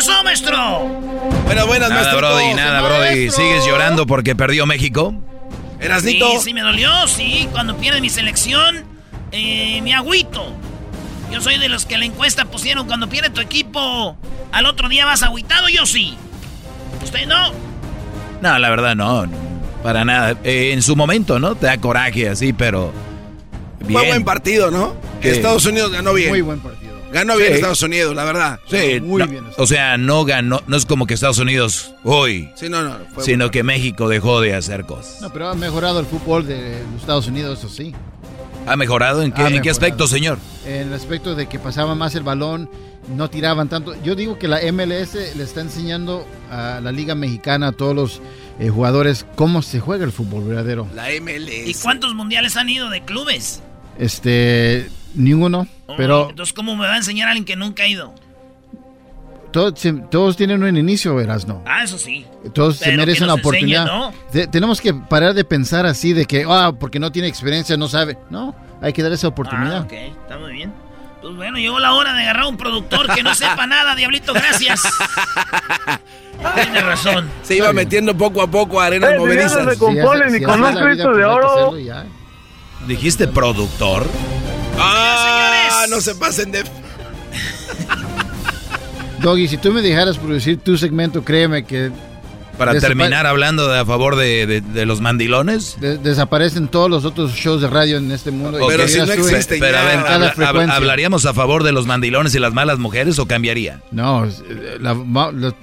¿Qué eso, maestro? Bueno, buenas, Nada, maestro. Brody, nada, Brody. ¿Sigues llorando porque perdió México? Erasnito. Sí, sí me dolió, sí. Cuando pierde mi selección, eh, mi agüito. Yo soy de los que la encuesta pusieron cuando pierde tu equipo. Al otro día vas agüitado, yo sí. ¿Usted no? No, la verdad no. Para nada. Eh, en su momento, ¿no? Te da coraje así, pero... Bien. Fue buen partido, ¿no? ¿Qué? Estados Unidos ganó bien. Muy buen partido. Ganó bien Sí. Estados Unidos, la verdad. Sí, Muy no, bien. O sea, no ganó, no es como que Estados Unidos hoy, Sí, no, no. fue sino bueno. que México dejó de hacer cosas. No, pero ha mejorado el fútbol de los Estados Unidos, eso sí. ¿Ha mejorado? ¿En qué, Ha ¿en qué aspecto, señor? En el aspecto de que pasaban más el balón, no tiraban tanto. Yo digo que la MLS le está enseñando a la Liga Mexicana, a todos los eh, jugadores, cómo se juega el fútbol verdadero. La ¿Y MLS. cuántos mundiales han ido de clubes? Este, ninguno, Oh, pero Entonces, ¿cómo me va a enseñar alguien que nunca ha ido? todos, se- todos tienen un inicio, verás, ¿no? Ah, eso sí. Todos se merecen la enseñen, oportunidad. tenemos que parar de pensar así de que, ah, porque no tiene experiencia, no sabe. No, hay que dar esa oportunidad. Ah, ok, está muy bien. Pues bueno, llegó la hora de agarrar un productor que no sepa nada, Diablito, gracias. Tiene razón. Se iba metiendo poco a poco a arenas movedizas. Si hace- si hace la vida, pues hay que hacerlo y ya. ¿Dijiste productor? ¡Ah! Señores. No se pasen de. Doggy, si tú me dejaras producir tu segmento, créeme que Para terminar hablando de a favor de, de- de los mandilones. de- desaparecen todos los otros shows de radio en este mundo. Pero si no tú, existe Pero a ver, Cada habla- hab- frecuencia. ¿hablaríamos a favor de los mandilones y las malas mujeres o cambiaría? No, la- la-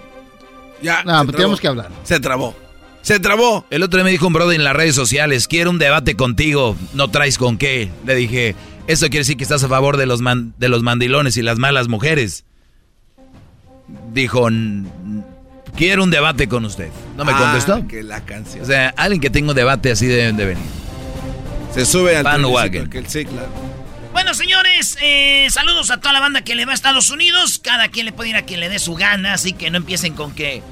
Ya. no, tenemos que hablar. Se trabó. Se trabó. El otro día me dijo un brother en las redes sociales, quiero un debate contigo, no traes con qué. Le dije, eso quiere decir que estás a favor de los, man- de los mandilones y las malas mujeres. Dijo, "N- quiero un debate con usted. No me Ah, contestó. Que la canción. O sea, alguien que tenga un debate así deben de venir. se sube al que el- Sí, claro. Bueno, señores, eh, saludos a toda la banda que le va a Estados Unidos. Cada quien le puede ir a quien le dé su gana, así que no empiecen con que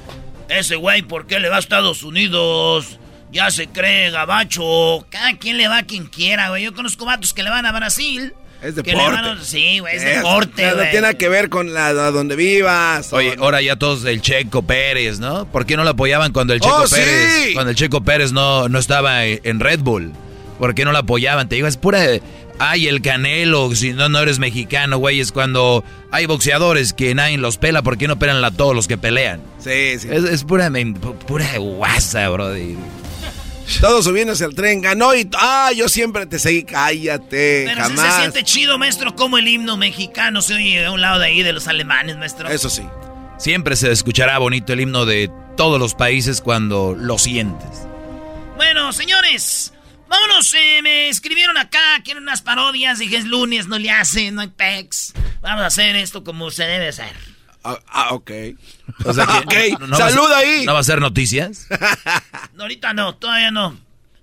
ese güey, ¿por qué le va a Estados Unidos? Ya se cree gabacho. Cada quien le va a quien quiera, güey. Yo conozco vatos que le van a Brasil. Es que le deporte. van a- Sí, güey, es deporte, No tiene nada que ver con la, donde vivas. o- Oye, ahora ya todos el Checo Pérez, ¿no? ¿Por qué no lo apoyaban cuando el Checo ¡Oh, Pérez, sí! cuando el Checo Pérez no, no estaba en Red Bull? ¿Por qué no lo apoyaban? Te digo, es pura... Ay, el Canelo, si no, no eres mexicano, güey, es cuando hay boxeadores que nadie los pela, ¿por qué no pelan a todos los que pelean? Sí, sí. Es, es pura, pura guasa, brody. Todos subiéndose al tren. Ganó y. Ah, yo siempre te seguí. Cállate. Pero sí se jamás. siente chido, maestro, como el himno mexicano se oye a un lado de ahí de los alemanes, maestro. Eso sí. Siempre se escuchará bonito el himno de todos los países cuando lo sientes. Bueno, señores, vámonos. eh, me escribieron acá, quieren unas parodias. Dije, es lunes, no le hacen, no hay pex. Vamos a hacer esto como se debe hacer. Ah, ah, ok. O sea que, ok. ¿no- no va a Salud ser- ahí. ¿No va a ser noticias? No, ahorita no, todavía no.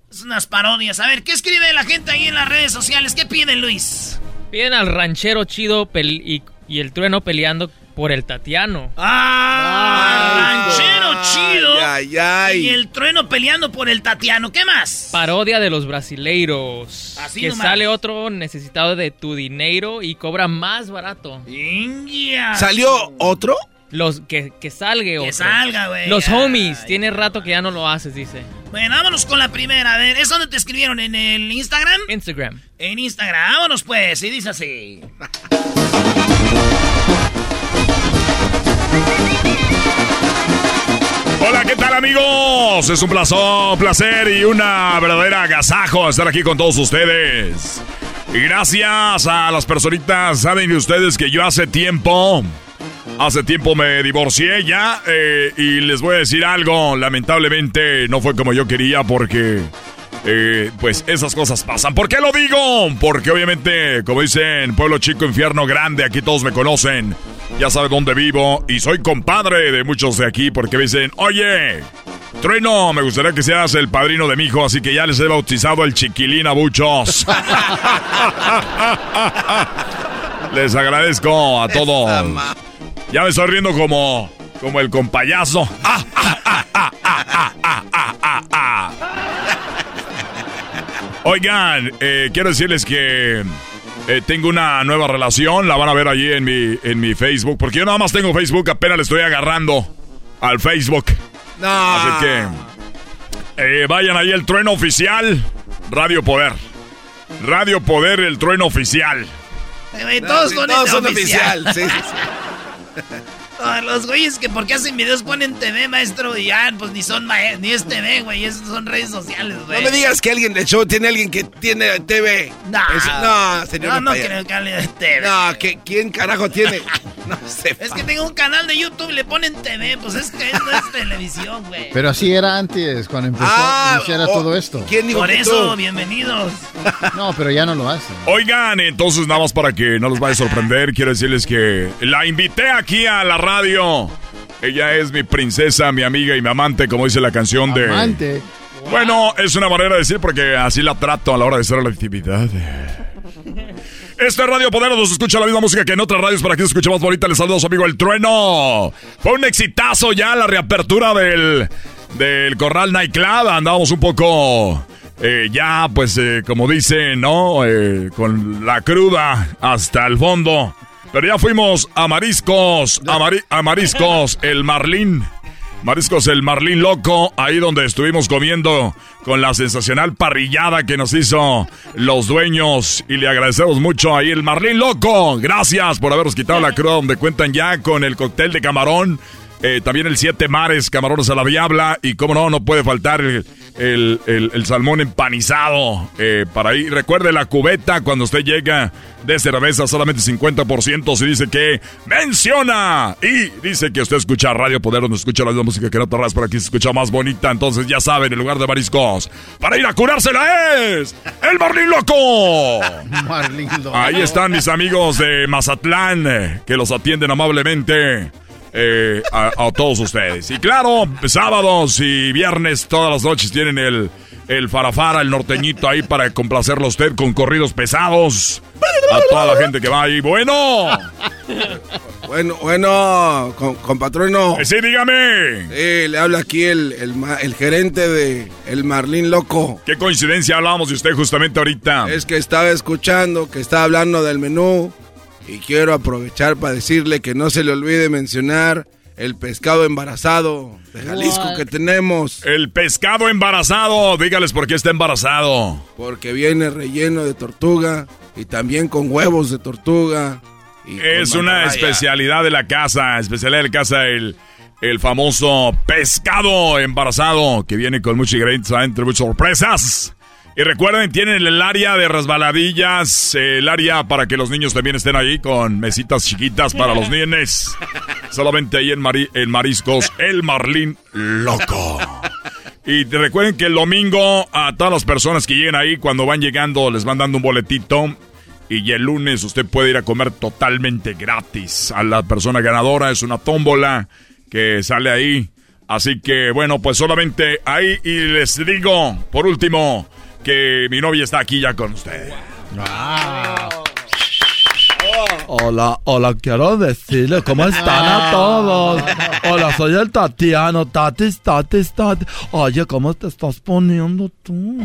Es unas parodias. A ver, ¿qué escribe la gente ahí en las redes sociales? ¿Qué piden, Luis? Piden al ranchero chido y el trueno peleando por el Tatiano. ¡Ah! ranchero chido. Ay, ay, Y el trueno peleando por el Tatiano. ¿Qué más? Parodia de los brasileiros. Así que nomás. sale otro necesitado de tu dinero y cobra más barato. Ingia. ¿Salió otro? Los que, que salga otro. salga, güey. Los Ay, homies. Tiene rato que ya no lo haces, dice. Bueno, vámonos con la primera. A ver, ¿es donde te escribieron? ¿En el Instagram? Instagram. En Instagram. Vámonos pues. Y dice así. Hola, ¿qué tal amigos? Es un placer, placer y una verdadera agasajo estar aquí con todos ustedes. Y gracias a las personitas, saben ustedes que yo hace tiempo, hace tiempo me divorcié ya eh, y les voy a decir algo, lamentablemente no fue como yo quería porque... Eh, pues esas cosas pasan. ¿Por qué lo digo? Porque obviamente, como dicen, pueblo chico, infierno grande, aquí todos me conocen. Ya saben dónde vivo y soy compadre de muchos de aquí porque me dicen, oye, Trueno, me gustaría que seas el padrino de mi hijo, así que ya les he bautizado el chiquilín a muchos. les agradezco a todos. Ya me estoy riendo como, como el compayazo. Oigan, eh, quiero decirles que eh, tengo una nueva relación, la van a ver allí en mi, en mi Facebook, porque yo nada más tengo Facebook, apenas le estoy agarrando al Facebook. No. Así que eh, vayan ahí el trueno oficial, Radio Poder. Radio Poder, el trueno oficial. todos, son, oficial. sí, sí. los güeyes que porque hacen videos ponen TV, maestro, y ya, pues ni son ni es TV, güey, son redes sociales, güey. No me digas que alguien de show tiene alguien que tiene TV. No, no, señor. No, no creo que alguien de TV. No, ¿quién carajo tiene? No sé. Es que tengo un canal de YouTube y le ponen TV, pues es que no es televisión, güey. Pero así era antes, cuando empezó a anunciar oh, todo esto. ¿Quién dijo Por eso, bienvenidos. No, pero ya no lo hacen. Oigan, entonces nada más para que no los vaya a sorprender, quiero decirles que la invité aquí a la radio. Ella es mi princesa, mi amiga y mi amante, como dice la canción de... Amante. Bueno, es una manera de decir porque así la trato a la hora de hacer la actividad. Este Radio Poder nos escucha la misma música que en otras radios para que se escuche más bonita. Les saludo a su amigo El Trueno. Fue un exitazo ya la reapertura del, del Corral Nightclub. Andábamos un poco... Eh, ya, pues, eh, como dicen, ¿no? Eh, con la cruda hasta el fondo. Pero ya fuimos a Mariscos, a, Mariscos, el Marlín. Mariscos el Marlín Loco, ahí donde estuvimos comiendo con la sensacional parrillada que nos hizo los dueños y le agradecemos mucho ahí el Marlín Loco. Gracias por habernos quitado la cruda donde cuentan ya con el cóctel de camarón eh, también el Siete Mares, camarones a la viabla. Y como no, no puede faltar el, salmón empanizado. Eh, para ahí, recuerde la cubeta cuando usted llega de cerveza, solamente 50%. Si dice que menciona y dice que usted escucha Radio Poder, donde escucha la misma música que no tardas, por aquí se escucha más bonita. Entonces ya saben, en lugar de mariscos, para ir a curársela es el Marlín Loco. Marlín Loco. Ahí están mis amigos de Mazatlán, eh, que los atienden amablemente. Eh, a, todos ustedes. Y claro, sábados y viernes, todas las noches tienen el, el farafara, el norteñito ahí para complacerlo a usted con corridos pesados. A toda la gente que va ahí. Bueno. Bueno, bueno, con, patrono. Sí, dígame. le habla aquí el, el, gerente de El Marlín Loco. Qué coincidencia hablábamos de usted justamente ahorita. Es que estaba escuchando que estaba hablando del menú y quiero aprovechar para decirle que no se le olvide mencionar el pescado embarazado de Jalisco que tenemos. El pescado embarazado, dígales por qué está embarazado. Porque viene relleno de tortuga y también con huevos de tortuga. es una especialidad de la casa, especialidad de la casa, el, el famoso pescado embarazado que viene con muchos ingredientes, entre muchas sorpresas. Y recuerden, tienen el área de resbaladillas, el área para que los niños también estén ahí con mesitas chiquitas para los nenes. Solamente ahí en, en Mariscos, el Marlín Loco. Y recuerden que el domingo a todas las personas que lleguen ahí, cuando van llegando, les van dando un boletito. Y el lunes usted puede ir a comer totalmente gratis. A la persona ganadora es una tómbola que sale ahí. Así que bueno, pues solamente ahí. Y les digo, por último, que mi novia está aquí ya con ustedes. Hola, hola, quiero decirle cómo están a todos. Hola, soy el Tatiano, Tatis, Tatis, Tatis. Oye, ¿cómo te estás poniendo tú?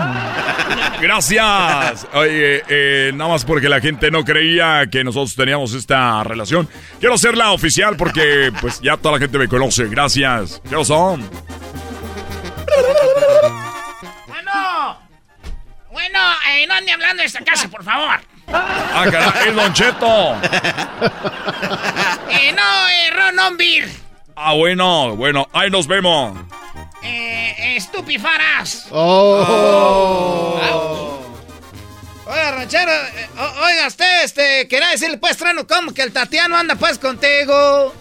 Gracias. Oye, eh, nada más porque la gente no creía que nosotros teníamos esta relación. Quiero hacerla oficial porque pues ya toda la gente me conoce. Gracias. ¿Qué son? Eh, no ande hablando de esta casa, por favor. Ah, caray, Don Cheto. eh, no, eh, Ron Beer. Ah, bueno, bueno, ahí nos vemos. Eh, estupifaras. Oh. Oiga, ranchero, eh, o- oiga usted, este, quería decirle pues, Trueno, ¿cómo que el Tatiano anda pues contigo?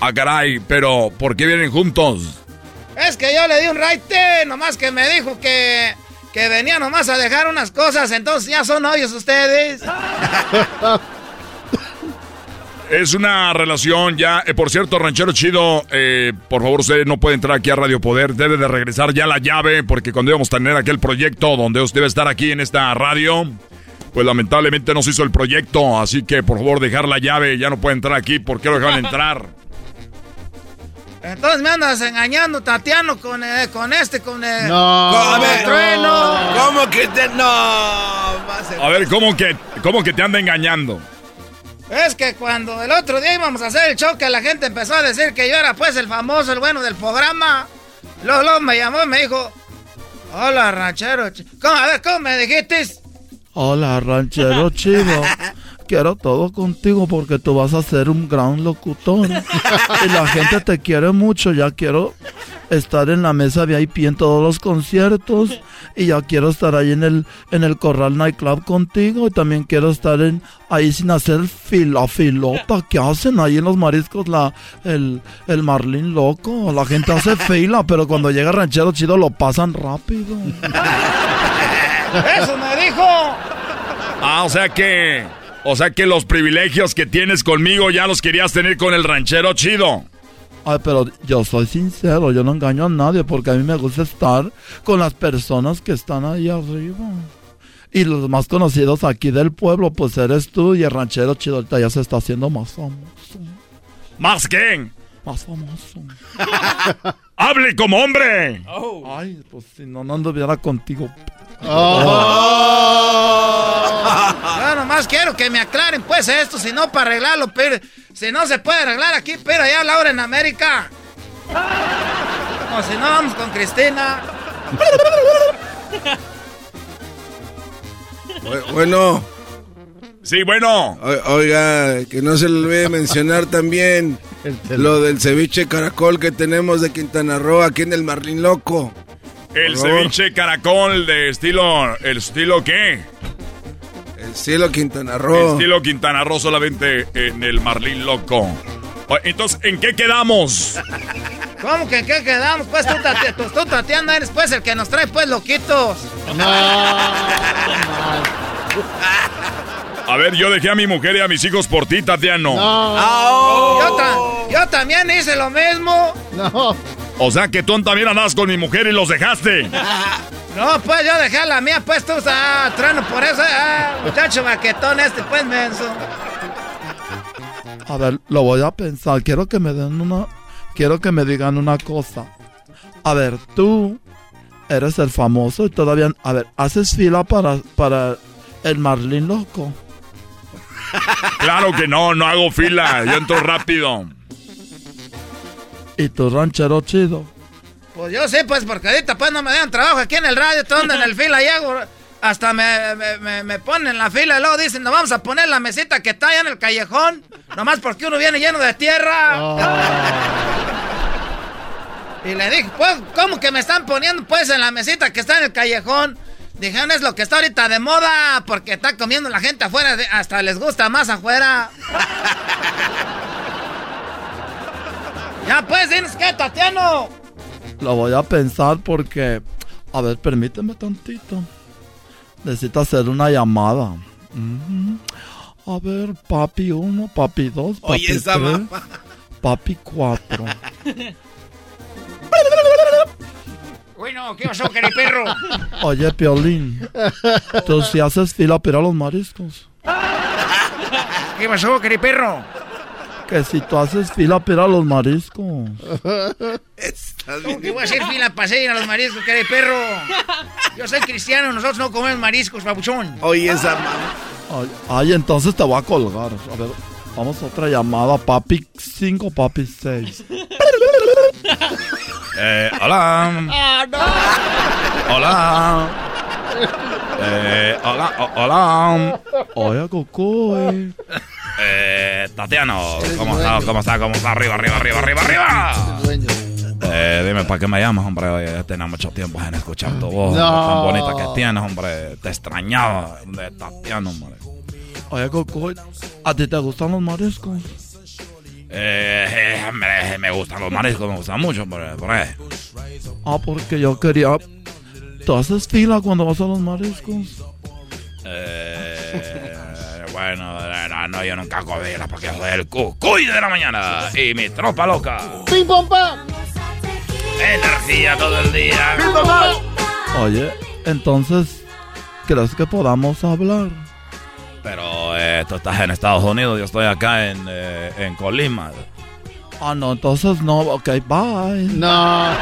Ah, caray, pero ¿por qué vienen juntos? Es que yo le di un raite, nomás que me dijo que, que venía nomás a dejar unas cosas, entonces ya son novios ustedes. Es una relación ya. eh, por cierto, ranchero chido, eh, por favor, usted no puede entrar aquí a Radio Poder. Debe de regresar ya la llave, porque cuando íbamos a tener aquel proyecto donde usted debe estar aquí en esta radio, pues lamentablemente no se hizo el proyecto. Así que por favor, dejar la llave. Ya no puede entrar aquí. ¿Por qué lo dejaron entrar? Entonces me andas engañando, Tatiano, con, eh, con este, con el... No. A ver, Trueno. ¿Cómo que te.? No. A ver, ¿cómo que, cómo que te anda engañando? Es que cuando el otro día íbamos a hacer el show, que la gente empezó a decir que yo era pues el famoso, el bueno del programa. Luego, luego me llamó y me dijo, hola, ranchero. ch- ¿Cómo? A ver, ¿cómo me dijiste? Hola, ranchero chido. Quiero todo contigo porque tú vas a ser un gran locutor. Y la gente te quiere mucho. Ya quiero estar en la mesa VIP en todos los conciertos. Y ya quiero estar ahí en el, en el Corral Nightclub contigo. Y también quiero estar en, ahí sin hacer fila, filota. ¿Qué hacen ahí en los mariscos? La, el, el marlín loco. La gente hace fila, pero cuando llega ranchero chido lo pasan rápido. Eso me dijo. Ah, o sea que. O sea que los privilegios que tienes conmigo ya los querías tener con el ranchero chido. Ay, pero yo soy sincero, yo no engaño a nadie porque a mí me gusta estar con las personas que están ahí arriba. Y los más conocidos aquí del pueblo, pues eres tú y el ranchero chido ahorita ya se está haciendo más famoso. ¿Más qué? Más famoso. ¡Hable como hombre! Ay, pues si no, no anduviera contigo. Yo nomás quiero que me aclaren pues esto, si no para arreglarlo, pero si no se puede arreglar aquí, pero allá Laura en América. O si no, vamos con Cristina. Bu- Bueno, Sí, bueno. o- oiga, que no se le olvide mencionar también lo del ceviche caracol que tenemos de Quintana Roo aquí en el Marlín Loco. El ceviche caracol de estilo. ¿El estilo qué? El cielo Quintana Roo. Estilo Quintana Roo solamente en el Marlín Loco. Entonces, ¿en qué quedamos? ¿Cómo que en qué quedamos? Pues tú, tú, tú, Tatiana, eres pues el que nos trae pues loquitos. A ver, yo dejé a mi mujer y a mis hijos por ti, Tatiano. Yo, ta- yo también hice lo mismo. No. O sea que tú también andabas con mi mujer y los dejaste. No, pues yo dejé a la mía, pues tú, ah, trueno por eso, ah, muchacho baquetón este, pues menso. A ver, lo voy a pensar. Quiero que me den una. Quiero que me digan una cosa. A ver, tú eres el famoso y todavía. A ver, haces fila para, para el Marlín loco. Claro que no, no hago fila. Yo entro rápido. Y tu ranchero chido. Pues yo sí, pues porque ahorita pues no me dan trabajo aquí en el radio, todo en el fila y hago, hasta me, me, me- me ponen en la fila y luego dicen, nos vamos a poner la mesita que está allá en el callejón, nomás porque uno viene lleno de tierra. Y le dije, pues, ¿cómo que me están poniendo pues en la mesita que está en el callejón? Dijeron, es lo que está ahorita de moda, porque está comiendo la gente afuera, hasta les gusta más afuera. ya pues, dinos qué, Tatiano. Lo voy a pensar porque. A ver, permíteme tantito. Necesito hacer una llamada. Ujú. A ver, papi 1, papi 2, papi Oye, esa 3, mapa. papi 4. Bueno, ¿qué pasó, perro? Oye, Piolín, tú si haces fila para los mariscos. ¿Qué pasó, perro? Que si tú haces fila para a los mariscos. Estás ¿Cómo que bien. voy a hacer fila para ir a los mariscos, perro? Yo soy cristiano, nosotros no comemos mariscos, papuchón. Oye, esa. Ay, ay, entonces te voy a colgar. A ver, vamos a otra llamada. Papi 5, papi 6. Eh, hola. Hola. Eh, hola, hola. Oye, Coco, eh. Eh, Tatiano, ¿cómo está? ¿Cómo está? ¿Cómo está? Arriba, arriba, arriba, arriba, arriba. Eh, dime, ¿para qué me llamas, hombre? Oye, tenía mucho tiempo en escuchar tu voz. No. Tan bonita que tienes, hombre. Te extrañaba de Tatiano, hombre. Oye, Coco, ¿a ti te gustan los mariscos? Eh, eh, hombre, me gustan los mariscos, me gustan mucho, por, por. Ah, porque yo quería... ¿Tú haces fila cuando vas a los mariscos? Eh, bueno, no, no, yo nunca hago vela porque soy el cucuy de la mañana y mi tropa loca. ¡Pim, pom, pam! Energía todo el día. Oye, entonces, ¿crees que podamos hablar? Pero eh, tú estás en Estados Unidos, yo estoy acá en, eh, en Colima. Ah, no, entonces no, ok, bye. No. Eh,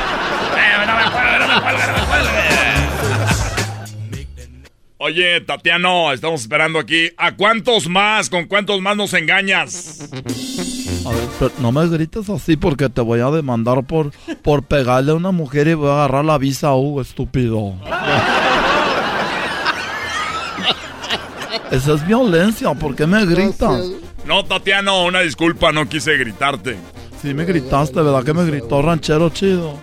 no me cuelgue, no me cuelgue, no me cuelgue. Oye, Tatiano, estamos esperando aquí. ¿A cuántos más? ¿Con cuántos más nos engañas? A ver, pero no me grites así porque te voy a demandar por, por pegarle a una mujer y voy a agarrar la visa U, estúpido. Esa es violencia, ¿por qué me gritas? No, Tatiano, una disculpa, no quise gritarte. Sí me gritaste, ¿verdad que me gritó ranchero chido?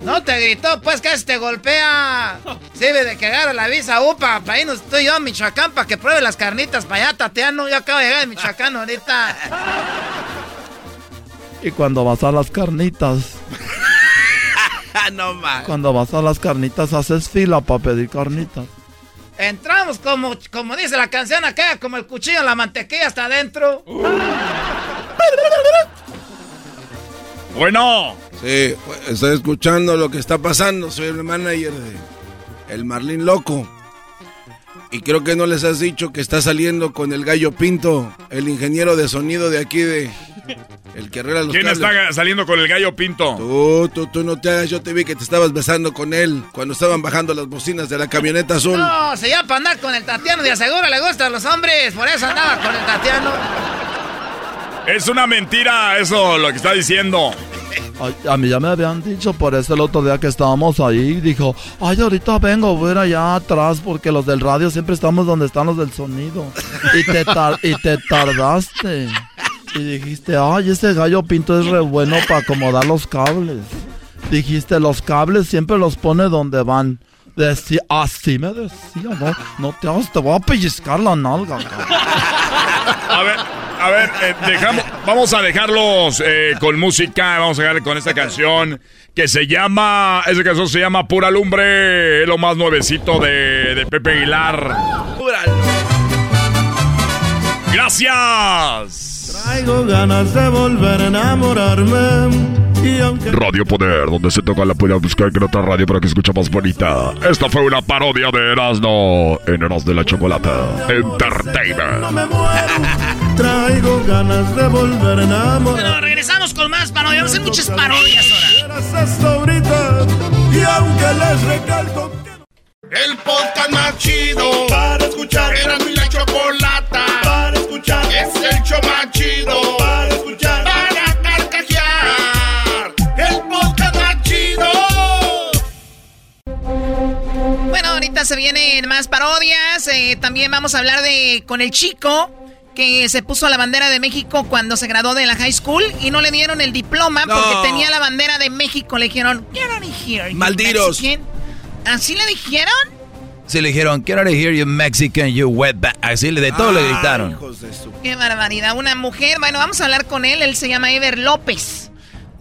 No te gritó, pues casi te golpea. Sirve de que agarra la visa UPA. Para irnos tú y yo a Michoacán para que pruebe las carnitas para allá, Tatiano. Yo acabo de llegar de Michoacán ahorita. Y cuando vas a las carnitas, no más. cuando vas a las carnitas haces fila para pedir carnitas. Entramos como, como dice la canción acá, como el cuchillo en la mantequilla hasta adentro. Bueno, Sí, estoy escuchando lo que está pasando. Soy el manager de El Marlín Loco. Y creo que no les has dicho que está saliendo con el gallo Pinto, el ingeniero de sonido de aquí de... El que arregla los ¿quién cables. está saliendo con el gallo pinto? Tú, tú, tú no te hagas. Yo te vi que te estabas besando con él cuando estaban bajando las bocinas de la camioneta azul. No, se llama para andar con el Tatiano. De aseguro le gustan los hombres. Por eso andaba con el Tatiano. Es una mentira eso, lo que está diciendo. A mí ya me habían dicho por eso el otro día que estábamos ahí. Dijo, ay, ahorita vengo, voy a ir allá atrás porque los del radio siempre estamos donde están los del sonido. Y te, y te tardaste. Y dijiste, ay, ese gallo pinto es re bueno para acomodar los cables. Dijiste, los cables siempre los pone donde van. Decía, así me decía, no, no te te voy a pellizcar la nalga. cabrón". A ver, a ver, eh, vamos a dejarlos eh, con música, vamos a dejarle con esta canción que se llama, esa canción se llama Pura Lumbre, es lo más nuevecito de, de Pepe Aguilar. Gracias. Traigo ganas de volver a enamorarme. Y Radio Poder, donde se toca la puede buscar en otra radio para que escuche más bonita. Esta fue una parodia de Erasmo en Eras de la Chocolata Entertainment. no me muero, traigo ganas de volver a enamorar. Bueno, regresamos con más parodias. Vamos a hacer muchas parodias ahora. Y aunque les recalco que El podcast más chido para escuchar, Era mi la chocolata para escuchar, Es el show más chido para escuchar. Se vienen más parodias. eh, también vamos a hablar de con el chico que se puso la bandera de México cuando se graduó de la high school y no le dieron el diploma No. porque tenía la bandera de México. Le dijeron, get out of here. you Malditos. Mexican". ¿Así le dijeron? Sí le dijeron, get out of here, you Mexican, you wetback. Así le- de todo le Ay, gritaron. hijos de su- Qué barbaridad. Una mujer, bueno, vamos a hablar con él. Él se llama Ever López.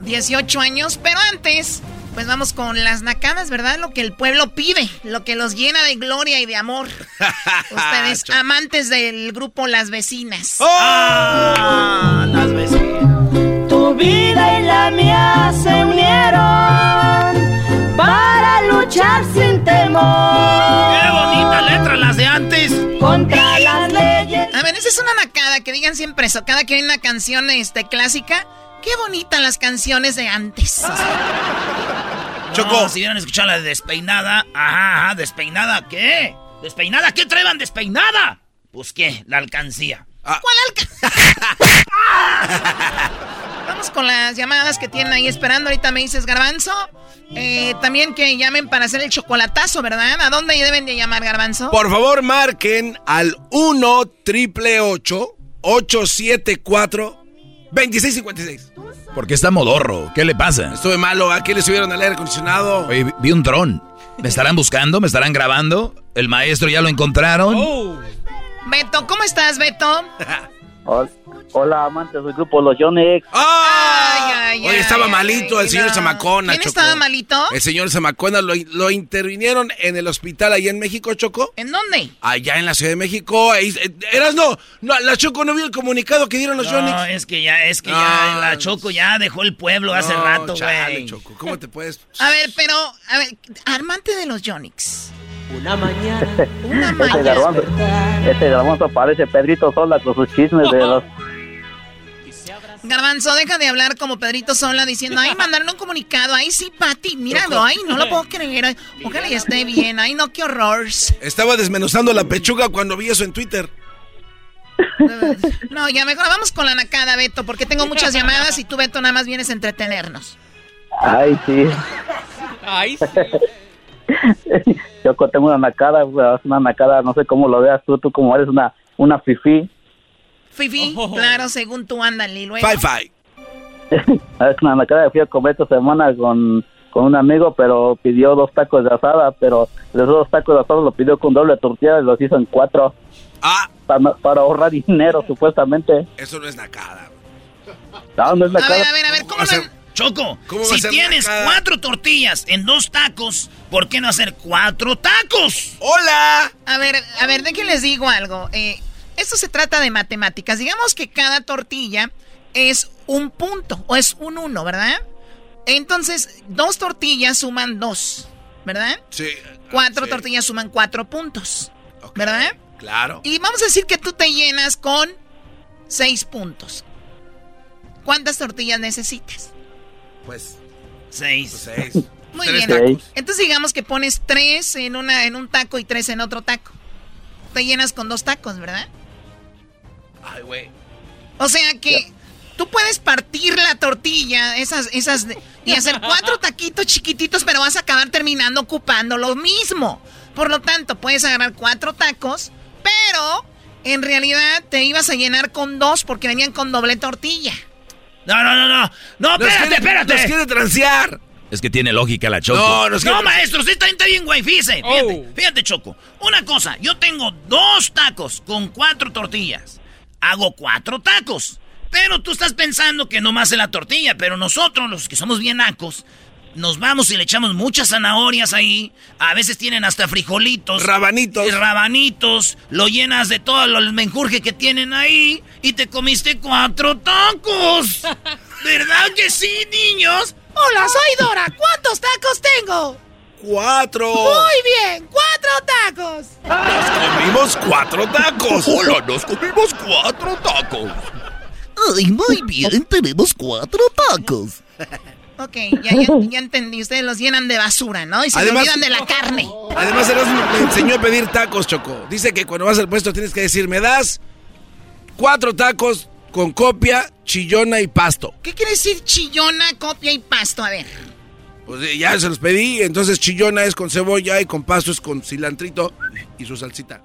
18 años, pero antes, pues vamos con las nacadas, ¿verdad? Lo que el pueblo pide, lo que los llena de gloria y de amor. Ustedes, amantes del grupo Las Vecinas. ¡Ah! Las vecinas. Tu vida y la mía se unieron para luchar sin temor ¡Qué bonita letra las de antes! contra las leyes. A ver, esa es una nacada, que digan siempre eso. Cada que hay una canción este, clásica, qué bonitas las canciones de antes. Choco. si hubieran escuchado la de Despeinada, ajá, ajá, Despeinada, ¿qué? ¿Despeinada? ¿Qué traen Despeinada? Pues qué, la alcancía. Ah. ¿Cuál alcancía? Vamos con las llamadas que tienen ahí esperando. Ahorita me dices, Garbanzo. Eh, también que llamen para hacer el chocolatazo, ¿verdad? ¿A dónde deben de llamar, Garbanzo? Por favor, marquen al 1 triple 8 874-2656. Porque está modorro. ¿Qué le pasa? Estuve malo. ¿A qué le subieron al aire acondicionado? Oye, vi un dron. ¿Me estarán buscando? ¿Me estarán grabando? ¿El maestro ya lo encontraron? Oh. Beto, ¿cómo estás, Beto? Hola, amantes del grupo Los Yonex. ¡Ay, Oye, estaba malito el señor Zamacona, ¿Quién estaba malito? El señor Zamacona lo, lo, intervinieron en el hospital allá en México, Choco. ¿En dónde? Allá en la Ciudad de México. Ahí, eh, eras no, no, la Choco no vio el comunicado que dieron los no, No, es que ya, es que ya la Choco ya dejó el pueblo hace rato, güey. Choco, ¿cómo te puedes...? A ver, pero, a ver, armante de los Yonix. Una mañana. Una mañana. Este garbanzo, parece Pedrito Sola con sus chismes de los Garbanzo, deja de hablar como Pedrito Sola diciendo, ay, mandaron un comunicado, ay, sí, Pati, míralo, ay, no lo puedo creer, ojalá y esté bien, ay, no, qué horror. Estaba desmenuzando la pechuga cuando vi eso en Twitter. No, ya mejor vamos con la nacada, Beto, porque tengo muchas llamadas y tú, Beto, nada más vienes a entretenernos. Ay, sí. Ay, sí. Yo tengo una nacada, una nacada, no sé cómo lo veas tú, tú como eres una, una fifí. Fifi, oh. claro, según tú, ándale. Luego. Five, five. es una nacada, fui a comer esta semana con, con un amigo, pero pidió dos tacos de asada, pero los dos tacos de asada lo pidió con doble tortilla y los hizo en cuatro. Ah. Para, ahorrar dinero, supuestamente. Eso no es nacada. No, no es nacada. A ver, a ver, a ver, ¿cómo no? Choco, si tienes cuatro tortillas en dos tacos, ¿por qué no hacer cuatro tacos? ¡Hola! A ver, a ver, de que les digo algo. Eh, esto se trata de matemáticas. Digamos que cada tortilla es un punto o es un uno, ¿verdad? Entonces, dos tortillas suman dos, ¿verdad? Sí. Cuatro tortillas suman cuatro puntos, ¿verdad? Claro. Y vamos a decir que tú te llenas con seis puntos. ¿Cuántas tortillas necesitas? Pues seis. Pues seis. Muy bien. Entonces digamos que pones tres en una en un taco y tres en otro taco. Te llenas con dos tacos, ¿verdad? Ay, güey. O sea que tú puedes partir la tortilla, esas, esas, y hacer cuatro taquitos chiquititos, pero vas a acabar terminando ocupando lo mismo. Por lo tanto, puedes agarrar cuatro tacos, pero en realidad te ibas a llenar con dos porque venían con doble tortilla. No, no, no, no. No, espérate, espérate. Nos quiere transear. Es que tiene lógica la Choco. No, no, no maestro, usted está, está bien, güey. Fíjese, fíjate, oh. fíjate, Choco. Una cosa, yo tengo dos tacos con cuatro tortillas hago cuatro tacos. Pero tú estás pensando que no más en la tortilla, pero nosotros, los que somos bien nacos, nos vamos y le echamos muchas zanahorias ahí. A veces tienen hasta frijolitos. Rabanitos. Y rabanitos. Lo llenas de todo el menjurje que tienen ahí. Y te comiste cuatro tacos. ¿Verdad que sí, niños? Hola, soy Dora. ¿Cuántos tacos tengo? Cuatro. Muy bien, cuatro tacos. Nos comimos cuatro tacos. Hola, nos comimos cuatro tacos. Ay, muy bien, tenemos cuatro tacos. Ok, ya, ya, entendí. Ustedes los llenan de basura, ¿no? Y se olvidan de la carne. Además, me enseñó a pedir tacos, Choco. Dice que cuando vas al puesto tienes que decir, me das cuatro tacos con copia, chillona y pasto. ¿Qué quiere decir chillona, copia y pasto? A ver. Pues ya se los pedí, entonces chillona es con cebolla y con pasto es con cilantrito y su salsita.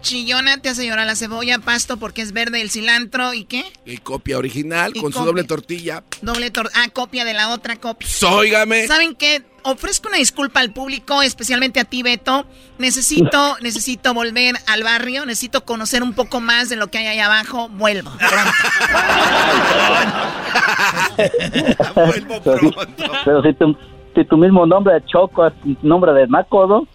Chillona te hace llorar la cebolla, pasto porque es verde el cilantro y qué? Y copia original con su doble tortilla. Doble tortilla, ah, copia de la otra copia. Óigame. ¿Saben qué? Ofrezco una disculpa al público, especialmente a ti, Beto. Necesito, necesito volver al barrio, necesito conocer un poco más de lo que hay ahí abajo. Vuelvo Vuelvo pronto. Pero, si, tu, si tu mismo nombre de Choco es nombre de Naco,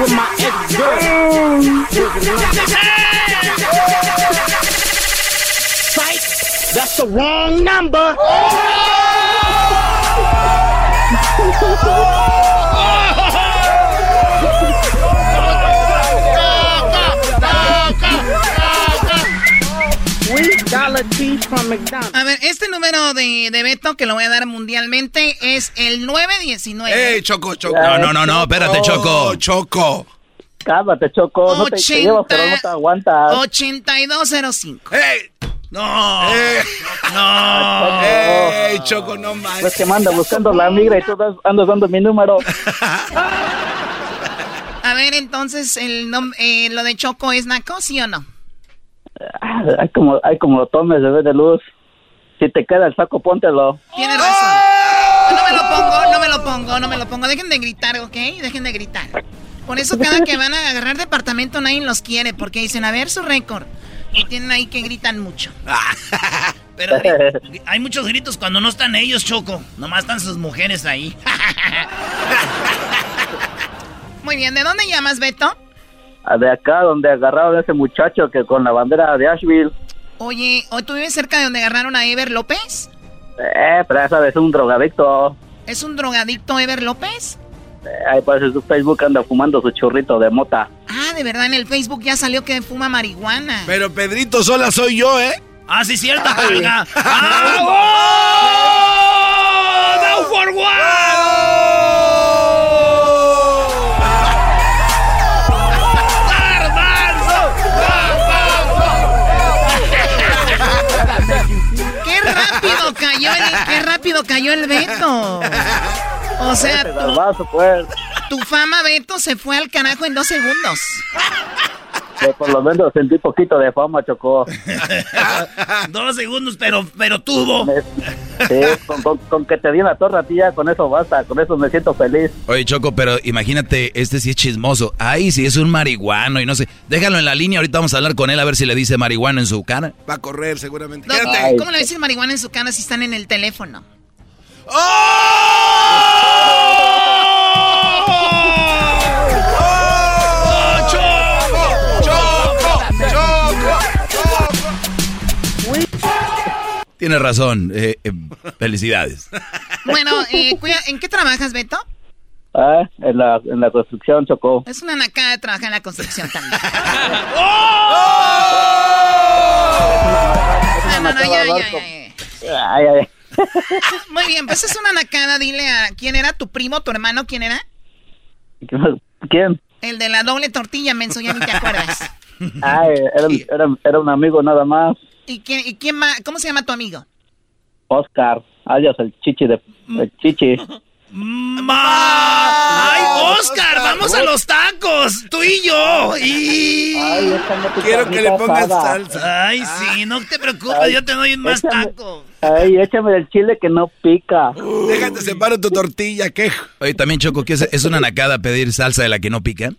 with my ex-girl. Psych, that's the wrong number. A ver, este número de, de Beto que lo voy a dar mundialmente es el 919. ¡Ey, Choco, Choco! No, no, no, no, espérate, Choco. Choco. Cálmate, Choco. No te, te llevo, pero no te aguantas. 8205. ¡Ey! No. ¡Eh! No. ¡Ey, Choco, no más! Pues que me anda buscando la migra y tú das- andas dando mi número. A ver, entonces, el nom- eh, lo de Choco es Naco, ¿sí o no? Hay como, hay como lo tomes, bebé de luz. Si te queda el saco, póntelo. Tienes razón. No me lo pongo, no me lo pongo, no me lo pongo. Dejen de gritar, ¿ok? Dejen de gritar. Por eso cada que van a agarrar departamento nadie los quiere, porque dicen, a ver su récord. Y tienen ahí que gritan mucho. Pero hay muchos gritos cuando no están ellos, Choco. Nomás están sus mujeres ahí. Muy bien, ¿de dónde llamas, Beto? De acá, donde agarraron a ese muchacho que con la bandera de Asheville. Oye, ¿o tú vives cerca de donde agarraron a Ever López? Eh, pero esa vez es un drogadicto. ¿Es un drogadicto Ever López? Eh, ahí parece su Facebook anda fumando su churrito de mota. Ah, de verdad, en el Facebook ya salió que fuma marihuana. Pero Pedrito sola soy yo, ¿eh? Ah, sí, cierto, carga. ¡Ah! ¡Oh! ¡Down for ¡Qué cayó el, qué rápido cayó el Beto! O sea, garbazo, pues. Tu fama, Beto, se fue al carajo en dos segundos. Que por lo menos sentí poquito de fama, Chocó. Dos segundos, pero, pero tuvo. Sí, con, con- con que te di la torre a ti ya con eso basta, con eso me siento feliz. Oye, Choco, pero imagínate, este sí es chismoso. Ay, si es un marihuano y no sé. Déjalo en la línea, ahorita vamos a hablar con él a ver si le dice marihuano en su cara. Va a correr seguramente. No. ¿Cómo le decir marihuana en su cara si están en el teléfono? Tienes razón, eh, eh, felicidades. Bueno, eh, cuida- ¿en qué trabajas, Beto? Ah, en la, en la construcción, Chocó. Es una nacada de trabajar en la construcción también. No, no, no, ya, ya, ya, ya. Ay, ay, Muy bien, pues es una nacada. Dile a quién era tu primo, tu hermano, quién era. ¿Quién? El de la doble tortilla, menso, ya ni te acuerdas. Ay, era, era, era un amigo nada más. ¿Y quién, y quién más? ¿Cómo se llama tu amigo? Oscar, alias el chichi de... El chichi. Ma- ¡Ay, Oscar! ¡Vamos a los tacos! ¡Tú y yo! Y... Ay, échame tu Quiero que le pongas asada. salsa. Ay, sí, no te preocupes, Ay, yo te doy más échame- tacos. Ay, échame del chile que no pica. Déjate, separo tu tortilla, ¿qué? Oye, también, Choco, ¿qué es, es una nacada pedir salsa de la que no pica?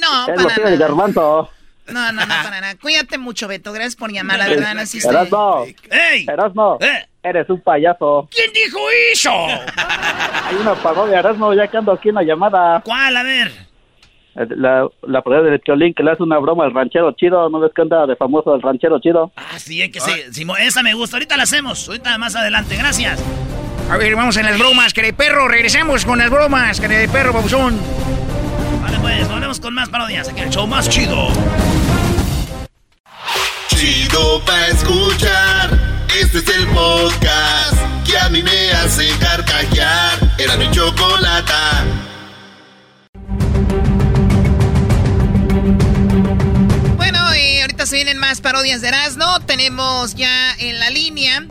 No, Es lo el nada. garbanzo. No, no, no, para nada. Cuídate mucho, Beto. Gracias por llamar, la verdad, no existe. Erasmo, ¡Ey! Erasmo, ¿Eh? eres un payaso. ¿Quién dijo eso? Hay una parodia, Erasmo, ya que ando aquí en la llamada. ¿Cuál? A ver. La, la parodia del Piolín que le hace una broma al ranchero chido. ¿No ves que anda de famoso el ranchero chido? Ah, sí, es que sí. Simo- esa me gusta. Ahorita la hacemos. Ahorita más adelante. Gracias. A ver, vamos en las bromas, que de perro. Regresamos con las bromas, que de perro, babuzón. Vale, pues, volvemos con más parodias. Aquí el show más chido. Chido pa' escuchar. Este es el podcast que a mí me hace carcajear. Era mi chocolata. Bueno, eh, ahorita se vienen más parodias de Erasmo. Tenemos ya en la línea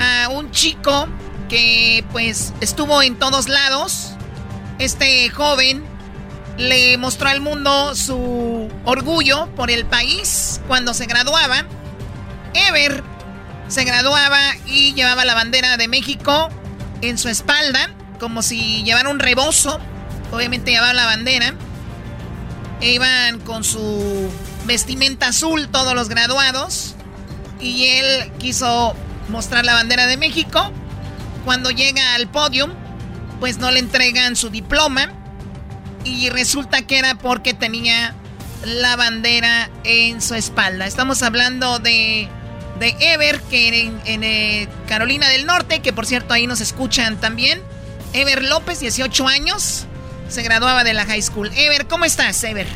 a un chico que pues estuvo en todos lados. Este joven le mostró al mundo su orgullo por el país cuando se graduaba. Ever se graduaba y llevaba la bandera de México en su espalda, como si llevara un rebozo. Obviamente llevaba la bandera. E iban con su vestimenta azul todos los graduados. Y él quiso mostrar la bandera de México. Cuando llega al podio, pues no le entregan su diploma. Y resulta que era porque tenía la bandera en su espalda. Estamos hablando de, de Ever, que en, eh, Carolina del Norte, que por cierto ahí nos escuchan también. Ever López, 18 años, se graduaba de la high school. Ever, ¿cómo estás, Ever?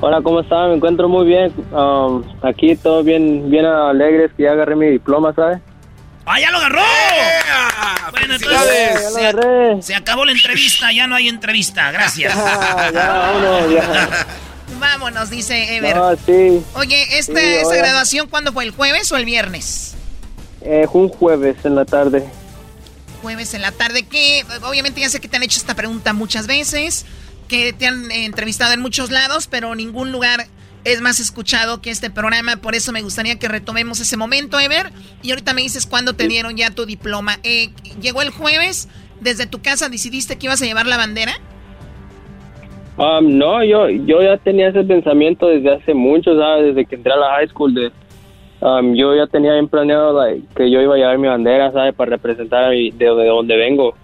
Hola, ¿cómo están? Me encuentro muy bien. Um, aquí todo bien, bien alegres que ya agarré mi diploma, ¿sabes? ¡Ah, ya lo agarró! Bueno, entonces se, se, acabó la entrevista, ya no hay entrevista, gracias. ya, vámonos, ya. Vámonos, dice Ever. Ah, sí. Oye, ¿esta, ¿esta graduación cuándo fue? ¿El jueves o el viernes? Eh, fue un jueves en la tarde. Jueves en la tarde, que obviamente ya sé que te han hecho esta pregunta muchas veces, que te han entrevistado en muchos lados, pero ningún lugar es más escuchado que este programa, por eso me gustaría que retomemos ese momento, Ever. Y ahorita me dices cuándo te dieron ya tu diploma. Eh, ¿Llegó el jueves? ¿Desde tu casa decidiste que ibas a llevar la bandera? Um, no, yo, yo ya tenía ese pensamiento desde hace mucho, ¿sabes? Desde que entré a la high school. De, um, yo ya tenía bien planeado que yo iba a llevar mi bandera, ¿sabes? Para representar a de, de donde vengo.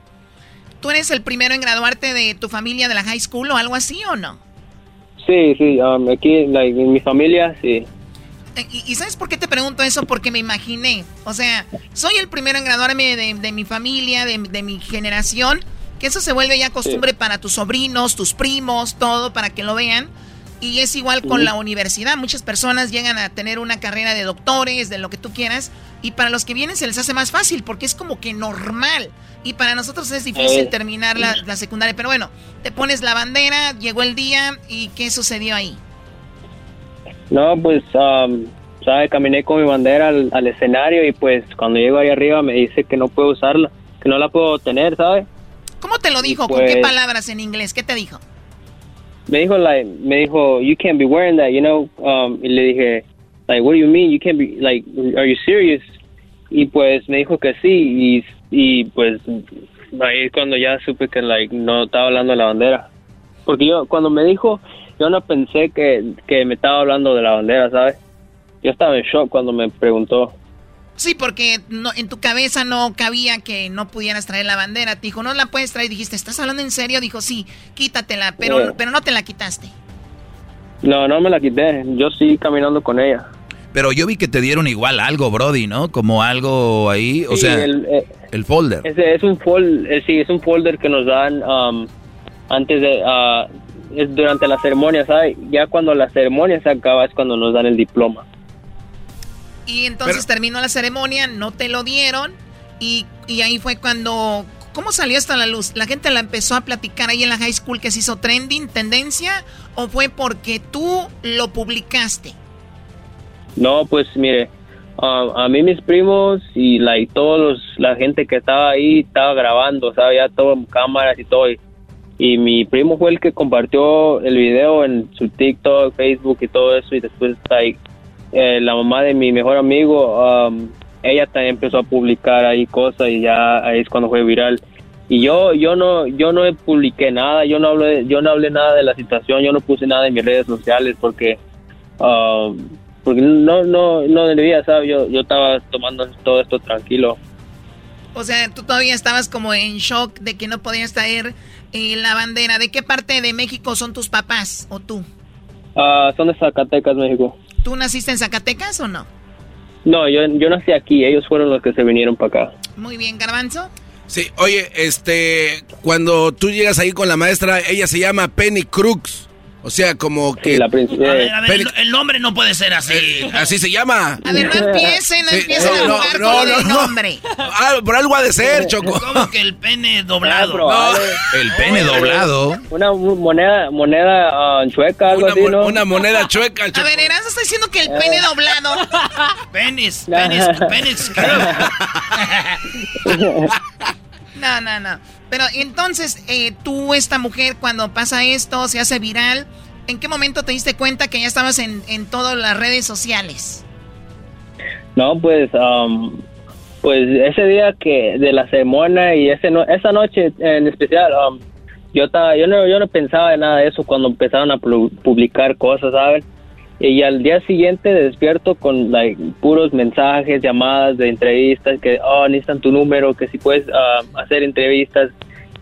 ¿Tú eres el primero en graduarte de tu familia de la high school o algo así o no? Sí, sí, um, aquí en mi familia, sí. Eh, ¿Y, sabes por qué te pregunto eso? Porque me imaginé. O sea, soy el primero en graduarme de, mi familia, de, mi generación. Que eso se vuelve ya costumbre para tus sobrinos, tus primos, todo, para que lo vean. Y es igual con la universidad. Muchas personas llegan a tener una carrera de doctores, de lo que tú quieras. Y para los que vienen se les hace más fácil porque es como que normal. Y para nosotros es difícil eh. terminar la, secundaria. Pero bueno, te pones la bandera, llegó el día y ¿qué sucedió ahí? No, pues, um, ¿sabes? Caminé con mi bandera al, escenario y pues cuando llego ahí arriba me dice que no puedo usarla, que no la puedo tener, ¿sabes? ¿Cómo te lo dijo? ¿Con qué pues palabras en inglés? ¿Qué te dijo? Me dijo, like, me dijo, you can't be wearing that, you know? Um, y le dije, like, what do you mean? You can't be, like, are you serious? Y pues me dijo que sí y y pues ahí es cuando ya supe que like no estaba hablando de la bandera porque yo cuando me dijo yo no pensé que, que me estaba hablando de la bandera sabes yo estaba en shock cuando me preguntó Sí, porque no, en tu cabeza no cabía que no pudieras traer la bandera. Te dijo, no la puedes traer. Dijiste, ¿estás hablando en serio? Dijo, sí, quítatela, pero, pero no te la quitaste. No, no me la quité. Yo sí caminando con ella. Pero yo vi que te dieron igual algo, Brody, ¿no? Como algo ahí, o sea, el, eh, folder. es un folder, eh, sí, es un folder que nos dan um, antes de, uh, es durante la ceremonia, ¿sabes? Ya cuando la ceremonia se acaba es cuando nos dan el diploma. Y entonces terminó la ceremonia, no te lo dieron y, y ahí fue cuando... ¿Cómo salió esto a la luz? ¿La gente la empezó a platicar ahí en la high school que se hizo trending, tendencia? ¿O fue porque tú lo publicaste? No, pues mire, a mí mis primos y la y todos la gente que estaba ahí estaba grabando, ¿sabes? Ya todo en cámaras y todo. Y, mi primo fue el que compartió el video en su TikTok, Facebook y todo eso. Y después ahí, eh, la mamá de mi mejor amigo, um, ella también empezó a publicar ahí cosas y ya ahí es cuando fue viral. Y yo yo no yo no publiqué nada, yo no hablé yo no hablé nada de la situación, yo no puse nada en mis redes sociales porque um, porque no, no, no debía, ¿sabes? Yo, yo estaba tomando todo esto tranquilo. O sea, tú todavía estabas como en shock de que no podías traer eh, la bandera. ¿De qué parte de México son tus papás o tú? Ah, son de Zacatecas, México. ¿Tú naciste en Zacatecas o no? No, yo, yo nací aquí, ellos fueron los que se vinieron para acá. Muy bien, Garbanzo. Sí, oye, este, cuando tú llegas ahí con la maestra, ella se llama Penny Crooks. O sea, como que... La a ver, a ver, el, nombre no puede ser así. Eh, así se llama. A ver, no empiecen, no empiecen a jugar no, con el nombre. Ah, por algo ha de ser, Choco. ¿Cómo que el pene doblado? el pene doblado. Una moneda moneda uh, chueca, algo una, así, ¿no? Una moneda chueca, Choco. A ver, Eras está diciendo que el pene doblado. penis, penis, penis. no, no, no. Pero entonces, eh, tú, esta mujer, cuando pasa esto, se hace viral, ¿en qué momento te diste cuenta que ya estabas en, en todas las redes sociales? No, pues, um, pues ese día que de la ceremonia y ese esa noche en especial, um, yo estaba, yo no, yo no pensaba en nada de eso cuando empezaron a publicar cosas, ¿sabes? Y al día siguiente despierto con puros mensajes, llamadas de entrevistas, que, oh, necesitan tu número, que si puedes uh, hacer entrevistas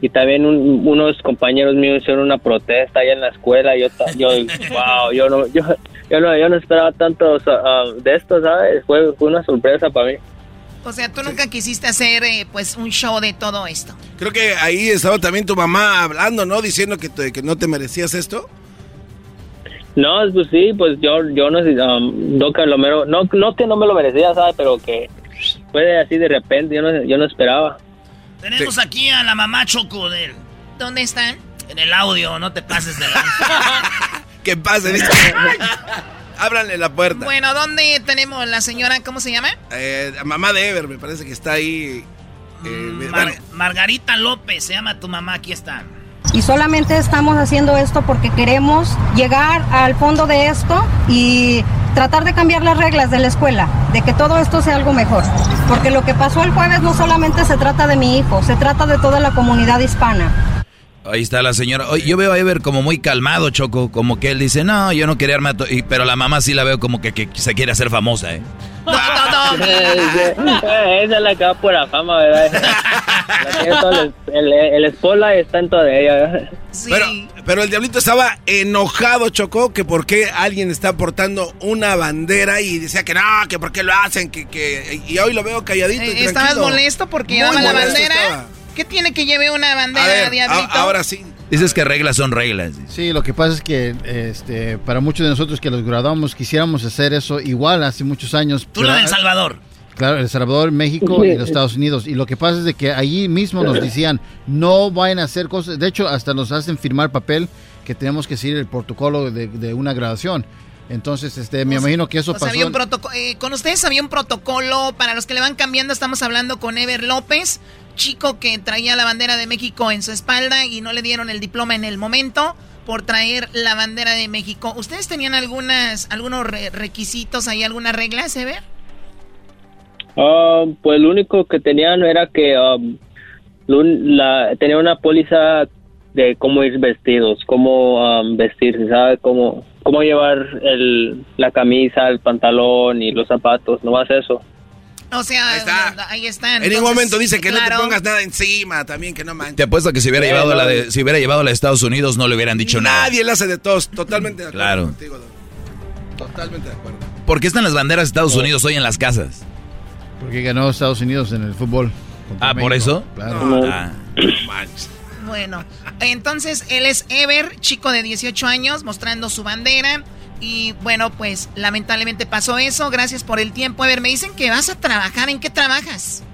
y también unos compañeros míos hicieron una protesta ahí en la escuela. Yo, yo wow, yo no, yo, yo no, yo no esperaba tanto uh, de esto, ¿sabes? Fue, fue una sorpresa para mí. O sea, tú nunca quisiste hacer eh, pues un show de todo esto. Creo que ahí estaba también tu mamá hablando, ¿no? Diciendo que, que no te merecías esto. No, pues sí, pues yo, yo no sé, um, no, que lo mero- no, no que no me lo merecía, ¿sabes? Pero que fue así de repente, yo no, yo no esperaba. Tenemos aquí a la mamá Choco de él. ¿Dónde están? En el audio, no te pases de lanza. ¿Qué pasa? Dice, Ábranle la puerta. Bueno, ¿dónde tenemos la señora? ¿Cómo se llama? Eh, mamá de Ever, me parece que está ahí. eh, Mar- bueno, Margarita López, se llama tu mamá, aquí está. Y solamente estamos haciendo esto porque queremos llegar al fondo de esto y tratar de cambiar las reglas de la escuela, de que todo esto sea algo mejor. Porque lo que pasó el jueves no solamente se trata de mi hijo, se trata de toda la comunidad hispana. Ahí está la señora. Yo veo a Ever como muy calmado, Choco. Como que él dice, no, yo no quería armar... to-", y- Pero la mamá sí la veo como que, que se quiere hacer famosa, ¿eh? Eh, Esa es la que va por la fama, ¿verdad? El, el, el spotlight está en toda ella. ¿verdad? Pero, pero el diablito estaba enojado, Chocó, que por qué alguien está portando una bandera y decía que no, que por qué lo hacen, que, que y hoy lo veo calladito. y Eh, ¿Estabas molesto porque llevaba la bandera? estaba. ¿Qué tiene que lleve una A bandera, ver, Diablito? a- ahora sí. Dices que reglas son reglas. Sí, lo que pasa es que este, para muchos de nosotros que los graduamos quisiéramos hacer eso igual hace muchos años. Tú lo de El Salvador. Claro, El Salvador, México y los Estados Unidos. Y lo que pasa es de que allí mismo nos decían, no vayan a hacer cosas. De hecho, hasta nos hacen firmar papel que tenemos que seguir el protocolo de, de una graduación. Entonces, este, me imagino que eso O sea, pasó. había un eh, con ustedes había un protocolo, para los que le van cambiando, estamos hablando con Ever López, chico que traía la bandera de México en su espalda y no le dieron el diploma en el momento por traer la bandera de México. ¿Ustedes tenían algunas, algunos re- requisitos ahí, algunas reglas, Ever? Ah, pues lo único que tenían era que um, la, tenía una póliza de cómo ir vestidos, cómo um, vestirse, ¿sabe? Cómo, cómo llevar el, la camisa, el pantalón y los zapatos, nomás eso. O sea, ahí, están. En ningún momento dice que no te pongas nada encima, también que no manches. Te apuesto que si hubiera, Eh, llevado no. la de, si hubiera llevado la de Estados Unidos no le hubieran dicho nada. Nadie le hace de todos, totalmente de acuerdo Claro. contigo. Totalmente de acuerdo. ¿Por qué están las banderas de Estados Unidos hoy en las casas? Porque ganó Estados Unidos en el fútbol. Ah, ¿por eso? Claro. Ah. Bueno, entonces él es Ever, chico de 18 años, mostrando su bandera. Y bueno, pues lamentablemente pasó eso. Gracias por el tiempo, Ever. Me dicen que vas a trabajar. ¿En qué trabajas?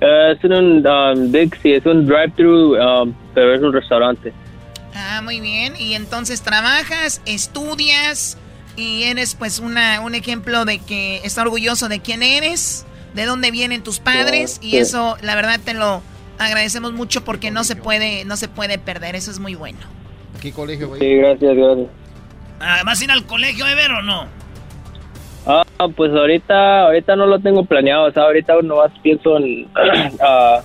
Eh, es un um, Dixie, es un drive-thru, um, pero es un restaurante. Ah, muy bien. Y entonces trabajas, estudias y eres pues una, un ejemplo de que está orgulloso de quién eres, de dónde vienen tus padres. Y eso, la verdad, te lo agradecemos mucho porque no se puede, no se puede perder. Eso es muy bueno. ¿Qué colegio ir? Sí, gracias, gracias. Ah, ¿Vas a ir al colegio, Ever, o no? Ah, pues ahorita, ahorita no lo tengo planeado, o sea, ahorita nomás pienso en, ah,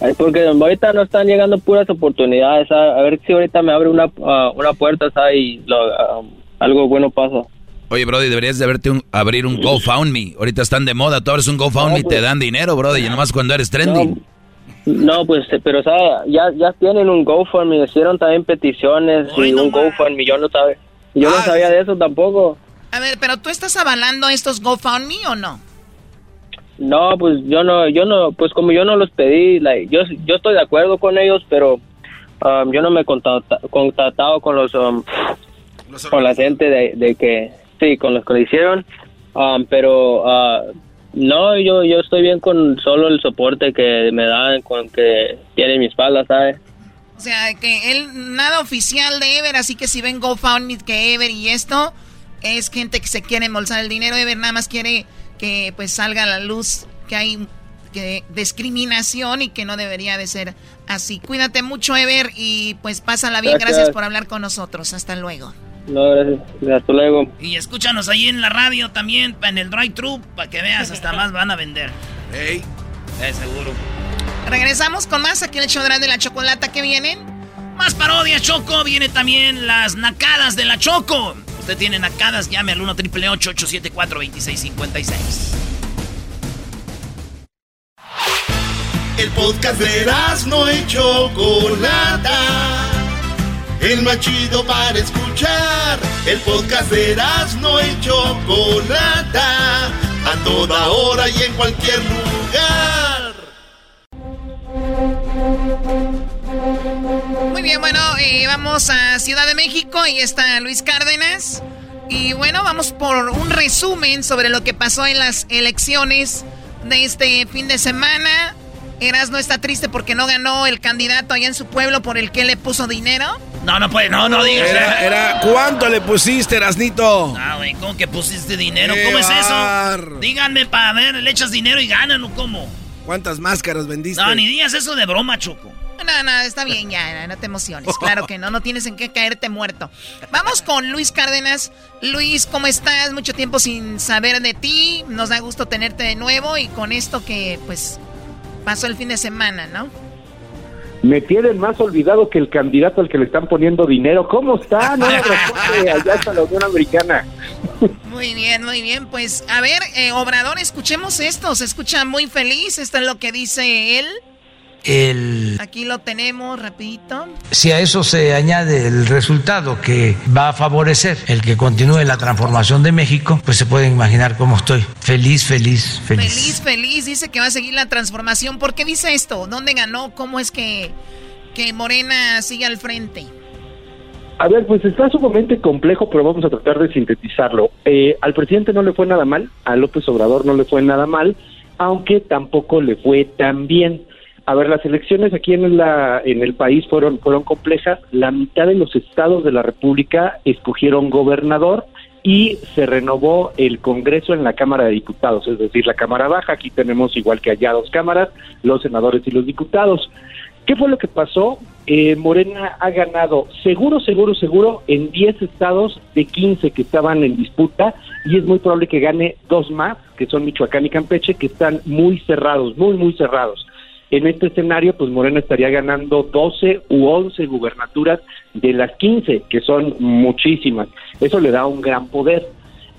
ay, porque ahorita no están llegando puras oportunidades, a ver si ahorita me abre una, ah, una puerta, ¿sabes? Y lo, ah, algo bueno pasa. Oye, Brody, deberías de verte un- abrir un GoFundMe. Ahorita están de moda. Tú abres un GoFundMe y te dan dinero, Brody. Y nomás cuando eres trending. No, pues, pero, ¿sabes? Ya, ya tienen un GoFundMe, hicieron también peticiones y un GoFundMe, yo no sabía, yo no sabía de eso tampoco. A ver, pero tú estás avalando estos GoFundMe o no? No, pues yo no, yo no, pues como yo no los pedí, like, yo, yo estoy de acuerdo con ellos, pero um, yo no me he contacta- contactado con los, um, con la gente de, de que, sí, con los que lo hicieron, um, pero ah, no, yo, yo estoy bien con solo el soporte que me dan, con que tienen mi espalda, ¿sabes? O sea, que él, nada oficial de Ever, así que si ven GoFundMe que Ever y esto, es gente que se quiere embolsar el dinero. Ever nada más quiere que pues salga a la luz que hay que discriminación y que no debería de ser así. Cuídate mucho, Ever, y pues pásala bien. Gracias. Gracias por hablar con nosotros. Hasta luego. No, gracias, hasta luego. Y escúchanos ahí en la radio también, en el drive-thru, para que veas, hasta más van a vender. Ey. Eh, seguro. Regresamos con más aquí en el show de la chocolata que vienen. Más parodias, Choco. Viene también las nacadas de la Choco. Usted tiene nacadas, llame al 1 triple 874 2656 El podcast de no y Chocolata. El más chido para escuchar. El podcast de no y Chocolata. A toda hora y en cualquier lugar. Muy bien, bueno, eh, vamos a Ciudad de México. Ahí está Luis Cárdenas. Y bueno, vamos por un resumen sobre lo que pasó en las elecciones de este fin de semana. Eras no está triste porque no ganó el candidato allá en su pueblo por el que le puso dinero. No, no puede, no, no digas. Era, era ¿cuánto le pusiste, Erasnito? Ah, güey, ¿cómo que pusiste dinero? ¿Cómo es eso? Díganme para ver, le echas dinero y ganan o cómo. ¿Cuántas máscaras vendiste? No, ni digas eso de broma, Choco. No, no, está bien ya, no te emociones. Claro que no, no tienes en qué caerte muerto. Vamos con Luis Cárdenas. Luis, ¿cómo estás? Mucho tiempo sin saber de ti. Nos da gusto tenerte de nuevo y con esto que, pues, pasó el fin de semana, ¿no? Me tienen más olvidado que el candidato al que le están poniendo dinero. ¿Cómo está? No allá está la Unión Americana. Muy bien, muy bien. Pues, a ver, eh, Obrador, escuchemos esto. Se escucha muy feliz. Esto es lo que dice él. El... Aquí lo tenemos, rapidito. Si a eso se añade el resultado que va a favorecer el que continúe la transformación de México, pues se pueden imaginar cómo estoy. Feliz, feliz, feliz. Feliz, feliz. Dice que va a seguir la transformación. ¿Por qué dice esto? ¿Dónde ganó? ¿Cómo es que, que Morena sigue al frente? A ver, pues está sumamente complejo, pero vamos a tratar de sintetizarlo. Eh, al presidente no le fue nada mal, a López Obrador no le fue nada mal, aunque tampoco le fue tan bien. A ver, las elecciones aquí en, la, en el país fueron, fueron complejas. La mitad de los estados de la República escogieron gobernador y se renovó el Congreso en la Cámara de Diputados, es decir, la Cámara Baja. Aquí tenemos, igual que allá, dos cámaras, los senadores y los diputados. ¿Qué fue lo que pasó? Eh, Morena ha ganado seguro, seguro, seguro en 10 estados de 15 que estaban en disputa y es muy probable que gane dos más, que son Michoacán y Campeche, que están muy cerrados, muy, muy cerrados. En este escenario, pues Morena estaría ganando 12 u 11 gubernaturas de las 15, que son muchísimas. Eso le da un gran poder.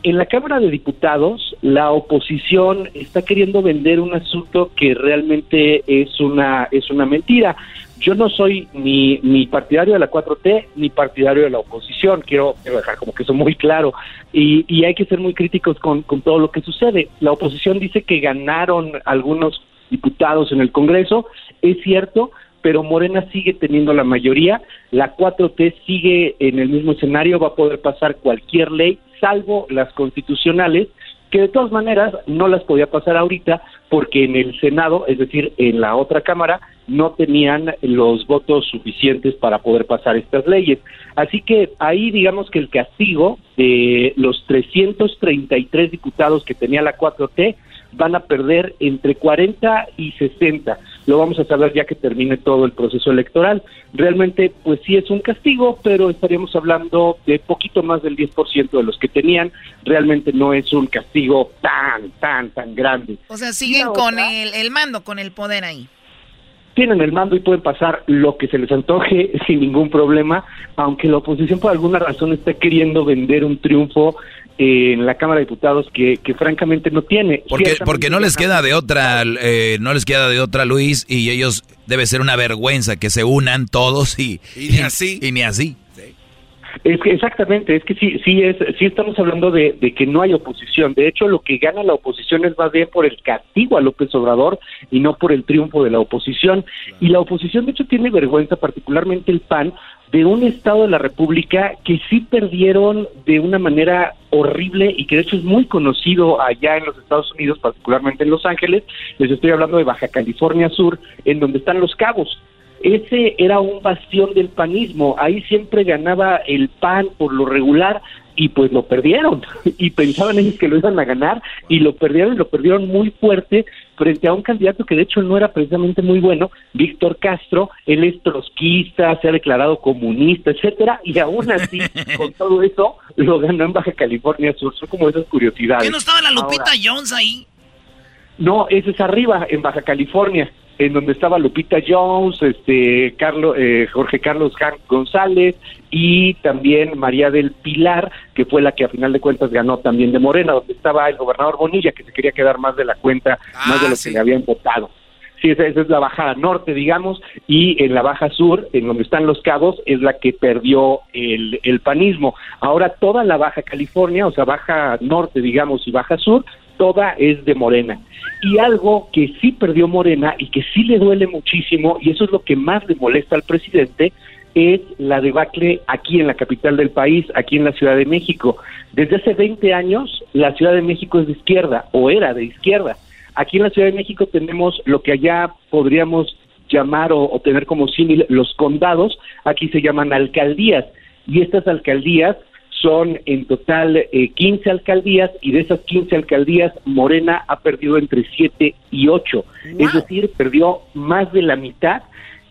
En la Cámara de Diputados, la oposición está queriendo vender un asunto que realmente es una es una mentira. Yo no soy ni, ni partidario de la 4T ni partidario de la oposición, quiero, dejar como que eso muy claro. Y, y hay que ser muy críticos con, con todo lo que sucede. La oposición dice que ganaron algunos diputados en el Congreso, es cierto, pero Morena sigue teniendo la mayoría, la 4T sigue en el mismo escenario, va a poder pasar cualquier ley, salvo las constitucionales, que de todas maneras no las podía pasar ahorita porque en el Senado, es decir, en la otra Cámara, no tenían los votos suficientes para poder pasar estas leyes. Así que ahí digamos que el castigo de los 333 diputados que tenía la 4T van a perder entre 40 y 60. Lo vamos a saber ya que termine todo el proceso electoral. Realmente, pues sí es un castigo, pero estaríamos hablando de poquito más del 10% de los que tenían. Realmente no es un castigo tan, tan, tan grande. O sea, siguen con el, el mando, con el poder ahí tienen el mando y pueden pasar lo que se les antoje sin ningún problema, aunque la oposición por alguna razón está queriendo vender un triunfo en la Cámara de Diputados que, que francamente no tiene. Porque, porque no les queda de otra, eh, no les queda de otra, Luis, y ellos debe ser una vergüenza que se unan todos y, y ni así. Y, ni así. Es que exactamente, es que sí, sí es, sí estamos hablando de, de, que no hay oposición. De hecho, lo que gana la oposición es más bien por el castigo a López Obrador y no por el triunfo de la oposición. Y la oposición, de hecho, tiene vergüenza, particularmente el PAN, de un Estado de la República que sí perdieron de una manera horrible y que de hecho es muy conocido allá en los Estados Unidos, particularmente en Los Ángeles. Les estoy hablando de Baja California Sur, en donde están los cabos. Ese era un bastión del panismo, ahí siempre ganaba el PAN por lo regular, y pues lo perdieron y pensaban ellos que lo iban a ganar y lo perdieron y lo perdieron muy fuerte frente a un candidato que de hecho no era precisamente muy bueno, Víctor Castro, él es trotskista, se ha declarado comunista, etcétera, y aún así, con todo eso, lo ganó en Baja California Sur, son como esas curiosidades. ¿Qué no estaba la Lupita Jones ahí? No, ese es arriba, en Baja California en donde estaba Lupita Jones, este Carlos, eh, Jorge Carlos González y también María del Pilar, que fue la que a final de cuentas ganó también de Morena, donde estaba el gobernador Bonilla, que se quería quedar más de la cuenta, más de lo que le habían votado. Sí, esa, es la baja norte, digamos, y en la baja sur, en donde están los cabos, es la que perdió el, el panismo. Ahora toda la baja California, o sea, baja norte, digamos, y baja sur, toda es de Morena. Y algo que sí perdió Morena y que sí le duele muchísimo, y eso es lo que más le molesta al presidente, es la debacle aquí en la capital del país, aquí en la Ciudad de México. Desde hace 20 años, la Ciudad de México es de izquierda, o era de izquierda. Aquí en la Ciudad de México tenemos lo que allá podríamos llamar o, tener como símil los condados, aquí se llaman alcaldías, y estas alcaldías son en total eh, 15 alcaldías y de esas 15 alcaldías Morena ha perdido entre 7 y 8. Es decir, perdió más de la mitad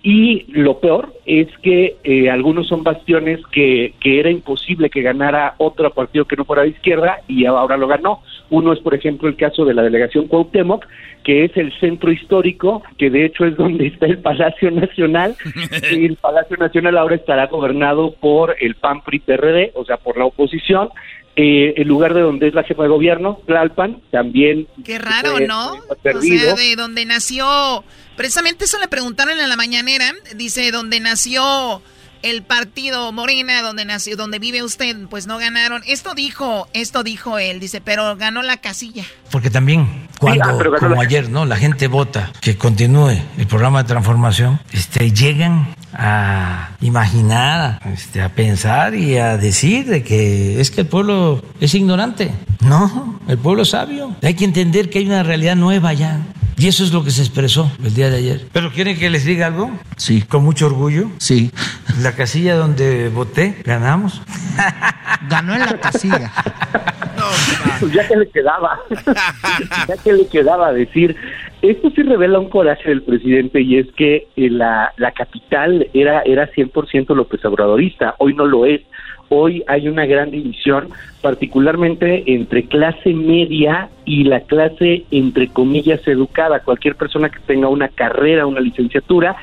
y lo peor es que eh, algunos son bastiones que, que era imposible que ganara otro partido que no fuera de izquierda y ahora lo ganó. Uno es, por ejemplo, el caso de la delegación Cuauhtémoc, que es el centro histórico, que de hecho es donde está el Palacio Nacional. y el Palacio Nacional ahora estará gobernado por el PAN PRI PRD, o sea, por la oposición. Eh, el lugar de donde es la jefa de gobierno, Tlalpan, también. Qué raro, fue- ¿no? fue O perdido. sea, de donde nació. Precisamente eso le preguntaron en la mañanera. Dice, donde nació el partido Morena, donde nació, donde vive usted, pues no ganaron. Esto dijo, esto dijo él, dice, pero ganó la casilla. Porque también cuando, ah, ganó como la- ayer, ¿no? La gente vota que continúe el programa de transformación, este, llegan a imaginar, este, a pensar y a decir de que es que el pueblo es ignorante. No, el pueblo es sabio. Hay que entender que hay una realidad nueva ya. Y eso es lo que se expresó el día de ayer. ¿Pero quieren que les diga algo? Sí. ¿Con mucho orgullo? Sí. La casilla donde voté, ganamos. Ganó en la casilla. Pues ya que le quedaba, ya que le quedaba decir, esto sí revela un coraje del presidente y es que eh, la, la capital era, era 100% López Obradorista, hoy no lo es. Hoy hay una gran división, particularmente entre clase media y la clase, entre comillas, educada. Cualquier persona que tenga una carrera, una licenciatura,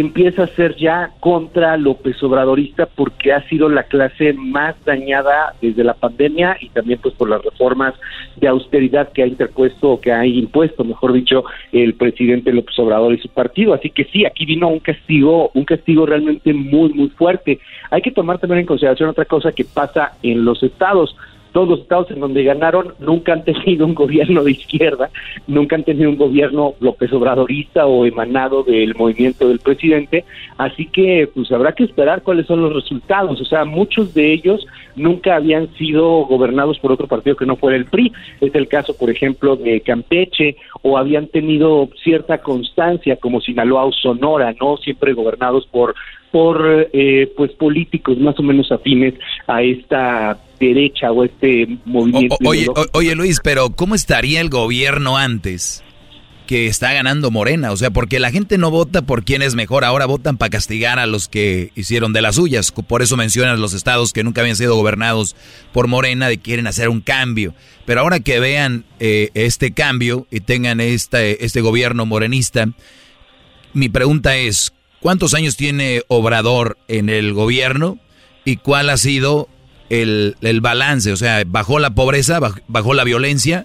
empieza a ser ya contra López Obradorista porque ha sido la clase más dañada desde la pandemia y también pues por las reformas de austeridad que ha interpuesto o que ha impuesto, mejor dicho, el presidente López Obrador y su partido. Así que sí, aquí vino un castigo, un castigo realmente muy, muy fuerte. Hay que tomar también en consideración otra cosa que pasa en los estados todos los estados en donde ganaron nunca han tenido un gobierno de izquierda, nunca han tenido un gobierno López Obradorista o emanado del movimiento del presidente, así que pues habrá que esperar cuáles son los resultados, o sea, muchos de ellos nunca habían sido gobernados por otro partido que no fuera el PRI, es el caso por ejemplo de Campeche o habían tenido cierta constancia como Sinaloa o Sonora, no siempre gobernados por por eh, pues políticos más o menos afines a esta derecha o este movimiento. O- oye, ideológico. o- oye Luis, pero ¿cómo estaría el gobierno antes que está ganando Morena? O sea, porque la gente no vota por quién es mejor, ahora votan para castigar a los que hicieron de las suyas. Por eso mencionas los estados que nunca habían sido gobernados por Morena, de quieren hacer un cambio. Pero ahora que vean eh, este cambio y tengan este, este gobierno morenista, mi pregunta es, ¿cuántos años tiene Obrador en el gobierno y cuál ha sido el, el balance? O sea, ¿bajó la pobreza, baj- bajó la violencia?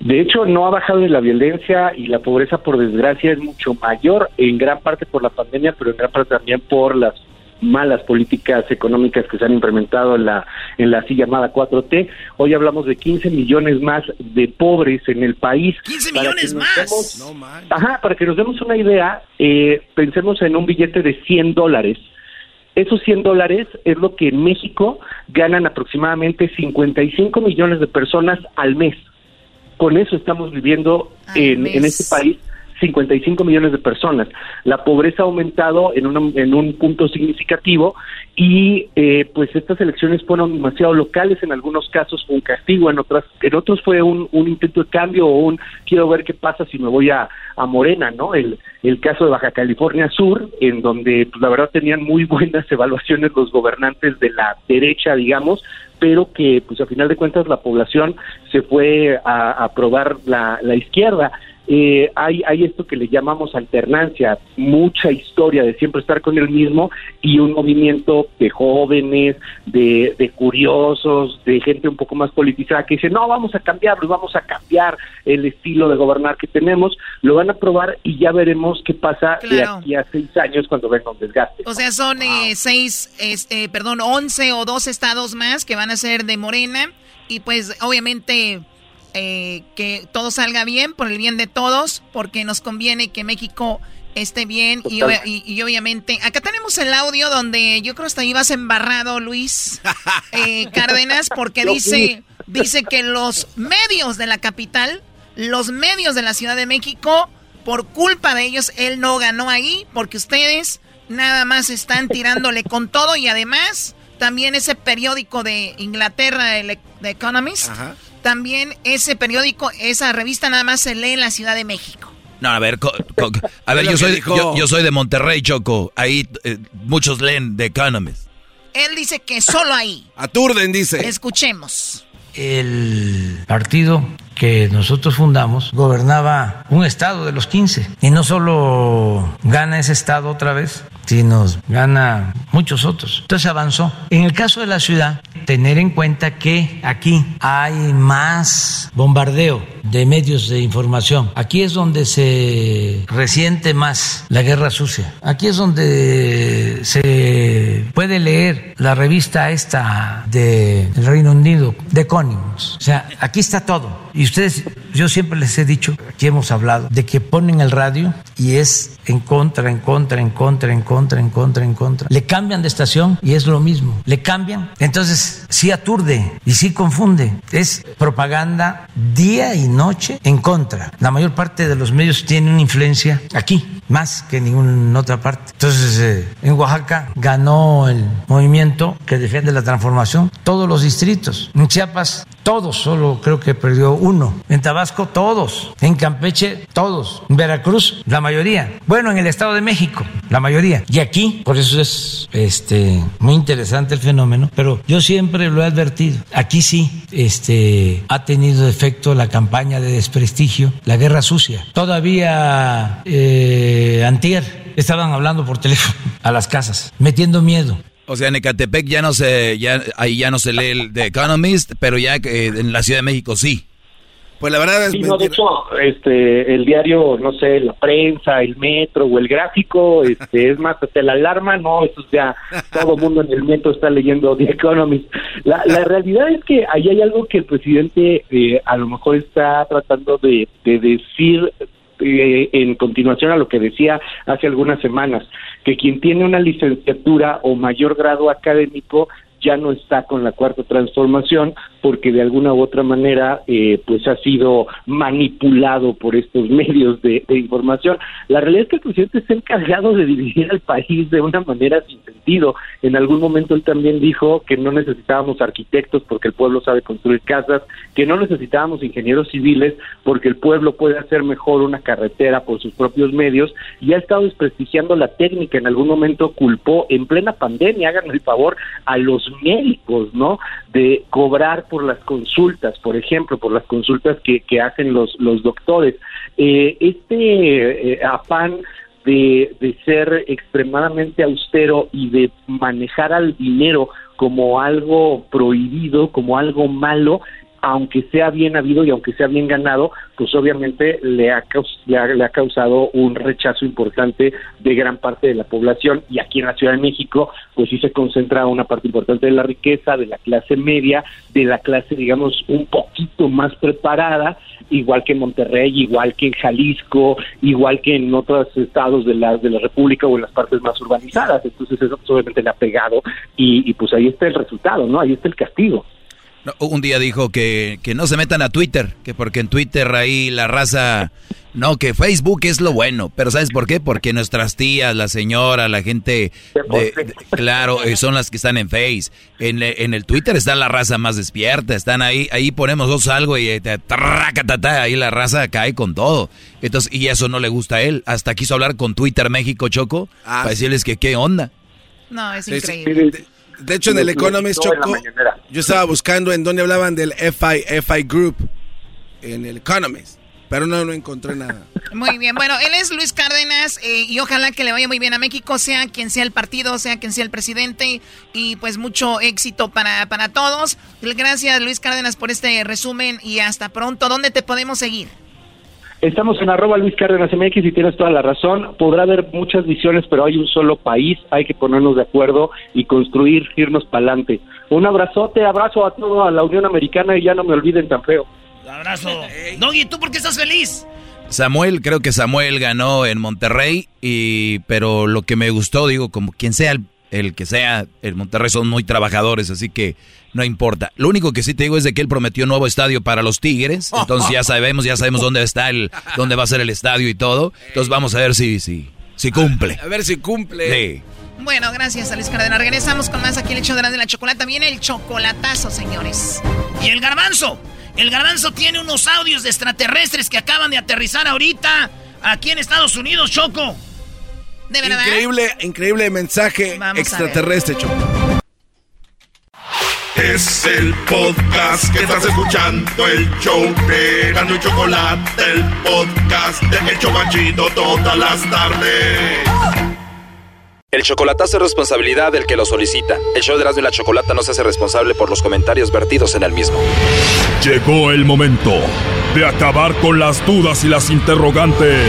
De hecho, no ha bajado la violencia y la pobreza, por desgracia, es mucho mayor, en gran parte por la pandemia, pero en gran parte también por las malas políticas económicas que se han implementado en la en la así llamada 4T. Hoy hablamos de 15 millones más de pobres en el país. 15 Para millones más. demos- Ajá, para que nos demos una idea, eh, pensemos en un billete de 100 dólares. Esos 100 dólares es lo que en México ganan aproximadamente 55 millones de personas al mes. Con eso estamos viviendo en, en este país 55 millones de personas. La pobreza ha aumentado en, una- en un punto significativo y eh, pues estas elecciones fueron demasiado locales, en algunos casos fue un castigo, en otras, en otros fue un, un intento de cambio o un quiero ver qué pasa si me voy a, a Morena, ¿no? El, el caso de Baja California Sur, en donde pues, la verdad tenían muy buenas evaluaciones los gobernantes de la derecha, digamos, pero que pues a final de cuentas la población se fue a a aprobar la, la izquierda. Eh, hay, hay esto que le llamamos alternancia, mucha historia de siempre estar con el mismo y un movimiento de jóvenes, de, de curiosos, de gente un poco más politizada que dice, no, vamos a cambiarlo, vamos a cambiar el estilo de gobernar que tenemos, lo van a probar y ya veremos qué pasa de Claro. aquí a seis años cuando venga un desgaste. O sea, son eh, seis, es- eh, perdón, once o dos estados más que van a ser de Morena. Y pues, obviamente, eh, que todo salga bien, por el bien de todos, porque nos conviene que México esté bien y, obviamente acá tenemos el audio donde yo creo que hasta ibas embarrado Luis eh, Cárdenas porque dice dice que los medios de la capital los medios de la Ciudad de México por culpa de ellos él no ganó ahí porque ustedes nada más están tirándole con todo y además también ese periódico de Inglaterra The Economist también ese periódico esa revista nada más se lee en la Ciudad de México no, a ver, a ver, yo soy, yo, soy de Monterrey, Choco. Ahí eh, muchos leen The Economist. Él dice que solo ahí. Aturden, dice. Escuchemos. El partido que nosotros fundamos gobernaba un estado de los 15 y no solo gana ese estado otra vez, sino gana muchos otros. Entonces avanzó. En el caso de la ciudad, tener en cuenta que aquí hay más bombardeo de medios de información. Aquí es donde se resiente más la guerra sucia. Aquí es donde se puede leer la revista esta del Reino Unido, de Economist. O sea, aquí está todo. Y ustedes, yo siempre les he dicho, aquí hemos hablado, de que ponen el radio y es en contra, en contra, en contra, en contra, en contra, en contra. Le cambian de estación y es lo mismo. Le cambian. Entonces, sí aturde y sí confunde. Es propaganda día y noche en contra. La mayor parte de los medios tienen una influencia aquí, más que en ninguna otra parte. Entonces, eh, en Oaxaca ganó el movimiento que defiende la transformación, todos los distritos. En Chiapas, todos, solo creo que perdió uno. En Tabasco, todos. En Campeche, todos. En Veracruz, la mayoría. Bueno, en el Estado de México, la mayoría. Y aquí, por eso es este, muy interesante el fenómeno, pero yo siempre lo he advertido. Aquí sí este, ha tenido efecto la campaña de desprestigio, la guerra sucia. Todavía eh, antier estaban hablando por teléfono a las casas, metiendo miedo. O sea, en Ecatepec ya no se, ya, ahí ya no se lee el The Economist, pero ya eh, en la Ciudad de México sí. Pues la verdad es no, de hecho, este, el diario, no sé, la prensa, el metro o el gráfico, este, es más, hasta la alarma, no, eso ya, todo el mundo en el metro está leyendo The Economist. La, la realidad es que ahí hay algo que el presidente eh, a lo mejor está tratando de, de decir eh, en continuación a lo que decía hace algunas semanas, que quien tiene una licenciatura o mayor grado académico ya no está con la cuarta transformación porque de alguna u otra manera eh, pues ha sido manipulado por estos medios de, información. La realidad es que el presidente está encargado de dividir al país de una manera sin sentido. En algún momento él también dijo que no necesitábamos arquitectos porque el pueblo sabe construir casas, que no necesitábamos ingenieros civiles porque el pueblo puede hacer mejor una carretera por sus propios medios y ha estado desprestigiando la técnica. En algún momento culpó en plena pandemia, hagan el favor, a los médicos, ¿no? De cobrar por las consultas, por ejemplo, por las consultas que, que hacen los, los doctores. Eh, este eh, afán de, de ser extremadamente austero y de manejar al dinero como algo prohibido, como algo malo, aunque sea bien habido y aunque sea bien ganado, pues obviamente le ha, le ha, causado un rechazo importante de gran parte de la población. Y aquí en la Ciudad de México pues sí se concentra una parte importante de la riqueza, de la clase media, de la clase digamos un poquito más preparada, igual que en Monterrey, igual que en Jalisco, igual que en otros estados de la, de la República o en las partes más urbanizadas, entonces eso obviamente le ha pegado y, y pues ahí está el resultado, ¿no? Ahí está el castigo un día dijo que, que, no se metan a Twitter, que porque en Twitter ahí la raza... No, que Facebook es lo bueno, pero ¿sabes por qué? Porque nuestras tías, la señora, la gente, claro, eh, son las que están en Face. En, en, el Twitter está la raza más despierta, están ahí, ahí ponemos dos algo y eh, ahí la raza cae con todo. Entonces, y eso no le gusta a él. Hasta quiso hablar con Twitter México Choco ah, para decirles que qué onda. No, es increíble. De hecho, en el Economist Choco, yo estaba buscando en donde hablaban del FI, FI Group, en el Economist, pero no, no encontré nada. Muy bien, bueno, él es Luis Cárdenas eh, y ojalá que le vaya muy bien a México, sea quien sea el partido, sea quien sea el presidente y pues mucho éxito para, para todos. Gracias Luis Cárdenas por este resumen y hasta pronto. ¿Dónde te podemos seguir? Estamos en arroba Luis Cárdenas MX y tienes toda la razón. Podrá haber muchas visiones, pero hay un solo país. Hay que ponernos de acuerdo y construir, irnos para adelante. Un abrazote, abrazo a toda la Unión Americana y ya no me olviden tan feo. Abrazo. Doggy, ¿tú por qué estás feliz? Samuel, creo que Samuel ganó en Monterrey, y, pero lo que me gustó, digo, como quien sea el, el que sea, el Monterrey son muy trabajadores, así que no importa. Lo único que sí te digo es de que él prometió un nuevo estadio para los Tigres. Entonces ya sabemos, ya sabemos dónde está el, dónde va a ser el estadio y todo. Entonces vamos a ver si, si, si cumple. A ver si cumple. Sí. Bueno, gracias, Luis Cárdenas. Regresamos con más aquí el hecho de la chocolate. Viene el chocolatazo, señores. Y el garbanzo. El garbanzo tiene unos audios de extraterrestres que acaban de aterrizar ahorita aquí en Estados Unidos, Choco. ¿De verdad? Increíble, increíble mensaje extraterrestre, Choco. Es el podcast que estás escuchando, el show de Gano y Chocolate, el podcast de El Chocachito todas las tardes. El chocolatazo es responsabilidad del que lo solicita. El show de Erasmo y la Chocolata no se hace responsable por los comentarios vertidos en el mismo. Llegó el momento de acabar con las dudas y las interrogantes.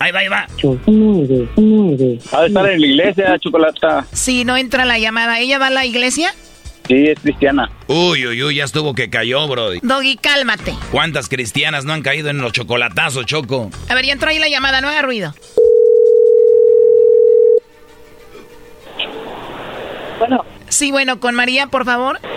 Ahí va, ahí va. Ha de estar en la iglesia, Chocolata. Sí, no entra la llamada. ¿Ella va a la iglesia? Sí, es cristiana. Uy, uy, uy, ya estuvo que cayó, Brody. Doggy, cálmate. ¿Cuántas cristianas no han caído en los chocolatazos, Choco? A ver, ya entró ahí la llamada, no haga ruido. Bueno. Sí, bueno, con María, por favor.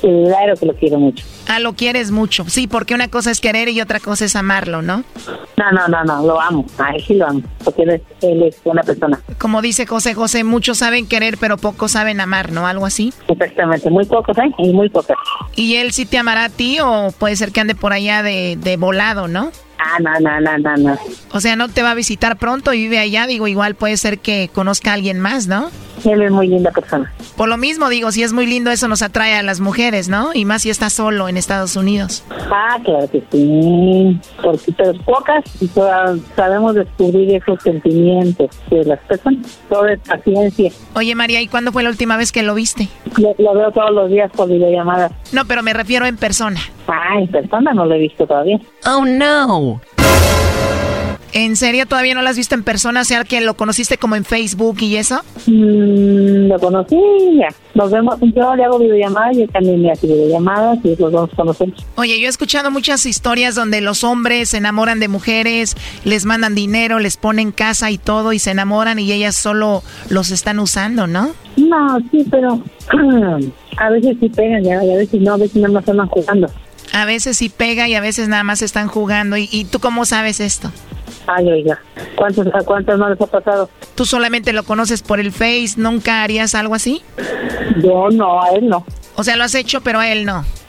Claro que lo quiero mucho. Ah, lo quieres mucho. Sí, porque una cosa es querer y otra cosa es amarlo, ¿no? No, no, no, no, lo amo. A él sí lo amo. Porque él es, él es una persona. Como dice José José, muchos saben querer, pero pocos saben amar, ¿no? Algo así. Exactamente, muy pocos, ¿eh? Y muy pocos. ¿Y él sí te amará a ti o puede ser que ande por allá de, de volado, no? Ah, no, no, no, no, no. O sea, no te va a visitar pronto y vive allá. Digo, igual puede ser que conozca a alguien más, ¿no? Él es muy linda persona. Por lo mismo digo, si es muy lindo, eso nos atrae a las mujeres, ¿no? Y más si está solo en Estados Unidos. Ah, claro que sí. Porque pero pocas y todas sabemos descubrir esos sentimientos de las personas. Todo es paciencia. Oye, María, ¿y cuándo fue la última vez que lo viste? Lo, lo veo todos los días por videollamadas. No, pero me refiero en persona. Ah, en persona no lo he visto todavía. Oh, no. ¿En serio todavía no lo has visto en persona? O sea, que lo conociste como en Facebook y eso. Mm, lo conocí ya. Nos vemos, yo le hago videollamadas y él también me hace videollamadas y los dos conocemos. Oye, yo he escuchado muchas historias donde los hombres se enamoran de mujeres, les mandan dinero, les ponen casa y todo y se enamoran y ellas solo los están usando, ¿no? No, sí, pero a veces sí pegan ya, y a veces no, a veces nada más están jugando. A veces sí pega y a veces nada más están jugando. ¿Y, y tú cómo sabes esto? Ay, oiga, ¿cuántos, ¿a cuántos no les ha pasado? ¿Tú solamente lo conoces por el Face? ¿Nunca harías algo así? Yo no, a él no. O sea, lo has hecho, pero a él no.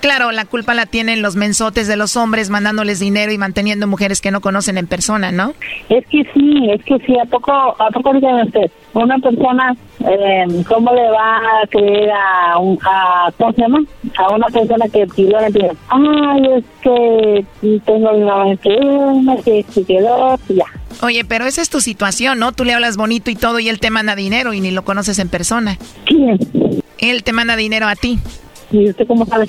Claro, la culpa la tienen los mensotes de los hombres mandándoles dinero y manteniendo mujeres que no conocen en persona, ¿no? Es que sí, es que sí, ¿a poco, a poco usted? Una persona, eh, ¿cómo le va a creer a, un, a, ¿cómo se llama? A una persona que pidió la dice, ay, es que tengo enferma, que se quedó, y ya. Oye, pero esa es tu situación, ¿no? Tú le hablas bonito y todo y él te manda dinero y ni lo conoces en persona. ¿Quién? Él te manda dinero a ti. ¿Y usted cómo sabe?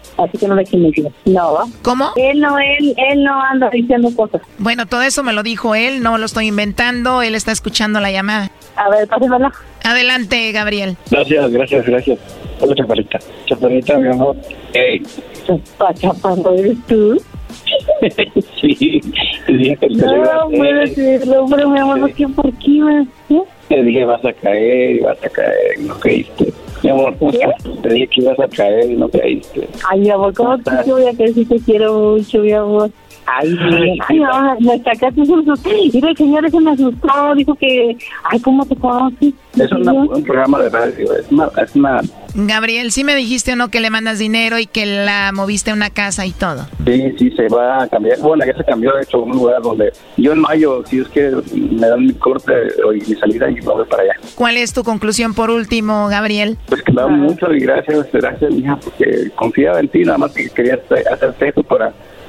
Así que no le mentir. No. ¿Cómo? Él no, él, él no anda diciendo cosas. Bueno, todo eso me lo dijo él, no lo estoy inventando, él está escuchando la llamada. A ver, pásemela. Adelante, Gabriel. Gracias, gracias, gracias. Hola, Chaparrita. Chaparrita, mi amor. Hey. Chapa, chaparro, ¿eres tú? sí, te dije que te No, puedo decirlo, pero mi amor, ¿por qué? ¿Por qué? me- ¿Eh? Te dije vas a caer vas a caer no caíste. Mi amor, ¿cómo estás? te dije que ibas a caer y no caíste. Ay, mi amor, ¿cómo te yo voy a si te quiero mucho, mi amor? Ay, bien. Ay, no, me sacaste un susto. Mira, el señor ese me asustó, dijo que, ay, ¿cómo te conoces? Es una- un programa de radio, es una, es una Gabriel, ¿sí me dijiste o no que le mandas dinero y que la moviste a una casa y todo? Sí, sí, se va a cambiar. Bueno, ya se cambió, de hecho, a un lugar donde yo en mayo, si es que me dan mi corte y mi salida y me voy para allá. ¿Cuál es tu conclusión por último, Gabriel? Pues que me da mucho y gracias, gracias, mija, porque confiaba en ti, nada más que quería hacer- hacerte eso para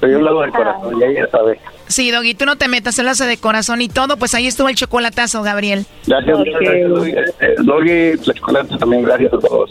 Pero yo lo hago del corazón, ya ella sabe. Sí, Doggy, tú no te metas, él hace de corazón y todo, pues ahí estuvo el chocolatazo, Gabriel. Gracias, muchas gracias, Doggy. Eh, Doggy, la Chocolata también, gracias a todos.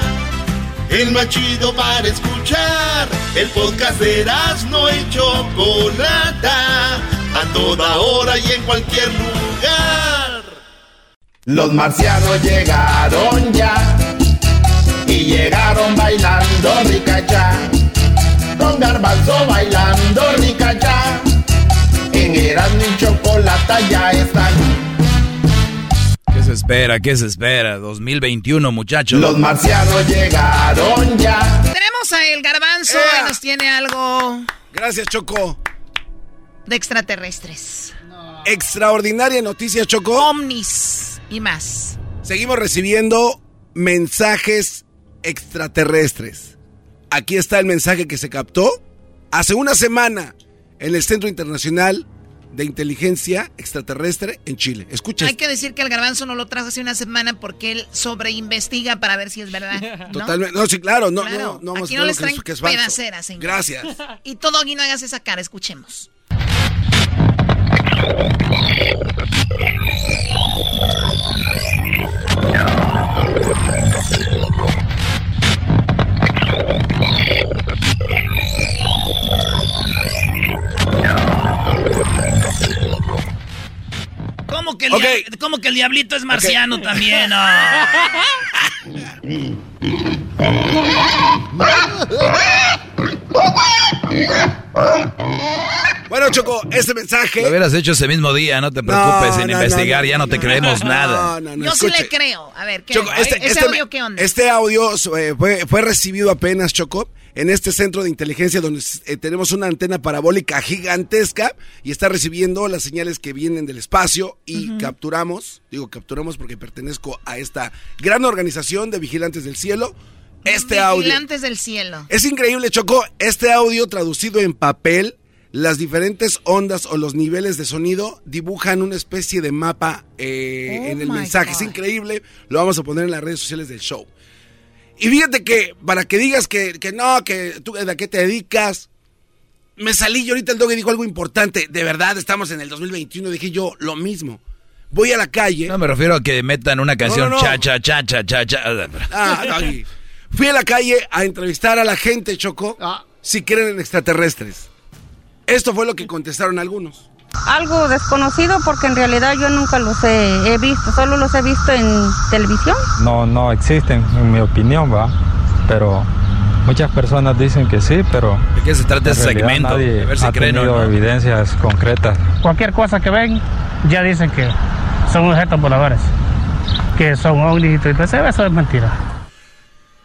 El más chido para escuchar. El podcast de no y Chocolata. A toda hora y en cualquier lugar. Los marcianos llegaron ya y llegaron bailando ricacha. Con garbanzo bailando ricacha. En Erasmo y Chocolata ya están. ¿Qué es espera? ¿Qué se espera? 2021, muchachos. Los marcianos llegaron ya. Tenemos a El Garbanzo y nos tiene algo Gracias, Choco. de extraterrestres. Extraordinaria noticia, Choco. Omnis y más. Seguimos recibiendo mensajes extraterrestres. Aquí está el mensaje que se captó hace una semana en el Centro Internacional de Inteligencia Extraterrestre en Chile. Escucha. Hay que decir que el garbanzo no lo trajo hace una semana porque él sobreinvestiga para ver si es verdad. ¿no? Totalmente. No, sí, claro. No, Claro. no, no Aquí no les traen que es pedaceras, señor. Gracias. Y todo aquí no hagas esa cara, escuchemos. ¿Cómo que, el Ok. dia- cómo que el diablito es marciano también? Bueno, Choco, este mensaje. Lo hubieras hecho ese mismo día, no te preocupes No, en no, investigar, no, ya no te creemos nada. No, no, Yo sí le creo. A ver, ¿qué? Choco, este, ¿Ese este- audio qué onda? este audio eh, fue, fue recibido apenas, Choco, en este centro de inteligencia donde eh, tenemos una antena parabólica gigantesca y está recibiendo las señales que vienen del espacio y capturamos, digo capturamos porque pertenezco a esta gran organización de vigilantes del cielo, este audio. Vigilantes del cielo. Es increíble, Choco, este audio traducido en papel, las diferentes ondas o los niveles de sonido dibujan una especie de mapa eh, Oh en el mensaje. Es increíble, lo vamos a poner en las redes sociales del show. Y fíjate que para que digas que, que no, que tú de a qué te dedicas, me salí y ahorita el dog dijo algo importante. De verdad, estamos en el 2021, dije yo lo mismo. Voy a la calle. No me refiero a que metan una canción No, no, no. cha cha cha cha cha cha. Ah. Fui a la calle a entrevistar a la gente, Choco, si creen en extraterrestres. Esto fue lo que contestaron algunos. Algo desconocido porque en realidad yo nunca los he, he visto, solo los he visto en televisión. No, no existen, en mi opinión, va. Pero muchas personas dicen que sí, pero. ¿De qué se trata ese segmento? Nadie A ver si ha creen o tenido no. evidencias concretas. Cualquier cosa que ven, ya dicen que son objetos voladores, que son ovnis y todo eso. Eso es mentira.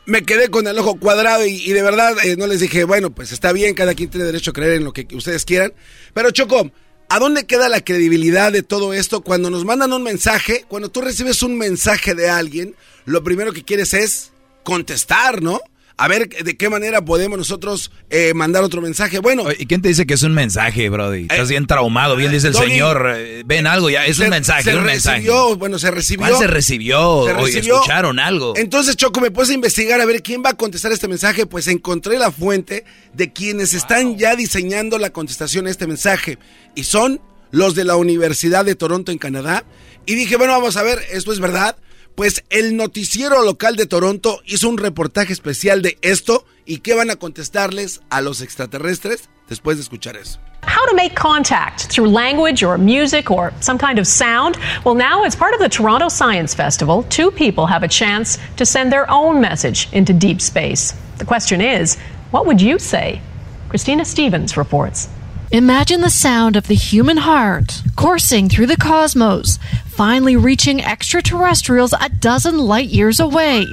Me quedé con el ojo cuadrado y, y de verdad eh, no les dije, bueno, pues está bien, cada quien tiene derecho a creer en lo que ustedes quieran. Pero Choco, ¿a dónde queda la credibilidad de todo esto cuando nos mandan un mensaje? Cuando tú recibes un mensaje de alguien, lo primero que quieres es contestar, ¿no? A ver de qué manera podemos nosotros eh, mandar otro mensaje. Bueno, ¿Y quién te dice que es un mensaje, Brody? Estás bien traumado, bien dice el Doggy, señor. eh, Ven algo ya, es un mensaje, se un mensaje. recibió, bueno, se recibió. ¿Cuál se recibió? Se recibió. escucharon algo. Entonces, Choco, me puse a investigar a ver quién va a contestar este mensaje. Pues encontré la fuente de quienes están ya diseñando la contestación a este mensaje. Y son los de la Universidad de Toronto en Canadá. Y dije, bueno, vamos a ver, ¿esto es verdad? Pues el noticiero local de Toronto hizo un reportaje especial de esto y qué van a contestarles a los extraterrestres después de escuchar eso. How to make contact through language or music or some kind of sound? Well, now, as part of the Toronto Science Festival, two people have a chance to send their own message into deep space. The question is, what would you say? Christina Stevens reports. Imagine the sound of the human heart coursing through the cosmos, finally reaching extraterrestrials a dozen light years away.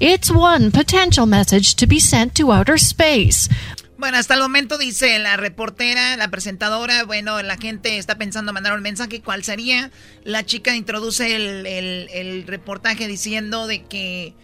It's one potential message to be sent to outer space. Bueno, hasta el momento dice la reportera, la presentadora, bueno, la gente está pensando mandar un mensaje, ¿cuál sería? La chica introduce el, el- el reportaje diciendo de que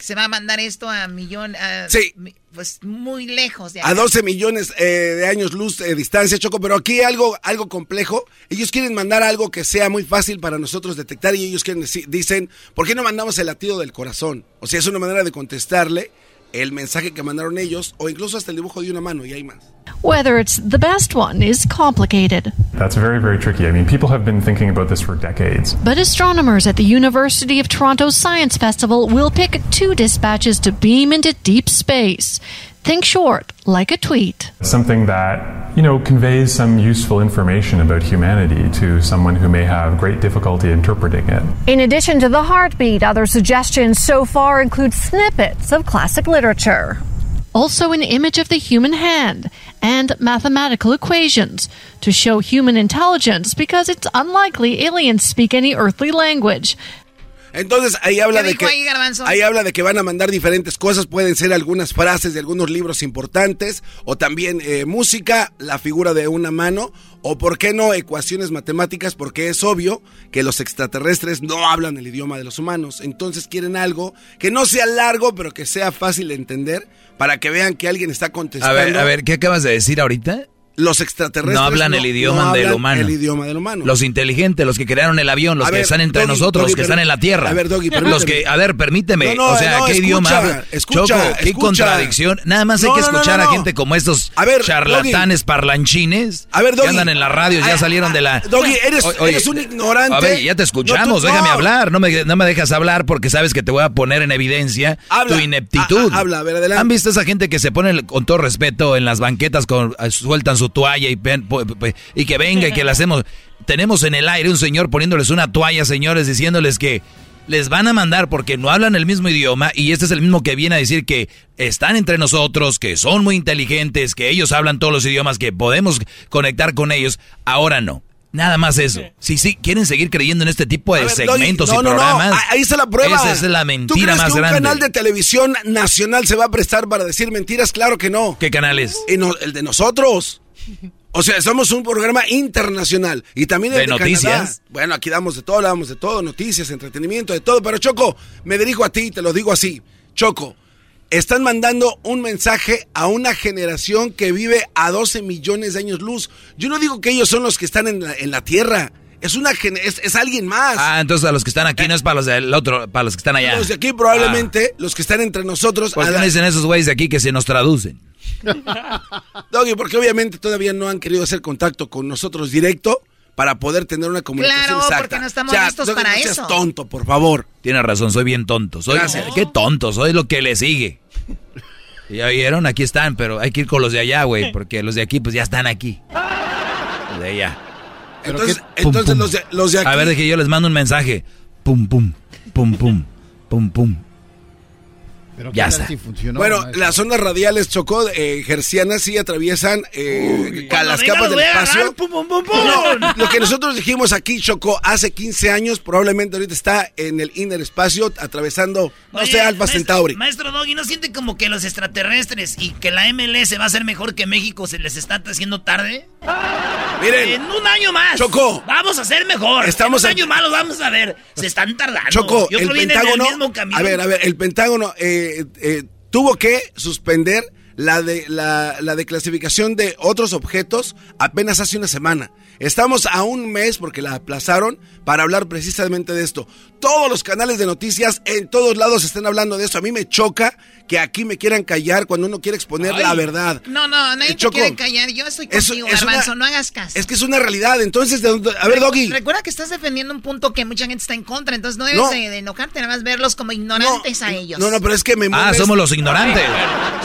se va a mandar esto a millón, a- Sí. pues muy lejos de a 12 millones eh, de años luz de distancia, Choco, pero aquí algo, algo complejo. Ellos quieren mandar algo que sea muy fácil para nosotros detectar y ellos quieren dicen, ¿por qué no mandamos el latido del corazón? O sea, es una manera de contestarle el mensaje que mandaron ellos o incluso hasta el dibujo de una mano y hay más. Whether it's the best one is complicated. That's very, very tricky. I mean, people have been thinking about this for decades. But astronomers at the University of Toronto's Science Festival will pick two dispatches to beam into deep space. Think short, like a tweet. Something that, you know, conveys some useful information about humanity to someone who may have great difficulty interpreting it. In addition to the heartbeat, other suggestions so far include snippets of classic literature. Also, an image of the human hand and mathematical equations to show human intelligence because it's unlikely aliens speak any earthly language. Entonces ahí habla ¿Qué de dijo que ahí, Garbanzo? ahí habla de que van a mandar diferentes cosas, pueden ser algunas frases de algunos libros importantes o también eh, música, la figura de una mano o por qué no ecuaciones matemáticas porque es obvio que los extraterrestres no hablan el idioma de los humanos, entonces quieren algo que no sea largo pero que sea fácil de entender para que vean que alguien está A contestando. ver, a ver, ¿qué acabas de decir ahorita? Los extraterrestres No hablan el idioma no del hablan humano. El idioma del humano. Los inteligentes, los que crearon el avión, los A que ver, están entre Doggy, nosotros, Doggy, los que están en la tierra. A ver, Doggy, los que, a ver, permíteme. No, o sea, ¿qué escucha, idioma habla? escucha, Choco, qué contradicción. Nada más hay que escuchar a gente como estos A ver, charlatanes parlanchines A ver, que andan en las radios, ya Ah, salieron de la... Doggy, eres, O- oye, eres un ignorante. A ver, ya te escuchamos, tú- déjame hablar. No me, no me dejas hablar porque sabes que te voy a poner en evidencia Habla. tu ineptitud. Ah, ah, habla, a ver, adelante. ¿Han visto esa gente que se pone, con todo respeto, en las banquetas, con, sueltan su toalla y, que venga y que la hacemos? Tenemos en el aire un señor poniéndoles una toalla, señores, diciéndoles que les van a mandar porque no hablan el mismo idioma y este es el mismo que viene a decir que están entre nosotros, que son muy inteligentes, que ellos hablan todos los idiomas, que podemos conectar con ellos. Ahora no. Nada más eso. Si sí, quieren seguir creyendo en este tipo de ver, segmentos y no, no, no, programas. ah, Ahí está la prueba. Esa es la ¿Tú mentira crees más que un grande. canal de televisión nacional se va a prestar para decir mentiras? Claro que no. ¿Qué canales? Y no- el de nosotros. O sea, somos un programa internacional. Y también el ¿De de, noticias? Canadá. Bueno, aquí damos de todo, hablamos de todo, noticias, entretenimiento, de todo. Pero Choco, me dirijo a ti y te lo digo así. Choco, están mandando un mensaje a una generación que vive a 12 millones de años luz. Yo no digo que ellos son los que están en la, en la Tierra. Es una es, es alguien más. Ah, entonces a los que están aquí no es para los del otro, para los que están allá. Los de aquí probablemente, los que están entre nosotros. ¿Por qué no dicen esos güeyes de aquí que se nos traducen? Doggy, porque obviamente todavía no han querido hacer contacto con nosotros directo para poder tener una comunicación Claro, exacta. porque no estamos listos Doggy, para no seas eso. tonto, por favor. Tiene razón, soy bien tonto. Soy, Gracias. Qué tonto, soy lo que le sigue. Ya vieron, aquí están, pero hay que ir con los de allá, güey, porque los de aquí pues ya están aquí. Los de allá. Entonces, Pum, entonces pum. los, de, los de aquí. A ver, de que yo les mando un mensaje. Pum, pum, pum, pum, pum, pum. Pero Ya ¿qué tal está. si funcionó, bueno, maestro? las ondas radiales chocó, eh, hercianas sí atraviesan eh, las capas del espacio. pum, pum, pum, pum. No, lo que nosotros dijimos aquí, Chocó, hace 15 años, probablemente ahorita está en el inner espacio, atravesando, no Oye, sé, Alfa maestro- Centauri. Maestro Doggy, ¿no siente como que los extraterrestres y que la MLS va a ser mejor que México se les está haciendo tarde? Miren, En un año más. Choco. Vamos a ser mejor. Estamos en un año más los vamos a ver. Se están tardando. Choco, y otro el viene en Pentágono. el mismo camino. A ver, a ver, el Pentágono eh, eh, tuvo que suspender la de la, la declasificación de otros objetos apenas hace una semana. Estamos a un mes porque la aplazaron para hablar precisamente de esto. Todos los canales de noticias en todos lados están hablando de esto. A mí me choca que aquí me quieran callar cuando uno quiere exponer la verdad. No, no, nadie Eh, te quiere callar. Yo estoy eso- contigo, es una- Garbanzo, no hagas caso. Es que es una realidad. Entonces, ¿de dónde- a ver, Doggy. Recuerda que estás defendiendo un punto que mucha gente está en contra, entonces no debes No. de, de enojarte, nada más verlos como ignorantes a ellos. No, no, pero es que me Ah, molesta. somos los ignorantes.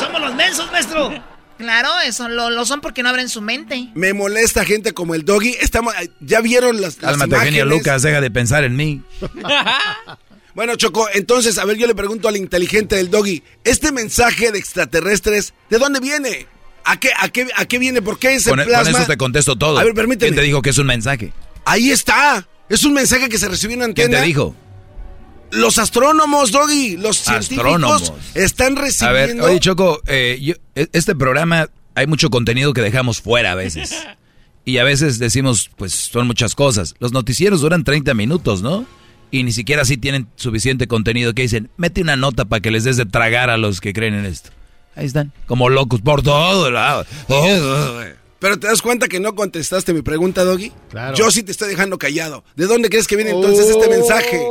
Somos los mensos, maestro. Claro, eso lo, lo son porque no abren su mente. Me molesta gente como el Doggy. Estamos, ya vieron las, las Cálmate, genio imágenes? Lucas, deja de pensar en mí. Bueno, Choco, entonces, a ver, yo le pregunto al inteligente del Doggy, este mensaje de extraterrestres, ¿de dónde viene? ¿A qué, a qué, a qué viene? ¿Por qué ese Con, con plasma? eso te contesto todo. A ver, permíteme. ¿Quién te dijo que es un mensaje? Ahí está. Es un mensaje que se recibió en una ¿Quién te dijo? Los astrónomos, Doggy, los científicos Astrónomos. están A recibiendo... ver, oye Choco, eh, yo- e- este programa hay mucho contenido que dejamos fuera a veces. Y a veces decimos, pues son muchas cosas. Los noticieros duran 30 minutos, ¿no? Y ni siquiera así tienen suficiente contenido que dicen, mete una nota para que les des de tragar a los que creen en esto. Ahí están, como locos por todo lado. Pero te das cuenta que no contestaste mi pregunta, Doggy. Claro. Yo sí te estoy dejando callado. ¿De dónde crees que viene entonces este mensaje?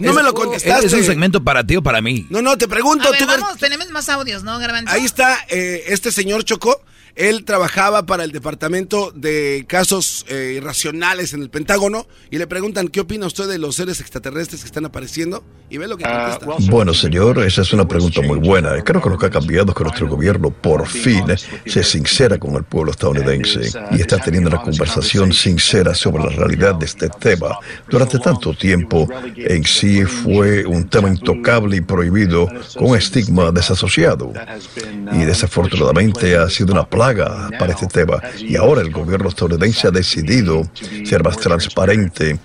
No Es- me lo contestaste. ¿Es un segmento para ti o para mí? No, no, te pregunto. A ver, tú- vamos, tenemos más audios, ¿no, Garbanzo? Ahí está eh, este señor Chocó. Él trabajaba para el departamento de casos eh, irracionales en el Pentágono y le preguntan qué opina usted de los seres extraterrestres que están apareciendo y ve lo que contesta. Bueno, señor, esa es una pregunta muy buena. Creo que lo que ha cambiado es que nuestro gobierno por fin se sincera con el pueblo estadounidense y está teniendo una conversación sincera sobre la realidad de este tema. Durante tanto tiempo, en sí fue un tema intocable y prohibido con un estigma desasociado. Y desafortunadamente ha sido una plaga plaga para este tema. Y ahora el gobierno estadounidense ha decidido ser más transparente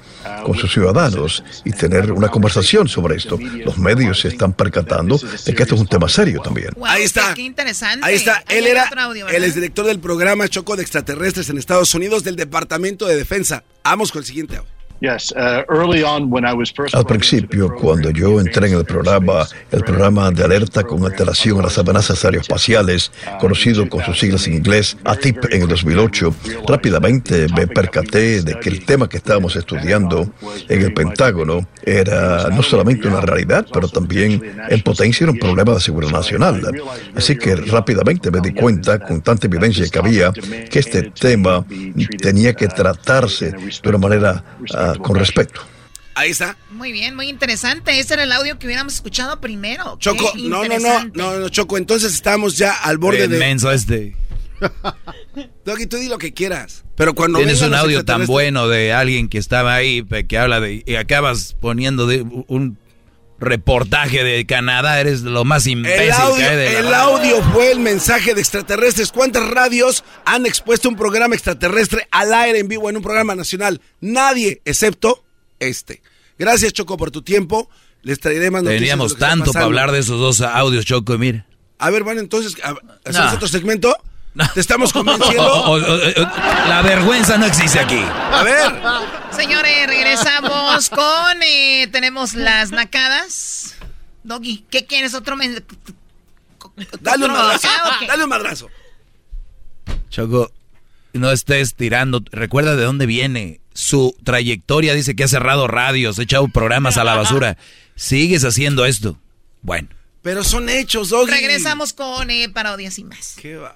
con sus ciudadanos y tener una conversación sobre esto. Los medios se están percatando de que esto es un tema serio también. Ahí está. Qué interesante. Ahí está. Él hay era audio, el exdirector del programa Choco de Extraterrestres en Estados Unidos del Departamento de Defensa. Vamos con el siguiente audio. Yes, uh, early on when I was first Al principio, cuando yo entré en el programa, el programa de alerta con alteración a las amenazas aeroespaciales, conocido con sus siglas en inglés ATIP en el 2008, rápidamente me percaté de que el tema que estábamos estudiando en el Pentágono era no solamente una realidad, pero también en potencia era un problema de seguridad nacional. Así que rápidamente me di cuenta, con tanta evidencia que había, que este tema tenía que tratarse de una manera con respeto. Ahí está. Muy bien, muy interesante. Ese era el audio que hubiéramos escuchado primero. Choco, no, no, no, no, no, Choco, entonces estamos ya al borde de... menso este. Doggy, tú di lo que quieras. Pero cuando Tienes un audio tan bueno de alguien que estaba ahí, que habla de... Y acabas poniendo de un reportaje de Canadá, eres lo más imbécil El audio, que hay de el audio fue el mensaje de extraterrestres. ¿Cuántas radios han expuesto un programa extraterrestre al aire en vivo en un programa nacional? Nadie, excepto este. Gracias, Choco, por tu tiempo. Les traeré más noticias. Teníamos tanto para hablar de esos dos audios, Choco, y mira. A ver, bueno, entonces, ¿hacemos No. otro segmento? ¿Te estamos convenciendo? O- o- o- la vergüenza no existe aquí. A ver. Señores, regresamos con. eh, tenemos las nacadas. Doggy, ¿qué quieres? Otro. Dale un madrazo. Ah, ok. Dale un madrazo. Choco, no estés tirando. Recuerda de dónde viene. Su trayectoria dice que ha cerrado radios, ha echado programas a la basura. Sigues haciendo esto. Bueno. Pero son hechos, Doggy. Regresamos con eh, parodias y más. ¿Qué va?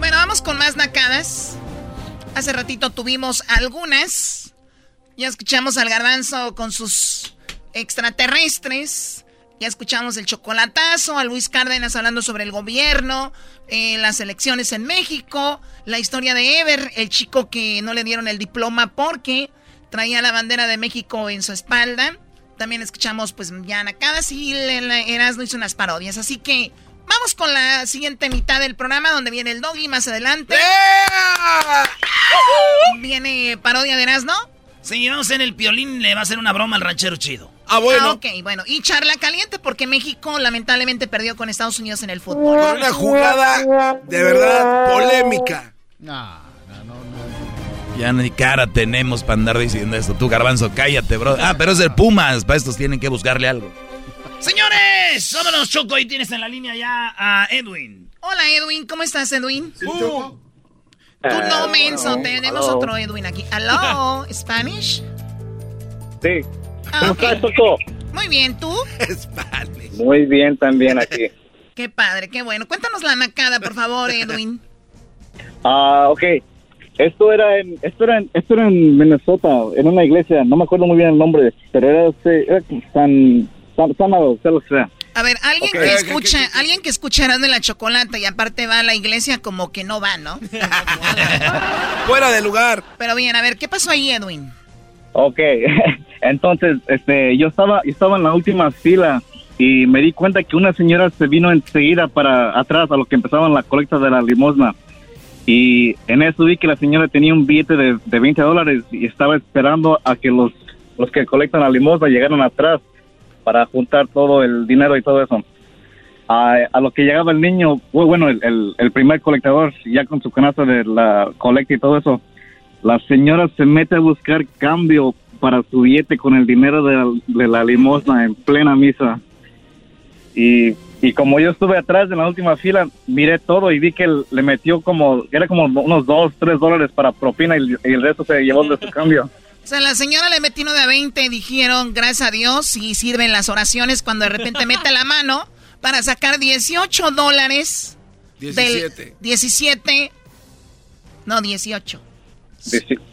Bueno, vamos con más nacadas. Hace ratito tuvimos algunas. Ya escuchamos al garbanzo con sus extraterrestres. Ya escuchamos el chocolatazo, a Luis Cárdenas hablando sobre el gobierno, eh, las elecciones en México, la historia de Ever, el chico que no le dieron el diploma porque traía la bandera de México en su espalda. También escuchamos pues ya nacadas y Erasmo hizo unas parodias. Así que vamos con la siguiente mitad del programa donde viene el doggy más adelante. Viene parodia de Erasmo. Sí, vamos en el piolín, le va a hacer una broma al ranchero chido. Ah, bueno. ok, bueno. Y charla caliente porque México lamentablemente perdió con Estados Unidos en el fútbol. Una jugada de verdad polémica. Ya ni cara tenemos para andar diciendo esto. Tú, garbanzo, cállate, bro. Ah, pero es el Pumas. Para estos tienen que buscarle algo. Señores, vámonos, Choco. Ahí tienes en la línea ya a Edwin. Hola Edwin, ¿cómo estás Edwin? Tú Ah, no, menso, hello. tenemos Hello. otro Edwin aquí. Hello, Spanish. Sí. Ah, ¿Cómo estás, Choco? Muy bien, ¿tú? Muy bien también aquí. Qué padre, qué bueno. Cuéntanos la nacada, por favor, Edwin. Ah, ok. Esto era en esto era en, esto era en Minnesota, en una iglesia, no me acuerdo muy bien el nombre, pero era, este- era San San Sanado, sea lo que sea. A ver, alguien que escucha, alguien que escucha Erasmo y la chocolata y aparte va a la iglesia como que no va, ¿no? Fuera de lugar. Pero bien, a ver, ¿qué pasó ahí, Edwin? Ok, entonces, este, yo estaba, yo estaba en la última fila y me di cuenta que una señora se vino enseguida para atrás a lo que empezaban la colecta de la limosna. Y en eso vi que la señora tenía un billete de, de 20 dólares y estaba esperando a que los, los que colectan la limosna llegaran atrás para juntar todo el dinero y todo eso. A, a lo que llegaba el niño, bu- bueno, el, el, el primer colectador, ya con su canasta de la colecta y todo eso, la señora se mete a buscar cambio para su billete con el dinero de la, de la limosna en plena misa. Y Y como yo estuve atrás en la última fila, miré todo y vi que le metió como, era como unos dos, tres dólares para propina y, el resto se llevó de su cambio. O sea, la señora le metió uno de 20 y dijeron, gracias a Dios, y sirven las oraciones cuando de repente mete la mano para sacar 18 dólares. 17. 17. No, 18.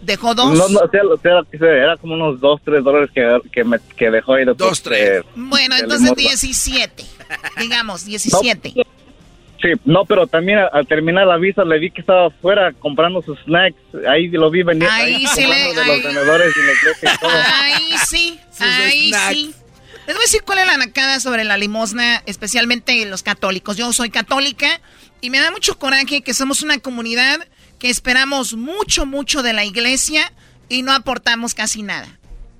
Dejó dos. No, no, o sea, era como unos dos, tres dólares que, que, me, que dejó ahí. Dos, tres. bueno, entonces 17. digamos, 17. Sí, no, pero también al, terminar la visa le vi que estaba afuera comprando sus snacks. Ahí lo vi venir. Ahí, sí le. De los vendedores y Ahí sí, ahí sí. Les voy a decir cuál es la nacada sobre la limosna, especialmente los católicos. Yo soy católica y me da mucho coraje que somos una comunidad que esperamos mucho, mucho de la iglesia y no aportamos casi nada.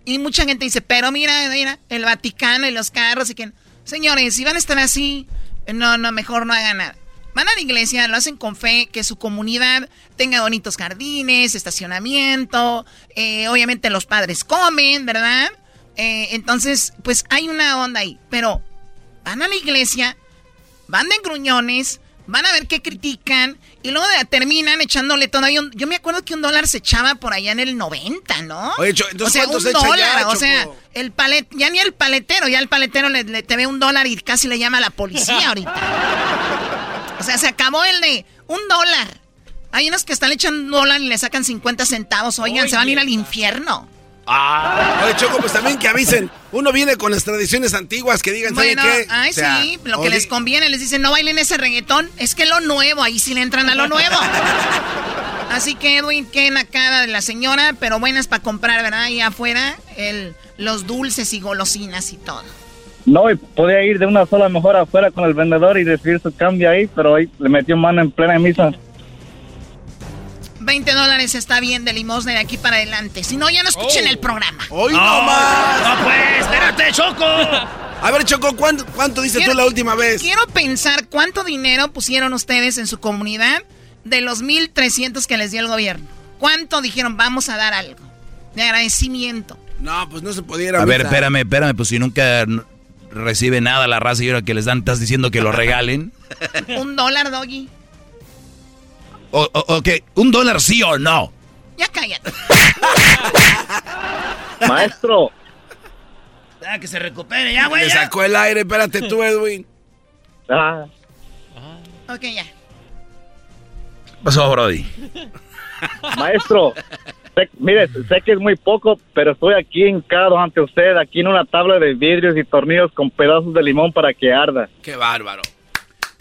Y mucha gente dice, pero mira, mira, el Vaticano y los carros y que... Señores, si van a estar así, no, no, mejor no hagan nada. Van a la iglesia, lo hacen con fe, que su comunidad tenga bonitos jardines, estacionamiento, eh, obviamente los padres comen, ¿verdad? Eh, entonces, pues hay una onda ahí. Pero van a la iglesia, van de gruñones, van a ver qué critican y luego terminan echándole todavía un, Yo me acuerdo que un dólar se echaba por allá en el 90, ¿no? Oye, entonces o sea, un dólar, o sea, el palet, ya ni el paletero, ya el paletero le, te ve un dólar y casi le llama a la policía ahorita. O sea, se acabó el de un dólar. Hay unos que están echando un dólar y le sacan 50 centavos. Oigan, se van a ir al infierno. Ah. Oye, Choco, pues también que avisen. Uno viene con las tradiciones antiguas que digan, bueno, qué? Ay, sí, lo que les conviene. Les dicen, no bailen ese reggaetón. Es que lo nuevo, ahí sí le entran a lo nuevo. Así que, Edwin, qué nacada de la señora, pero buenas para comprar, ¿verdad? Ahí afuera, el, los dulces y golosinas y todo. No, y podía ir de una sola mejor afuera con el vendedor y recibir su cambio ahí, pero ahí le metió mano en plena misa. 20 dólares está bien de limosna de aquí para adelante. Si no, ya no escuchen oh. el programa. ¡Hoy no, más! ¡No, pues! ¡Espérate, Choco! A ver, Choco, ¿cuánto, cuánto dices tú la última vez? Quiero pensar cuánto dinero pusieron ustedes en su comunidad de los 1.300 que les dio el gobierno. ¿Cuánto dijeron vamos a dar algo? De agradecimiento. No, pues no se pudiera. A ver, espérame, espérame, pues si nunca recibe nada la raza y ahora que les dan, estás diciendo que lo regalen. Un dólar, Doggy. O, ok, ¿un dólar sí o no? Ya cállate. Maestro. Ya, que se recupere, ya, güey. Le sacó el aire, espérate tú, Edwin. Ah. Ok, ya. pasó, Brody? Maestro, mire, sé que es muy poco, pero estoy aquí hincado ante usted, aquí en una tabla de vidrios y tornillos con pedazos de limón para que arda. Qué bárbaro.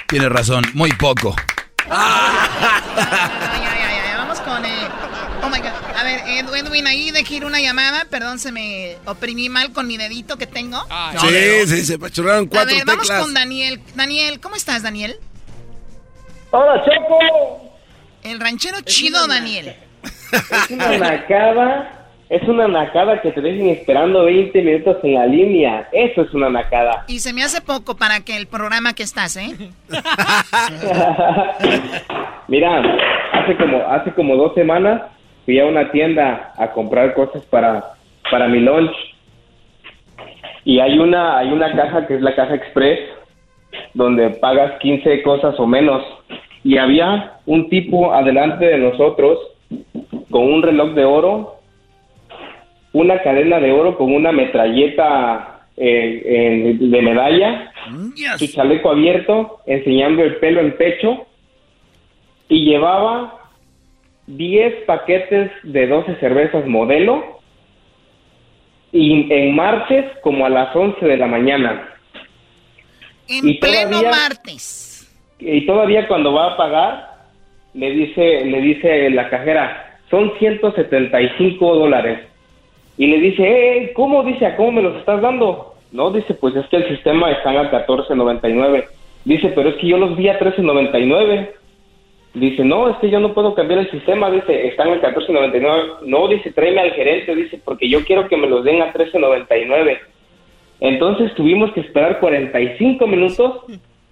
Tiene razón, muy poco. Vamos con. Eh, oh my God. A ver, Edwin, ahí de ir una llamada. Perdón, se me oprimí mal con mi dedito que tengo. sí, sí, se pachurraron cuatro A ver, vamos con Daniel. Daniel, ¿cómo estás, Daniel? Hola, Choco. El ranchero chido, Daniel. Es una nacada es una nacada que te dejen esperando 20 minutos en la línea. Eso es una nacada. Y se me hace poco para que el programa que estás, ¿eh? Mira, hace como, hace como dos semanas fui a una tienda a comprar cosas para, para mi lunch. Y hay una, hay una caja que es la caja express, donde pagas 15 cosas o menos. Y había un tipo adelante de nosotros con un reloj de oro una cadena de oro con una metralleta eh, de medalla, su chaleco abierto, enseñando el pelo en pecho, y llevaba 10 paquetes de 12 cervezas modelo, y en martes como a las 11 de la mañana. En y pleno martes. Y todavía cuando va a pagar, le dice, le dice la cajera, son 175 dólares. Y le dice, eh, ¿cómo? Dice, ¿a cómo me los estás dando? No, dice, pues es que el sistema está a 14.99. Dice, pero es que yo los vi a 13.99. Dice, no, es que yo no puedo cambiar el sistema. Dice, están a 14.99. No, dice, tráeme al gerente. Dice, porque yo quiero que me los den a 13.99. Entonces tuvimos que esperar 45 minutos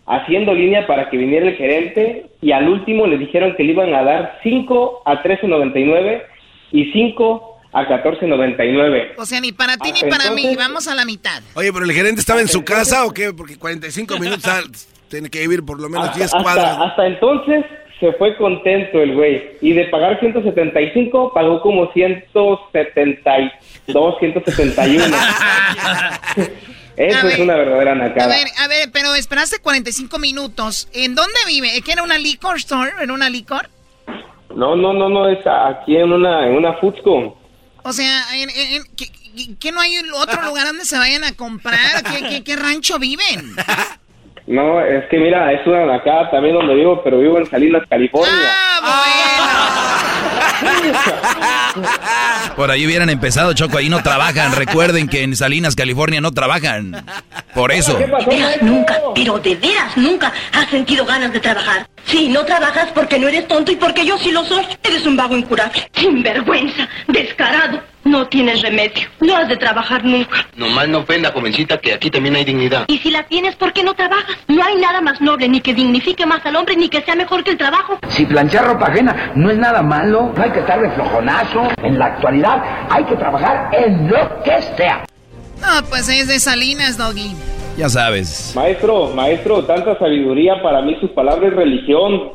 haciendo línea para que viniera el gerente y al último le dijeron que le iban a dar 5 a 13.99 y 5 a 14.99. O sea, ni para ti ni para mí, vamos a la mitad. Oye, pero el gerente estaba en su casa o qué? Porque 45 minutos ah, tiene que vivir por lo menos Hasta, 10 hasta- cuadras. hasta entonces se fue contento el güey. Y de pagar 175, pagó como 172, 171. Eso A es ver, una verdadera A nacada. ver, a ver, pero esperaste 45 minutos. ¿En dónde vive? ¿Que era una liquor store? ¿Era una liquor? No, no, no, no, es aquí en una, en una Foodsco. O sea, en, en- en- ¿que, que- que no hay otro lugar donde se vayan a comprar? ¿Qué, qué- qué rancho viven? No, es que mira, es una nacada también donde vivo, pero vivo en Salinas, California. Por ahí hubieran empezado, Choco, ahí no trabajan. Recuerden que en Salinas, California no trabajan. Por eso. De veras nunca, pero de veras nunca has sentido ganas de trabajar. Sí, no trabajas porque no eres tonto y porque yo sí lo soy. Eres un vago incurable. Sinvergüenza, descarado. No tienes remedio. No has de trabajar nunca. Nomás no ofenda, jovencita, que aquí también hay dignidad. Y si la tienes, ¿por qué no trabajas? No hay nada más noble, ni que dignifique más al hombre, ni que sea mejor que el trabajo. Si planchar ropa ajena no es nada malo, no hay que estar de flojonazo. En la actualidad hay que trabajar en lo que sea. No, pues es de Salinas, Doggy. Ya sabes. Maestro, maestro, tanta sabiduría, para mí sus palabras es religión.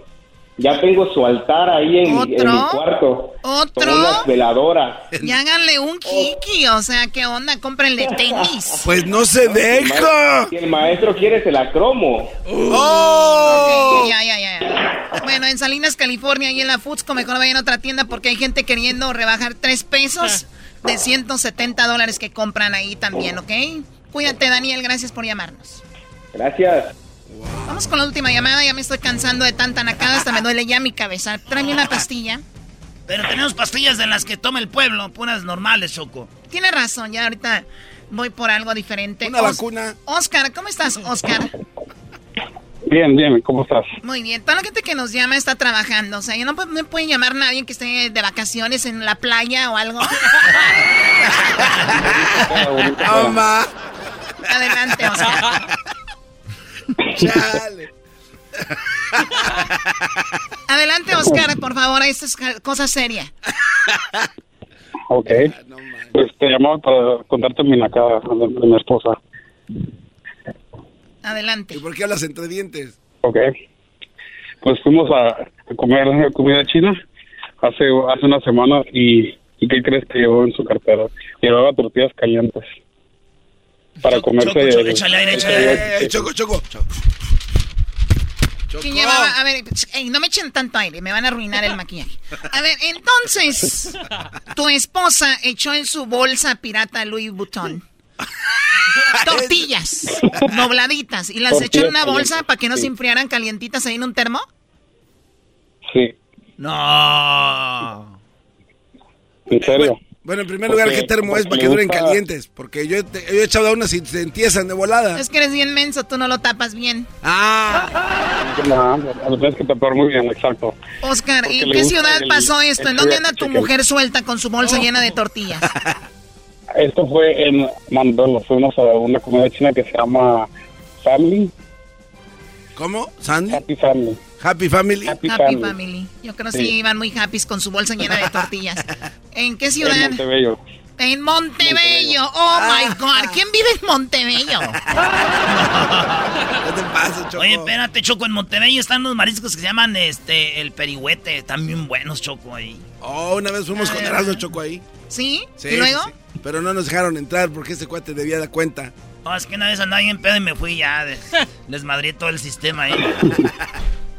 Ya tengo su altar ahí en, mi- en mi cuarto. ¿Otro? Con unas veladoras. Y háganle un kiki, o sea, ¿qué onda? Cómprenle tenis. Pues no se deja. Si el maestro quiere, se la cromo. Ok, ya, ya, ya. Bueno, en Salinas, California, y en la Foodsco, mejor vayan a otra tienda porque hay gente queriendo rebajar tres pesos de 170 dólares que compran ahí también, ¿ok? Cuídate, Daniel, gracias por llamarnos. Gracias. Vamos con la última llamada, ya me estoy cansando de tanta nacada, hasta me duele ya mi cabeza. Tráeme una pastilla. Pero tenemos pastillas de las que toma el pueblo, puras normales, Choco. Tiene razón, ya ahorita voy por algo diferente. Una Os- vacuna. Oscar, ¿cómo estás, Oscar? Bien, bien, ¿cómo estás? Muy bien, toda la gente que nos llama está trabajando, o sea, ya no, pu- no puede llamar nadie que esté de vacaciones en la playa o algo. Toma. Adelante, Oscar. Chale. Adelante, Oscar, por favor, esto es cosa seria. Ok. Pues te llamaba para contarte mi nacada de, de mi esposa. Adelante. ¿Y por qué hablas entre dientes? Ok. Pues fuimos a, a comer comida china hace, hace una semana y, ¿y qué crees que llevó en su cartera? Llevaba tortillas calientes. Para comerse... Choco, Choco, échale aire, el- échale aire. Eh, choco, choco. ¿Quién llevaba? A ver, ey, no me echen tanto aire, me van a arruinar el maquillaje. A ver, entonces, tu esposa echó en su bolsa pirata Louis Vuitton tortillas nobladitas y las echó en una bolsa para que no se enfriaran calientitas ahí en un termo. Sí, No. en serio. Bueno, en primer lugar, ¿qué termo es para que duren calientes? Porque yo, he- yo he echado a unas y se entiezan de volada. Es que eres bien menso, tú no lo tapas bien. Ah. No, lo tienes que tapar muy bien, exacto. Oscar, Porque ¿en qué ciudad el- pasó esto? el ¿En dónde anda tu mujer suelta con su bolsa llena de tortillas? Esto fue en Mandolo, fuimos a una comida china que se llama Family. ¿Cómo? ¿Sandy? Happy Family. Happy Family. Happy, Happy Family. Family. Yo creo que Sí. sí iban muy happy con su bolsa llena de tortillas. ¿En qué En ciudad? Montebello. En Montebello. Oh my God. ¿Quién vive en Montebello? ¿Qué te pasa, Choco? Oye, espérate, Choco, en Montevideo están unos mariscos que se llaman este el perihuete. Están bien buenos, Choco, ahí. Oh, una vez fuimos con Erasmo Choco ahí. ¿Sí? Sí, ¿Y luego? sí. Pero no nos dejaron entrar porque ese cuate debía dar cuenta. No, es que una vez andaba bien pedo y me fui ya. les madré todo el sistema ahí.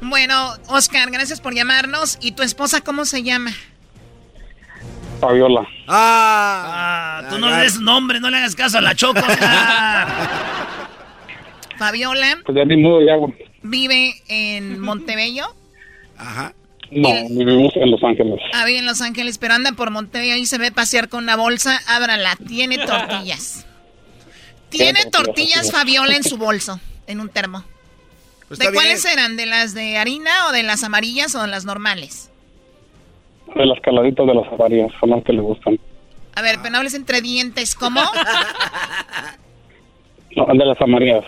Bueno, Oscar, gracias por llamarnos. ¿Y tu esposa cómo se llama? Fabiola. Ah. Ah, tú no le des nombre, no le hagas caso a la Choco. Fabiola Pues ya ni modo, ya. vive en Montebello. Ajá. No, vivimos en Los Ángeles. Ah, vive en Los Ángeles, pero anda por Montebello y se ve pasear con una bolsa. Ábrala, tiene tortillas. Tiene tortillas. Fabiola en su bolso, en un termo. Pues ¿De cuáles bien. eran? ¿De las de harina o de las amarillas o de las normales? De las caladitas de las avarías, son las que le gustan. A ver, pero no hables entre dientes, ¿cómo? No, de las amarillas.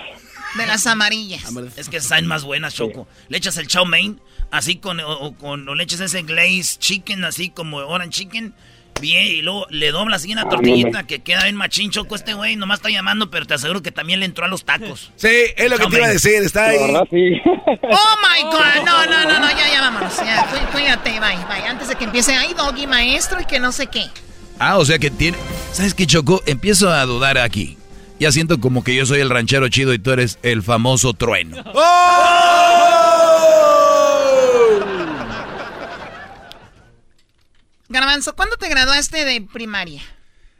De las amarillas. Es que saben más buenas, Choco. Le echas el chow mein, así con, o, o con, o le echas ese glaze chicken, así como orange chicken, Bien, y luego le dobla así una tortillita que queda bien machincho con este güey. Nomás está llamando, pero te aseguro que también le entró a los tacos. Sí, es lo que te iba a decir, está ahí. La verdad, sí. Oh my God. No, no, no, no, ya, ya vámonos. Ya, cuí- cuídate, bye, bye. Antes de que empiece, ay, doggy maestro y que no sé qué. Ah, o sea que tiene... ¿Sabes qué, Choco? Empiezo a dudar aquí. Ya siento como que yo soy el ranchero chido y tú eres el famoso trueno. Garbanzo, ¿cuándo te graduaste de primaria?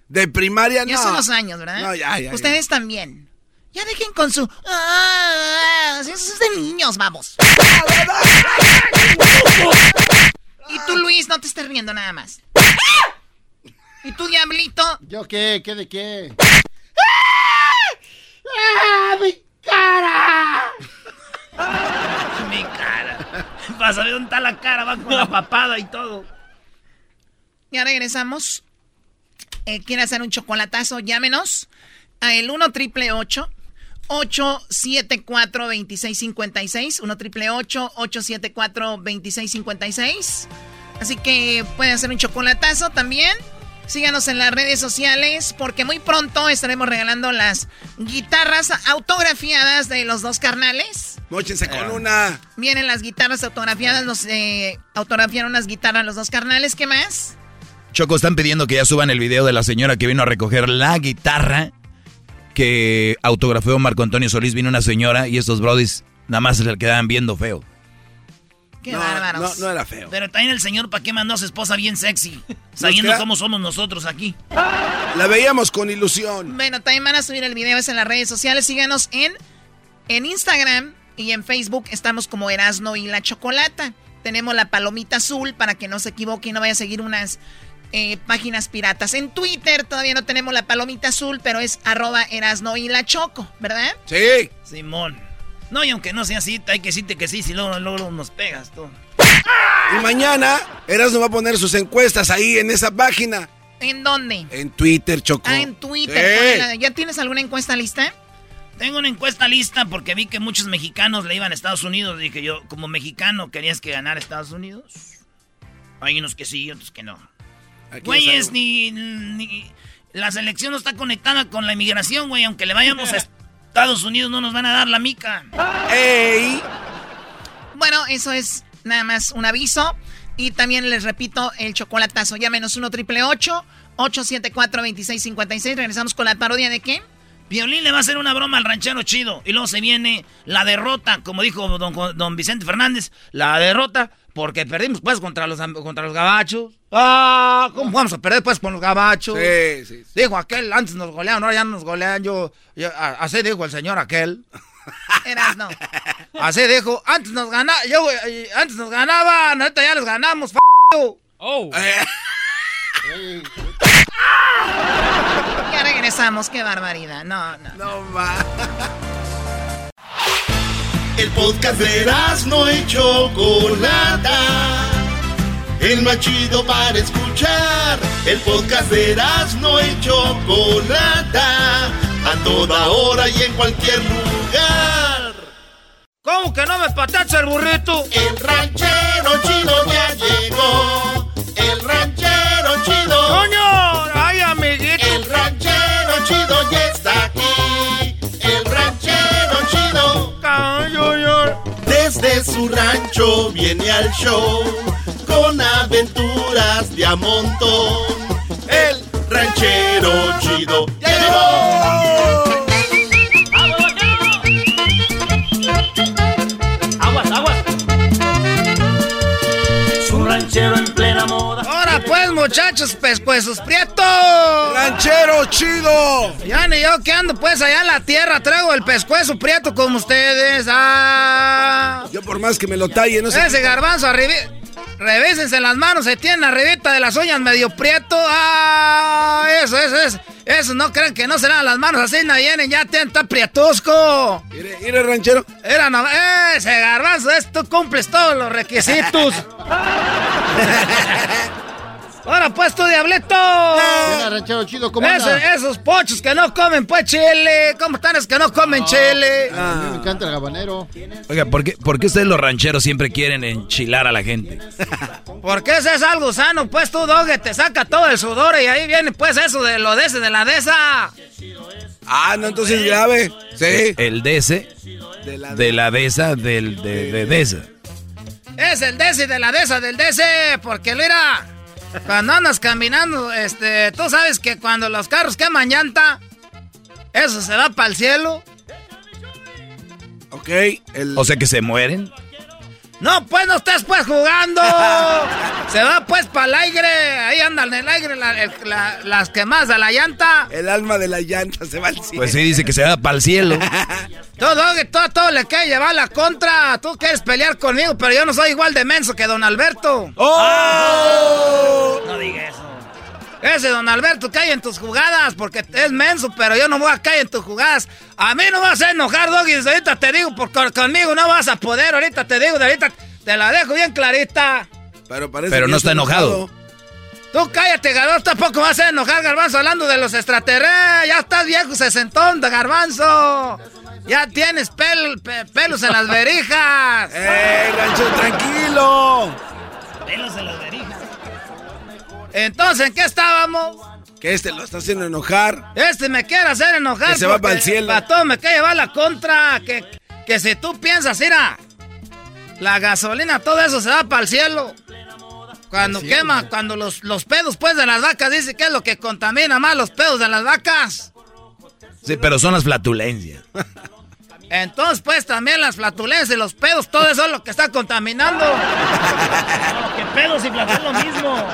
De primaria, no. Ya son los años, ¿verdad? No, ya, ya. Ustedes también. Ya dejen con su... Ah, eso es de niños, vamos. y tú, Luis, no te estés riendo nada más. ¿Y tú, Diablito? ¿Yo qué? ¿Qué de qué? ¡Ah, mi cara! Mi cara. Vas a ver dónde está la cara, va con la papada y todo. Ya regresamos. Eh, ¿Quiere hacer un chocolatazo? Llámenos a el 1 triple 874 2656 1 triple 874 2656 Así que puede hacer un chocolatazo también. Síganos en las redes sociales porque muy pronto estaremos regalando las guitarras autografiadas de los dos carnales. Móchense con una. Vienen las guitarras autografiadas, nos eh, autografiaron unas guitarras los dos carnales. ¿Qué más? Choco, están pidiendo que ya suban el video de la señora que vino a recoger la guitarra que autografió Marco Antonio Solís. Vino una señora y estos brodis nada más se le quedaban viendo feo. Qué No, bárbaros. no, no era feo. Pero también el señor, ¿para qué mandó a su esposa bien sexy? Sabiendo queda- cómo somos nosotros aquí. La veíamos con ilusión. Bueno, también van a subir el video ese en las redes sociales. Síganos en, en Instagram y en Facebook. Estamos como Erasno y la Chocolata. Tenemos la palomita azul para que no se equivoque y no vaya a seguir unas eh, páginas piratas. En Twitter todavía no tenemos la palomita azul, pero es arroba Erasno y la Choco, ¿verdad? Sí. Simón. No, y aunque no sea así, hay que decirte que sí, si luego, luego nos pegas tú. Y mañana Erasmo va a poner sus encuestas ahí en esa página. ¿En dónde? En Twitter, Choco. Ah, en Twitter. Sí. ¿Ya tienes alguna encuesta lista? Tengo una encuesta lista porque vi que muchos mexicanos le iban a Estados Unidos. Dije yo, como mexicano, ¿querías que ganara Estados Unidos? Hay unos que sí, otros que no. Güeyes, es ni, ni... La selección no está conectada con la inmigración, güey. Aunque le vayamos a Estados Unidos, no nos van a dar la mica. ¡Ey! Bueno, eso es nada más un aviso. Y también les repito el chocolatazo. Llámenos 1 triple 874 2656 Regresamos con la parodia de qué? Violín le va a hacer una broma al ranchero chido. Y luego se viene la derrota, como dijo don, don Vicente Fernández. La derrota porque perdimos pues contra los, contra los gabachos. Ah, ¿cómo vamos a perder pues con los gabachos? Sí, sí. Dijo aquel, antes nos goleaban, ahora ya no nos golean. Yo, yo- así dijo el señor aquel. Eras, no. Así dijo, antes nos ganaba, yo, eh, antes nos ganaban, ahorita ya les ganamos, f Oh. Ya regresamos, qué barbaridad. No, no. No va. El podcast de no y Chocolata. El más chido para escuchar. El podcast de no y Chocolata. A toda hora y en cualquier lugar. ¿Cómo que no me patacha el burrito? El ranchero chido ya llegó. El ranchero chido. ¡Coño! Desde su rancho viene al show con aventuras de a. El ranchero chido ya llegó. Aguas, aguas. Es un ranchero en plena moda. Muchachos, pescuezos prietos. ¡Ranchero chido! Ya ni yo que ando pues allá en la tierra, traigo el pescuezo prieto como ustedes. Ah. Yo por más que me lo talle, no sé. Ese garbanzo arriba. Revísense las manos, se tienen arribita de las uñas medio prieto. Ah, eso, eso, eso. Eso, no crean que no serán las manos así, no vienen, ya tienen, está prietusco. Mire, mire, ranchero. Era no, ese garbanzo, esto cumples todos los requisitos. Ahora pues tú, diablito. Ranchero chido, ¿cómo Ese-? Esos pochos que no comen pues chile. ¿Cómo están esos que no comen chile? A mí me encanta el habanero. Oiga, ¿por qué, por qué ustedes los rancheros siempre quieren enchilar a la gente? Porque ese es algo sano, pues tú, doge, te saca todo el sudor y ahí viene pues eso de lo de ese, de la de esa. Ah, no, entonces es grave. Sí. El de ese, De la de la de esa, del de, de, de esa. Es el desi de la de esa, del desi, porque mira, cuando andas caminando, este, tú sabes que cuando los carros queman llanta, eso se va para el cielo. Ok, el... O sea que se mueren. No, pues no estés pues jugando. Se va pues para el aire. Ahí andan en el aire la- el- la- las quemadas de la llanta. El alma de la llanta se va al cielo. Pues sí, dice que se va para el cielo. Todo, todo, todo le quiere llevar la contra. Tú quieres pelear conmigo, pero yo no soy igual de menso que don Alberto. ¡Oh! No diga eso. Ese don Alberto cae en tus jugadas porque es menso, pero yo no voy a caer en tus jugadas. A mí no vas a enojar, Doggy. Ahorita te digo, porque conmigo no vas a poder. Ahorita te digo, de ahorita te la dejo bien clarita. Pero parece Pero que no está enojado. Tú cállate, Garbanzo, tampoco vas a enojar, Garbanzo, hablando de los extraterrestres. Ya estás viejo, sesentón, Garbanzo. Ya tienes pel- pe- pelos en las verijas. ¡Eh, rancho, tranquilo! Pelos en las verijas. Entonces, ¿en qué estábamos? Que este lo está haciendo enojar. Este me quiere hacer enojar. Que se va porque pa'l cielo. pa' todo me quiere llevar la contra. Que, que si tú piensas, mira, la gasolina, todo eso se va para el cielo. Cuando cielo. quema, cuando los, los pedos pues de las vacas, dice que es lo que contamina más los pedos de las vacas. Sí, pero son las flatulencias. Entonces, pues también las flatulencias y los pedos, todo eso es lo que está contaminando. que pedos y flatulencias es lo mismo.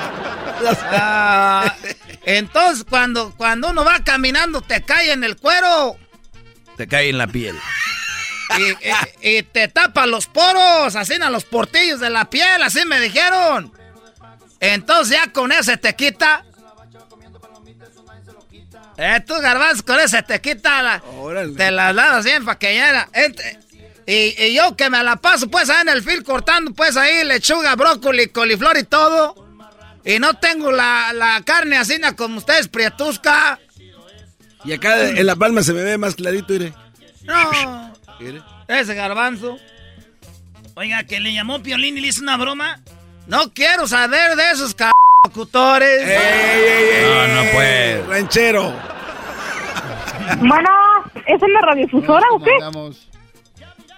Ah, entonces, cuando, cuando uno va caminando, te cae en el cuero Te cae en la piel. y, y- y te tapa los poros, así en los portillos de la piel, así me dijeron. Entonces, ya con ese te quita. Eh, tú, garbanzo, con ese te quita la. Órale. Te la lavas bien para que ya era. Ent- Y, y yo que me la paso pues ahí en el fil cortando pues ahí lechuga, brócoli, coliflor y todo. Y no tengo la, la carne así como ustedes, prietusca. Y acá en la palma se me ve más clarito, mire. No, ese garbanzo. Oiga, que le llamó Piolín y le hizo una broma. No quiero saber de esos c locutores. ¡Ey, ey, ey, No, ey! no puede. Ranchero. Bueno, ¿es en la radiodifusora o qué?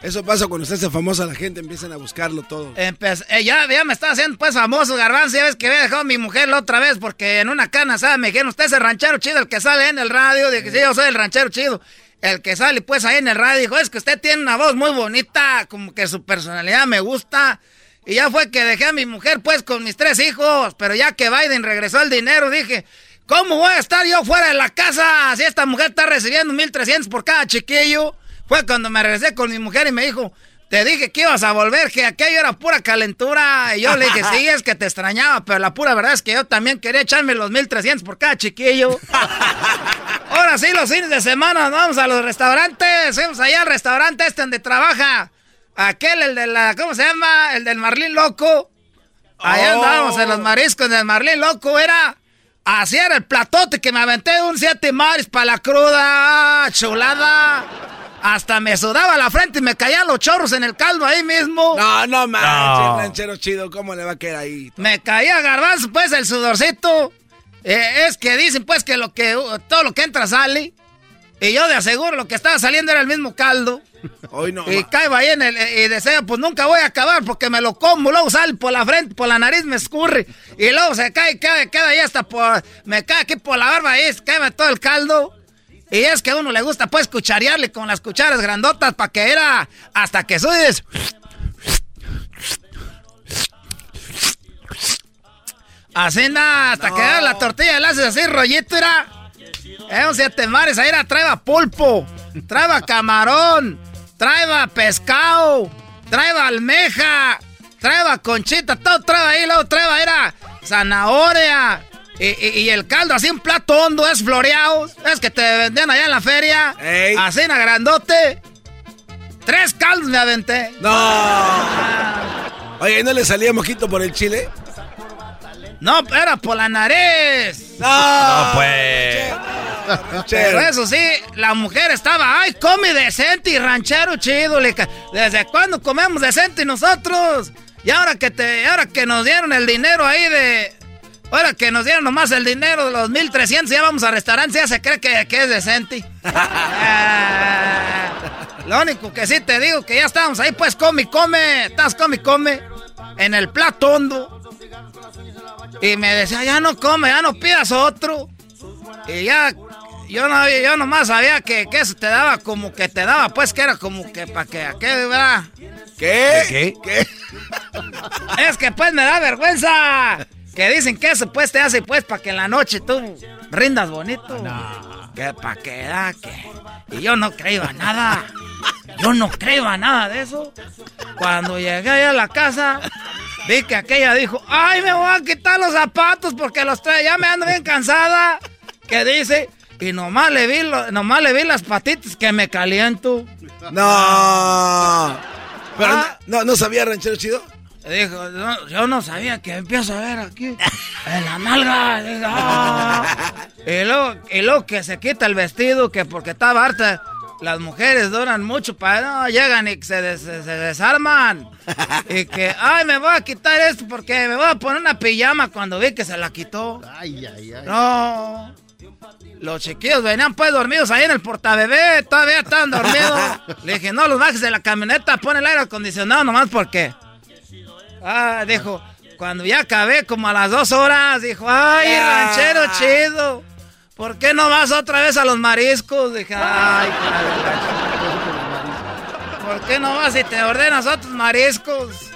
Eso pasa cuando se hace famosa la gente, empiezan a buscarlo todo. Empe- eh, ya, ya me está haciendo pues famoso, garbanzo. Ya ves que había dejado a mi mujer la otra vez porque en una cana, ¿sabes? Me dijeron, usted es el ranchero chido, el que sale en el radio. Dije, sí, yo soy el ranchero chido. El que sale pues ahí en el radio. Dijo, es que usted tiene una voz muy bonita, como que su personalidad me gusta. Y ya fue que dejé a mi mujer pues con mis tres hijos. Pero ya que Biden regresó el dinero, dije, ¿cómo voy a estar yo fuera de la casa si esta mujer está recibiendo 1.300 por cada chiquillo? Fue cuando me regresé con mi mujer y me dijo, te dije que ibas a volver, que aquello era pura calentura. Y yo le dije, sí, es que te extrañaba, pero la pura verdad es que yo también quería echarme los 1.300 por cada chiquillo. Ahora sí, los fines de semana nos vamos a los restaurantes. Fuimos allá al restaurante este donde trabaja aquel, el de la, ¿cómo se llama? El del Marlín Loco. Allá Oh. andábamos en los mariscos del Marlín Loco, era... Así era el platote que me aventé de un siete maris para la cruda, chulada. Hasta me sudaba la frente y me caían los chorros en el caldo ahí mismo. No, no manches, No. ranchero chido, ¿cómo le va a quedar ahí? Me caía garbanzo, pues, el sudorcito. Eh, es que dicen, pues, que lo que todo lo que entra sale. Y yo de aseguro lo que estaba saliendo era el mismo caldo. Hoy no. Y caigo ahí en el. Y deseo, pues nunca voy a acabar porque me lo como. Luego sale por la frente, por la nariz me escurre. Y luego se cae, queda, queda ahí hasta por. Me cae aquí por la barba y se cae todo el caldo. Y es que a uno le gusta, pues, cucharearle con las cucharas grandotas para que era. Hasta que subes. Así nada, hasta que da la tortilla le haces así rollito, era. Es un siete mares, ahí era, traeba pulpo, traeba camarón, traeba pescado, traeba almeja, traeba conchita, todo traeba ahí, luego traeba era zanahoria. Y, y- y el caldo, así un plato hondo, es floreado. Es que te vendían allá en la feria. Ey. Así en grandote. Tres caldos me aventé. No. Oye, ¿no le salía mojito por el chile? No, era por la nariz. No, pues. Pero eso sí, la mujer estaba, ay, come decente y ranchero chido. ¿Desde cuándo comemos decente nosotros? Y ahora que te, ahora que nos dieron el dinero ahí de. Ahora que nos dieron nomás el dinero de los 1300, ya vamos a restaurante, ya se cree que, que es decente. Ah, lo único que sí te digo que ya estábamos ahí, pues come come. Estás come come. En el plato hondo. Y me decía, ya no come, ya no pidas otro. Y ya, yo no yo nomás sabía que, que eso te daba como que te daba, pues que era como que para que, ¿qué, verdad? ¿Qué? ¿Qué? Es que pues me da vergüenza. Que dicen que eso pues te hace pues para que en la noche tú rindas bonito. No. Que para que da que. Y yo no creo a nada. Yo no creo a nada de eso. Cuando llegué allá a la casa, vi que aquella dijo, ay, me voy a quitar los zapatos porque los trae, ya me ando bien cansada. Que dice, y nomás le vi, nomás le vi las patitas que me caliento. No. Pero ah. no, no sabía ranchero chido. Dijo, yo no sabía que empiezo a ver aquí en la nalga. Ah". y, luego, y luego que se quita el vestido, que porque estaba harta. Las mujeres duran mucho para no llegan y se, se, desarman. y que, ay, me voy a quitar esto porque me voy a poner una pijama cuando vi que se la quitó. Ay, ay, ay. No. Los chiquillos venían pues dormidos ahí en el portabebé, todavía estaban dormidos. Le dije, no, los bajes de la camioneta, pon el aire acondicionado nomás porque. Ah, dijo, cuando ya acabé como a las dos horas, dijo, ay, ranchero chido. ¿Por qué no vas otra vez a los mariscos? Dije, ay, ¿Por qué no vas y te ordenas otros mariscos?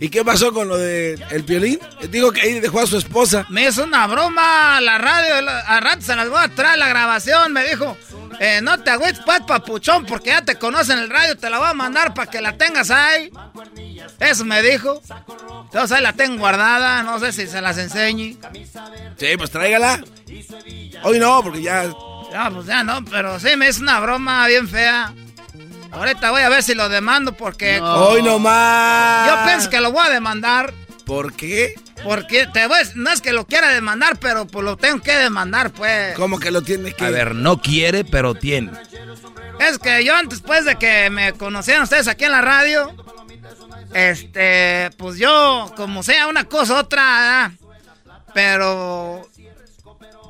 ¿Y qué pasó con lo de el piolín? Digo que ahí dejó a su esposa. Me hizo una broma la radio, a rato se las voy a traer la grabación, me dijo. Eh, no te agüites, pues, papuchón, porque ya te conocen el radio, te la voy a mandar para que la tengas ahí. Eso me dijo. Entonces ahí la tengo guardada, no sé si se las enseñe. Sí, pues tráigala. Hoy no, porque ya. Ya, pues ya no, pero sí me hizo una broma bien fea. Ahorita voy a ver si lo demando porque. Hoy no más. Yo pienso que lo voy a demandar. ¿Por qué? Porque te voy, no es que lo quiera demandar, pero pues lo tengo que demandar, pues. ¿Cómo que lo tiene que? A ver, no quiere, pero tiene. Es que yo antes, pues, de que me conocieran ustedes aquí en la radio, este, pues yo, como sea una cosa otra, pero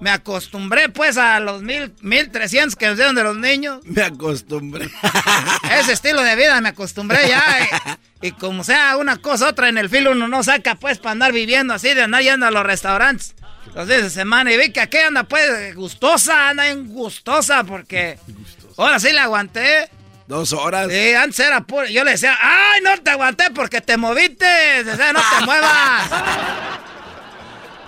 me acostumbré pues a los mil, mil trescientos que nos dieron de los niños. Me acostumbré. Ese estilo de vida me acostumbré ya. Y, como sea una cosa otra en el filo uno no saca pues para andar viviendo así, de andar yendo a los restaurantes los días de semana. Y vi que aquí anda pues gustosa, anda en gustosa porque ahora sí la aguanté. Dos horas. Sí, antes era puro. Yo le decía, ay, no te aguanté porque te moviste. O no te muevas.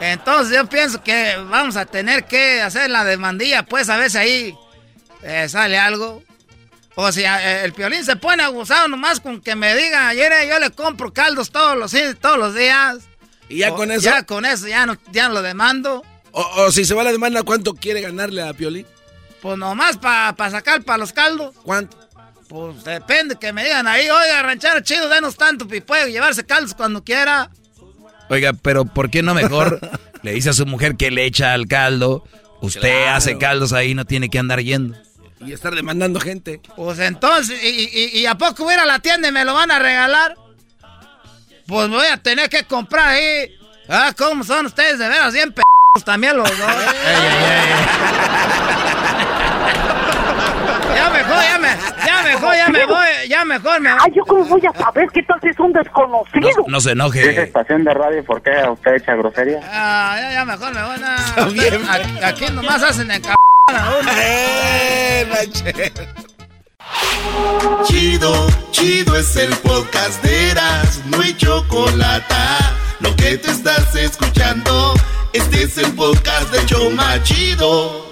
Entonces yo pienso que vamos a tener que hacer la demandilla, pues a ver si ahí eh, sale algo. O si eh, el piolín se pone abusado nomás con que me diga, ayer yo le compro caldos todos los, todos los días. ¿Y ya con eso? Ya con eso, ya no, ya lo demando. O, si se va la demanda, ¿cuánto quiere ganarle a Piolín? Pues nomás para sacar para los caldos. ¿Cuánto? Pues depende, que me digan ahí, oiga, ranchero chido, denos tanto, y puede llevarse caldos cuando quiera. Oiga, pero ¿por qué no mejor le dice a su mujer que le echa al caldo? Usted hace caldos ahí, no tiene que andar yendo. Y estar demandando gente. Pues entonces, ¿y, a poco voy a la tienda y me lo van a regalar? Pues voy a tener que comprar ahí. Ah, ¿cómo son ustedes de veras? Bien p también los dos. Ya mejor, ya me, ya mejor, ya me voy, ya mejor me Ay, yo cómo voy a saber que tú es un desconocido. No, se enoje. ¿Es estación de radio? ¿Por qué usted echa grosería? Ah, ya, ya mejor me voy a... Bien. Aquí, nomás hacen en c... Eh, chido, chido es el podcast de Eras, no hay chocolate. Lo que te estás escuchando, este es el podcast de Choma Chido.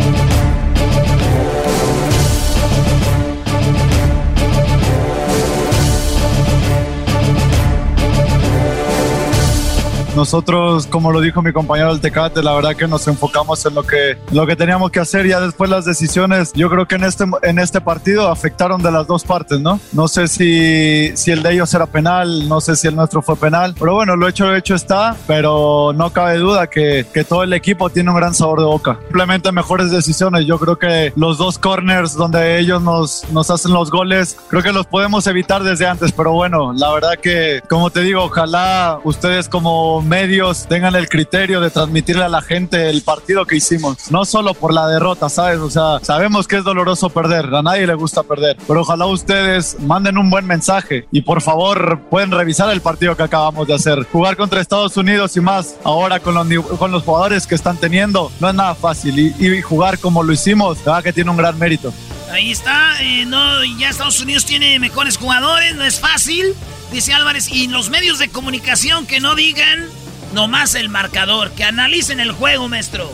Nosotros, como lo dijo mi compañero del Tecate, la verdad que nos enfocamos en lo que, lo que teníamos que hacer. Ya después las decisiones, yo creo que en este, en este partido afectaron de las dos partes, ¿no? No sé si, si el de ellos era penal, no sé si el nuestro fue penal, pero bueno, lo hecho, lo hecho está, pero no cabe duda que, que todo el equipo tiene un gran sabor de boca. Simplemente mejores decisiones. Yo creo que los dos corners donde ellos nos, nos hacen los goles, creo que los podemos evitar desde antes, pero bueno, la verdad que, como te digo, ojalá ustedes como medios tengan el criterio de transmitirle a la gente el partido que hicimos, no solo por la derrota, ¿sabes? O sea, sabemos que es doloroso perder, a nadie le gusta perder, pero ojalá ustedes manden un buen mensaje y por favor pueden revisar el partido que acabamos de hacer. Jugar contra Estados Unidos y más ahora con los, con los jugadores que están teniendo no es nada fácil y, y jugar como lo hicimos, verdad que tiene un gran mérito. Ahí está, eh, no, ya Estados Unidos tiene mejores jugadores, no es fácil, dice Álvarez, y los medios de comunicación que no digan nomás el marcador, que analicen el juego, maestro.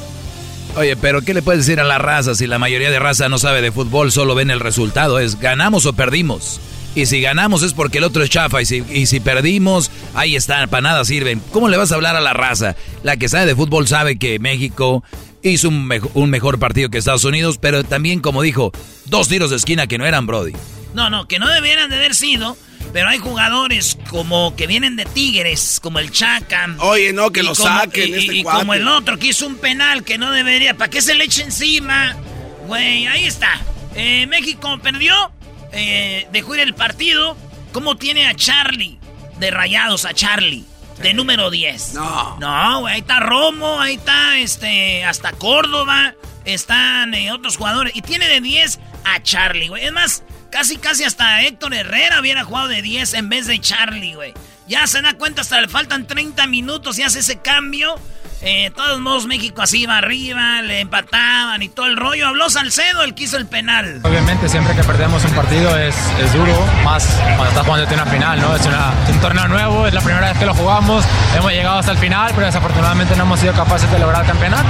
Oye, pero ¿qué le puedes decir a la raza si la mayoría de raza no sabe de fútbol, solo ven el resultado? Es ganamos o perdimos. Y si ganamos es porque el otro es chafa. Y si, y si perdimos, ahí está, para nada sirven. ¿Cómo le vas a hablar a la raza? La que sabe de fútbol sabe que México hizo un, mejor, un mejor partido que Estados Unidos, pero también, como dijo, dos tiros de esquina que no eran Brody. No, no, que no debieran de haber sido. Pero hay jugadores como que vienen de Tigres, como el Chacam. Oye, no, que lo como- saquen. Y, este y como el otro que hizo un penal que no debería. ¿Para qué se le eche encima? Güey, ahí está. Eh, México perdió. eh, dejó ir el partido. ¿Cómo tiene a Charlie? De rayados a Charlie. De número 10. No. No, güey, ahí está Romo, ahí está este, hasta Córdoba, están eh, otros jugadores. Y tiene de 10 a Charlie, güey. Es más, casi, casi hasta Héctor Herrera hubiera jugado de 10 en vez de Charlie, güey. Ya se da cuenta, hasta le faltan 30 minutos y hace ese cambio. Eh, de todos modos, México así iba arriba, le empataban y todo el rollo. Habló Salcedo, el que hizo el penal. Obviamente siempre que perdemos un partido es, es duro, más cuando estás jugando una final, ¿no? Es una- un torneo nuevo, es la primera vez que lo jugamos, hemos llegado hasta el final, pero desafortunadamente no hemos sido capaces de lograr el campeonato.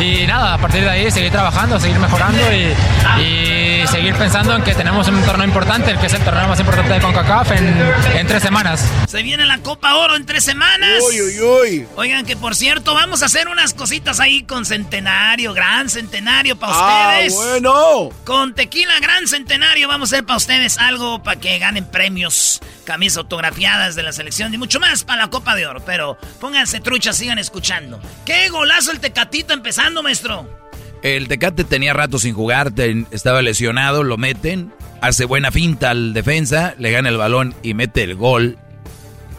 Y nada, a partir de ahí seguir trabajando, seguir mejorando y, y seguir pensando en que tenemos un torneo importante, el que es el torneo más importante de CONCACAF en, en tres semanas. Se viene la Copa Oro en tres semanas. Uy, uy, uy. Oigan, que por cierto, vamos a hacer unas cositas ahí con Centenario, Gran Centenario para Ah, ustedes. bueno. Con Tequila Gran Centenario vamos a hacer para ustedes algo para que ganen premios, camisas autografiadas de la selección y mucho más para la Copa de Oro. Pero pónganse truchas, sigan escuchando. ¡Qué golazo el Tecatito empezando, maestro! El Tecate tenía rato sin jugar, ten- estaba lesionado, lo meten, hace buena finta al defensa, le gana el balón y mete el gol.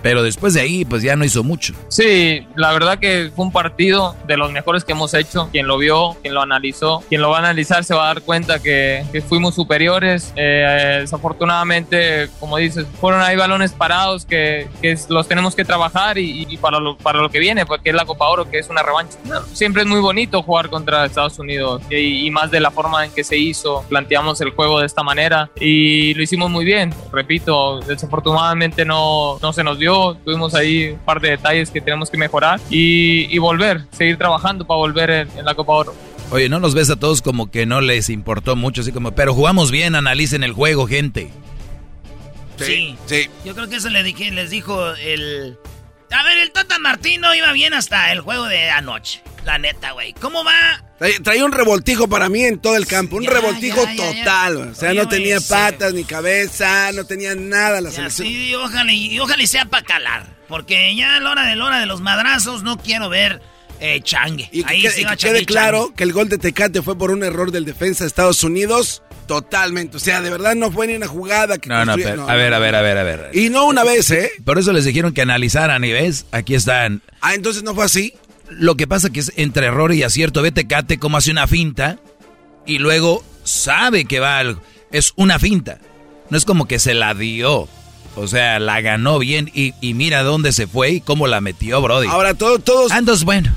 Pero después de ahí, pues ya no hizo mucho. Sí, la verdad que fue un partido de los mejores que hemos hecho. Quien lo vio, quien lo analizó, quien lo va a analizar se va a dar cuenta que, que fuimos superiores. Eh, desafortunadamente, como dices, fueron ahí balones parados que, que los tenemos que trabajar y, y para, lo, para lo que viene, porque es la Copa Oro, que es una revancha. Siempre es muy bonito jugar contra Estados Unidos y, y más de la forma en que se hizo. Planteamos el juego de esta manera y lo hicimos muy bien. Repito, desafortunadamente no, no se nos dio. Tuvimos ahí un par de detalles que tenemos que mejorar y, y volver, seguir trabajando para volver en, en la Copa Oro. Oye, ¿no los ves a todos como que no les importó mucho? Así como, pero jugamos bien, analicen el juego, gente. Sí, sí. Yo creo que eso le dije, les dijo el... A ver, el Tata Martino iba bien hasta el juego de anoche. La neta, güey. ¿Cómo va? Traía, un revoltijo para mí en todo el campo, un Ya, revoltijo ya, ya, ya. total. O sea, Oye, no tenía sí. patas ni cabeza, no tenía nada la Ya, selección. sí, ojalá, y ojalá y sea para calar. Porque ya a la hora de la hora de los madrazos no quiero ver eh, changue. Y Ahí quede- sí que changue, quede claro changue. que el gol de Tecate fue por un error del defensa de Estados Unidos, totalmente. O sea, de verdad no fue ni una jugada que No, no, pero, no, a ver, no. a ver, a ver, a ver. Y no una vez, ¿eh? Por eso les dijeron que analizaran y ves, aquí están. Ah, entonces no fue así. Lo que pasa que es entre error y acierto. Ve Tecate cómo hace una finta y luego sabe que va algo. Es una finta. No es como que se la dio. O sea, la ganó bien y, y mira dónde se fue y cómo la metió, Brody. Ahora todo, todos, Ah, entonces, bueno,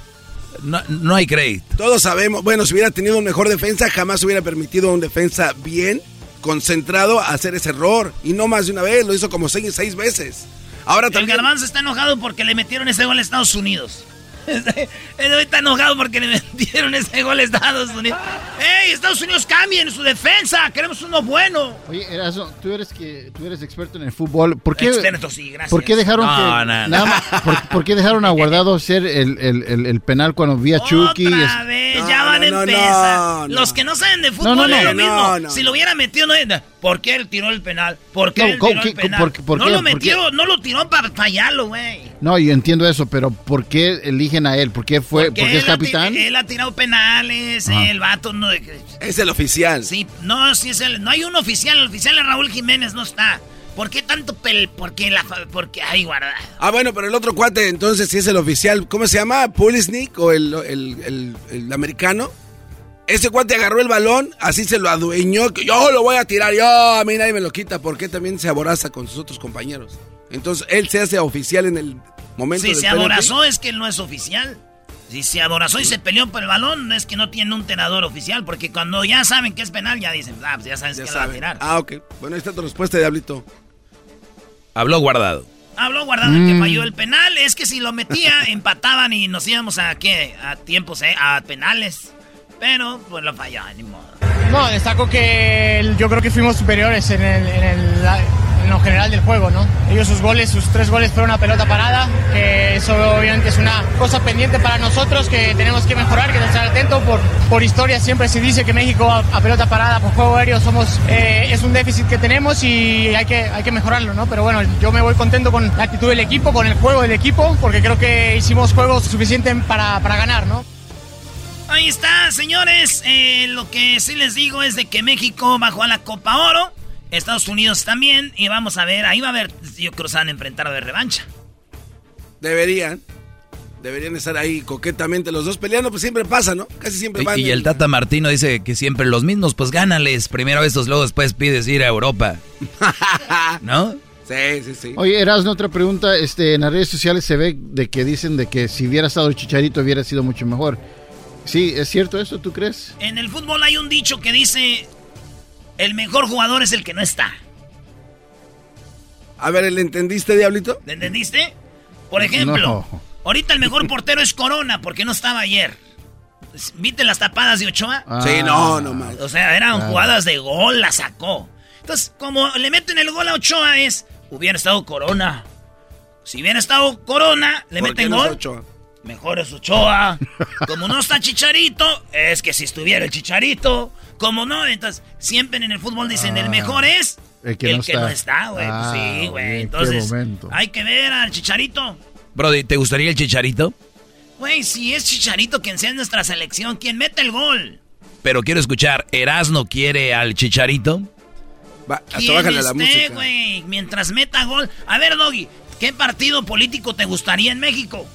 no, no hay crédito. todos sabemos, bueno, si hubiera tenido un mejor defensa, jamás hubiera permitido a un defensa bien, concentrado, hacer ese error. Y no más de una vez, lo hizo como seis, seis veces. Ahora El también... Garbanzo está enojado porque le metieron ese gol a Estados Unidos. Está enojado porque le metieron ese gol a Estados Unidos. ¡Ey, Estados Unidos cambien su defensa! ¡Queremos uno bueno! Oye, Eraso, tú eres que tú eres experto en el fútbol. ¿Por qué, Experto, sí, gracias. ¿por qué dejaron No, que no, nada no. más- por, por qué dejaron a Guardado ser el, el, el, el penal cuando vi a Chucky? Otra Es- vez, ya van a empezar. no, no. Los que no saben de fútbol No, no, es lo mismo. No, no. Si lo hubiera metido, no ¿Por qué él tiró el penal? ¿Por qué No, él ¿cómo tiró el penal? por por no qué- lo metió, no lo tiró para fallarlo, güey. No, yo entiendo eso, pero ¿por qué eligen a él? ¿Por qué fue? Porque ¿Porque es él ha ti- capitán? Él ha tirado penales, Ajá. el vato no... Es el oficial. Sí, no, sí es el... No hay un oficial, el oficial es Raúl Jiménez, no está. ¿Por qué tanto pel...? Porque la... fa- Porque... Ay, guarda. Ah, bueno, pero el otro cuate, entonces, si es el oficial, ¿cómo se llama? ¿Pulisnik o el, el, el- el americano? Ese cuate agarró el balón, así se lo adueñó, que yo lo voy a tirar, yo, a mí nadie me lo quita, porque también se aboraza con sus otros compañeros. Entonces, él se hace oficial en el momento Si se penalti. aborazó es que él no es oficial. Si se aborazó y se peleó por el balón, es que no tiene un tenedor oficial. Porque cuando ya saben que es penal, ya dicen, ah, pues ya sabes Ya que la va a tirar. Ah, ok. Bueno, ahí está tu respuesta, Diablito. Habló guardado. Habló guardado el que Mm. falló el penal. Es que si lo metía, empataban y nos íbamos a qué? A tiempos, ¿eh? A penales. Pero, pues lo falló, ni modo. No, destaco que el- yo creo que fuimos superiores en, el- en el- la- en lo general del juego, ¿no? Ellos sus goles, sus tres goles fueron una pelota parada, que eso obviamente es una cosa pendiente para nosotros que tenemos que mejorar, que estar atentos. Por, por historia siempre se dice que México a, pelota parada, por juego aéreo, somos, eh, es un déficit que tenemos y hay que, hay que mejorarlo, ¿no? Pero bueno, yo me voy contento con la actitud del equipo, con el juego del equipo, porque creo que hicimos juegos suficientes para, para ganar, ¿no? Ahí está, señores. Eh, lo que sí les digo es de que México bajó a la Copa Oro. Estados Unidos también. Y vamos a ver, ahí va a haber, yo creo que se van a enfrentar a ver revancha. Deberían. Deberían estar ahí coquetamente los dos peleando, pues siempre pasa, ¿no? Casi siempre van. Y, y el Tata Martino dice que siempre los mismos, pues gánales. Primero a estos, luego después pides ir a Europa. ¿No? Sí, sí, sí. Oye, Erasmo, otra pregunta. Este, en las redes sociales se ve de que dicen de que si hubiera estado el Chicharito hubiera sido mucho mejor. Sí, ¿es cierto eso? ¿Tú crees? En el fútbol hay un dicho que dice: el mejor jugador es el que no está. A ver, ¿le entendiste, Diablito? ¿Le entendiste? Por ejemplo, No. ahorita el mejor portero es Corona porque no estaba ayer. ¿Viste las tapadas de Ochoa? Ah. Sí, no, no más. O sea, eran Claro. jugadas de gol, la sacó. Entonces, como le meten el gol a Ochoa es, hubiera estado Corona. Si hubiera estado Corona, le ¿Por meten qué no es gol. Mejor es Ochoa. Como no está Chicharito, es que si estuviera el Chicharito. Como no, entonces siempre en el fútbol dicen el Ah, mejor es el que no está. no está, güey. Pues Ah, sí, güey. bien, qué Entonces, hay que ver al Chicharito. Brody, ¿te gustaría el chicharito? Güey, si es Chicharito quien sea en nuestra selección, quien mete el gol. Pero quiero escuchar, ¿Erasno quiere al chicharito? Va, Quien esté, güey, mientras meta gol. A ver, Doggy, ¿qué partido político te gustaría en México?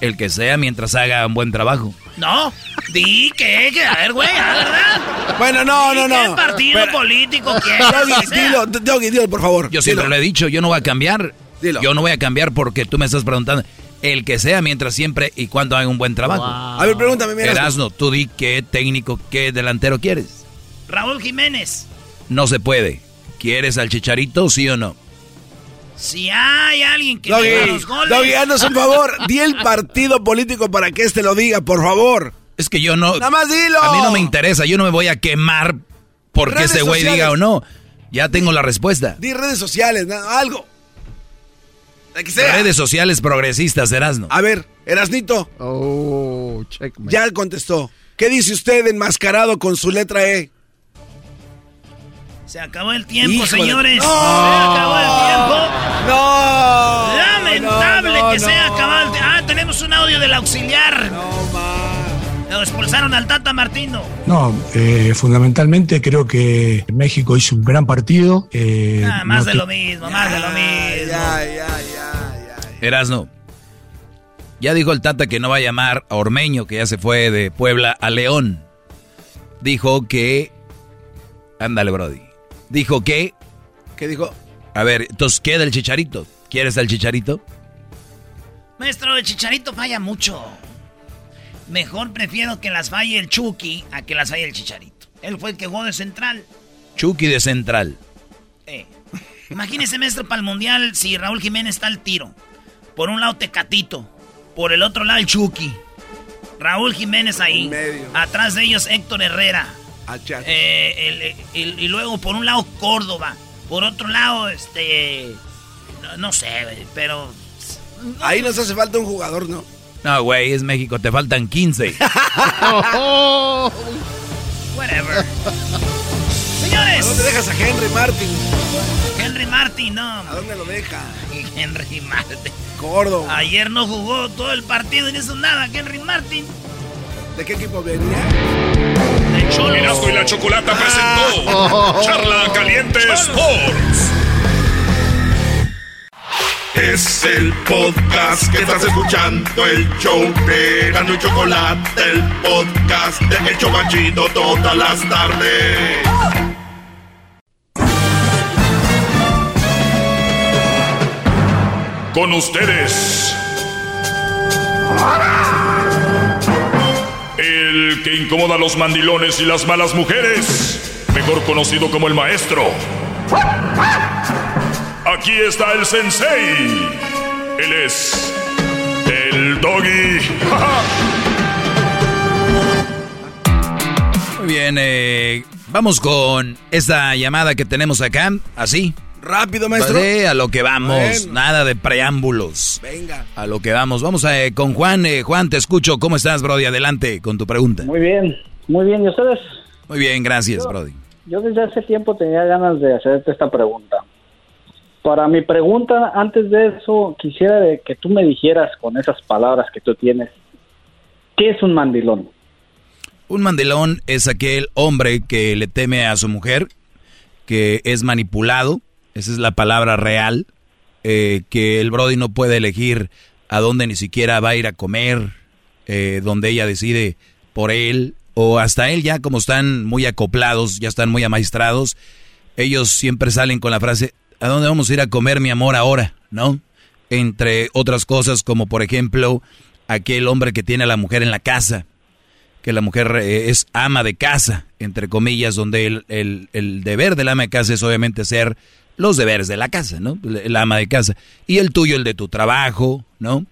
El que sea mientras haga un buen trabajo. No, di que, que- a ver, güey, ¿verdad? Bueno, no, Di no, ¿Qué no. partido Pero- político quieres? Dilo, dilo, por favor. Yo siempre Dilo. lo he dicho, yo no voy a cambiar. Dilo. Yo no voy a cambiar porque tú me estás preguntando. El que sea mientras siempre y cuando haga un buen trabajo. A ver, pregúntame, mira. Erasno, tú di qué técnico, qué delantero quieres. Raúl Jiménez, No se puede. ¿Quieres al chicharito, sí o no? Si hay alguien que Doggy, los goles... Doggy, haznos un favor. Di el partido político para que este lo diga, por favor. Es que yo no. Nada más dilo. A mí no me interesa, yo no me voy a quemar porque Redes ese güey diga o no. Ya tengo la respuesta. Di redes sociales, algo. La que sea. Redes sociales progresistas, Erasno. A ver, Erasnito. Oh, checkmate. Ya contestó. ¿Qué dice usted enmascarado con su letra E? Se acabó el tiempo, Híjole. señores. ¡No! Se acabó el tiempo. ¡No! Lamentable No, no, que se haya no. acabado el tiempo. Ah, tenemos un audio del auxiliar. Lo expulsaron al Tata Martino. No, eh, fundamentalmente creo que México hizo un gran partido. eh, Ah, más no de lo mismo, más de lo mismo. Erasno. Ya dijo el Tata que no va a llamar a Ormeño, que ya se fue de Puebla a León. Dijo que. Ándale, Brody. Dijo que. ¿Qué dijo? A ver, entonces, ¿qué del chicharito? ¿Quieres al chicharito? Maestro, el Chicharito falla mucho. Mejor prefiero que las falle el Chucky a que las falle el Chicharito. Él fue el que jugó de central. Chucky de central. Eh. Imagínese, maestro, para el Mundial si Raúl Jiménez está al tiro. Por un lado, Tecatito. Por el otro lado el Chucky. Raúl Jiménez ahí. Atrás de ellos Héctor Herrera. Eh, y luego por un lado Córdoba. Por otro lado, este... No, sé, pero... Ahí nos hace falta un jugador, ¿no? No, güey, es México, te faltan 15. Whatever. Señores. ¿A dónde dejas a Henry Martin? Henry Martin, no. ¿A dónde lo deja? Henry Martin. Gordo. Ayer no jugó todo el partido y no hizo nada, Henry Martin. ¿De qué equipo venía? De Cholos. y la Chocolata presentó Charla Caliente Sports. Es el podcast que estás escuchando, el show de Gano y Chocolate, el podcast de El Chobachito todas las tardes. Con ustedes. El que incomoda a los mandilones y las malas mujeres, mejor conocido como el maestro. Aquí está el sensei. Él es el doggy. Muy bien, eh, vamos con esta llamada que tenemos acá, así. Rápido, maestro. a lo que vamos, nada de preámbulos. Venga. A lo que vamos. Vamos a, eh, con Juan. Eh, Juan, te escucho. ¿Cómo estás, Brody? Adelante con tu pregunta. Muy bien, muy bien. ¿Y ustedes? Muy bien, gracias, Brody. Yo desde hace tiempo tenía ganas de hacerte esta pregunta. Para mi pregunta, antes de eso, quisiera que tú me dijeras con esas palabras que tú tienes, ¿qué es un mandilón? Un mandilón es aquel hombre que le teme a su mujer, que es manipulado, esa es la palabra real, eh, que el Brody no puede elegir a dónde ni siquiera va a ir a comer, eh, donde ella decide por él, o hasta él ya como están muy acoplados, ya están muy amaestrados, ellos siempre salen con la frase, ¿a dónde vamos a ir a comer mi amor ahora? ¿No? Entre otras cosas como por ejemplo aquel hombre que tiene a la mujer en la casa, que la mujer eh, es ama de casa, entre comillas, donde el, el, el, deber del ama de casa es obviamente ser los deberes de la casa, ¿no? El ama de casa. Y el tuyo, el de tu trabajo, ¿no?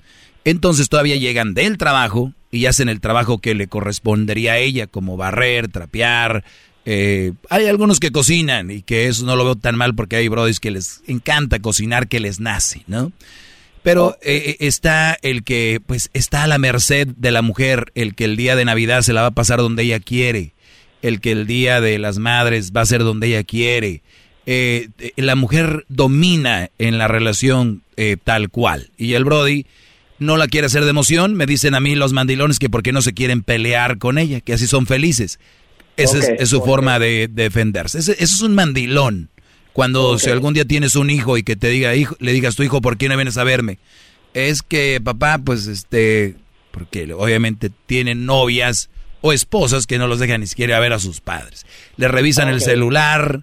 Entonces todavía llegan del trabajo y hacen el trabajo que le correspondería a ella, como barrer, trapear, eh, hay algunos que cocinan y que eso no lo veo tan mal porque hay brodis que les encanta cocinar, que les nace, ¿no? Pero eh, eh, está el que pues está a la merced de la mujer, el que el día de Navidad se la va a pasar donde ella quiere, el que el día de las madres va a ser donde ella quiere. La mujer domina en la relación tal cual. Y el Brody no la quiere hacer de emoción. Me dicen a mí los mandilones que por qué no se quieren pelear con ella, que así son felices. Esa es, su forma de, defenderse. Ese, eso es un mandilón. Cuando si algún día tienes un hijo y que te diga, hijo, le digas a tu hijo, ¿por qué no vienes a verme? Es que papá, pues este, porque obviamente tienen novias o esposas que no los dejan ni siquiera ver a sus padres. Le revisan el celular,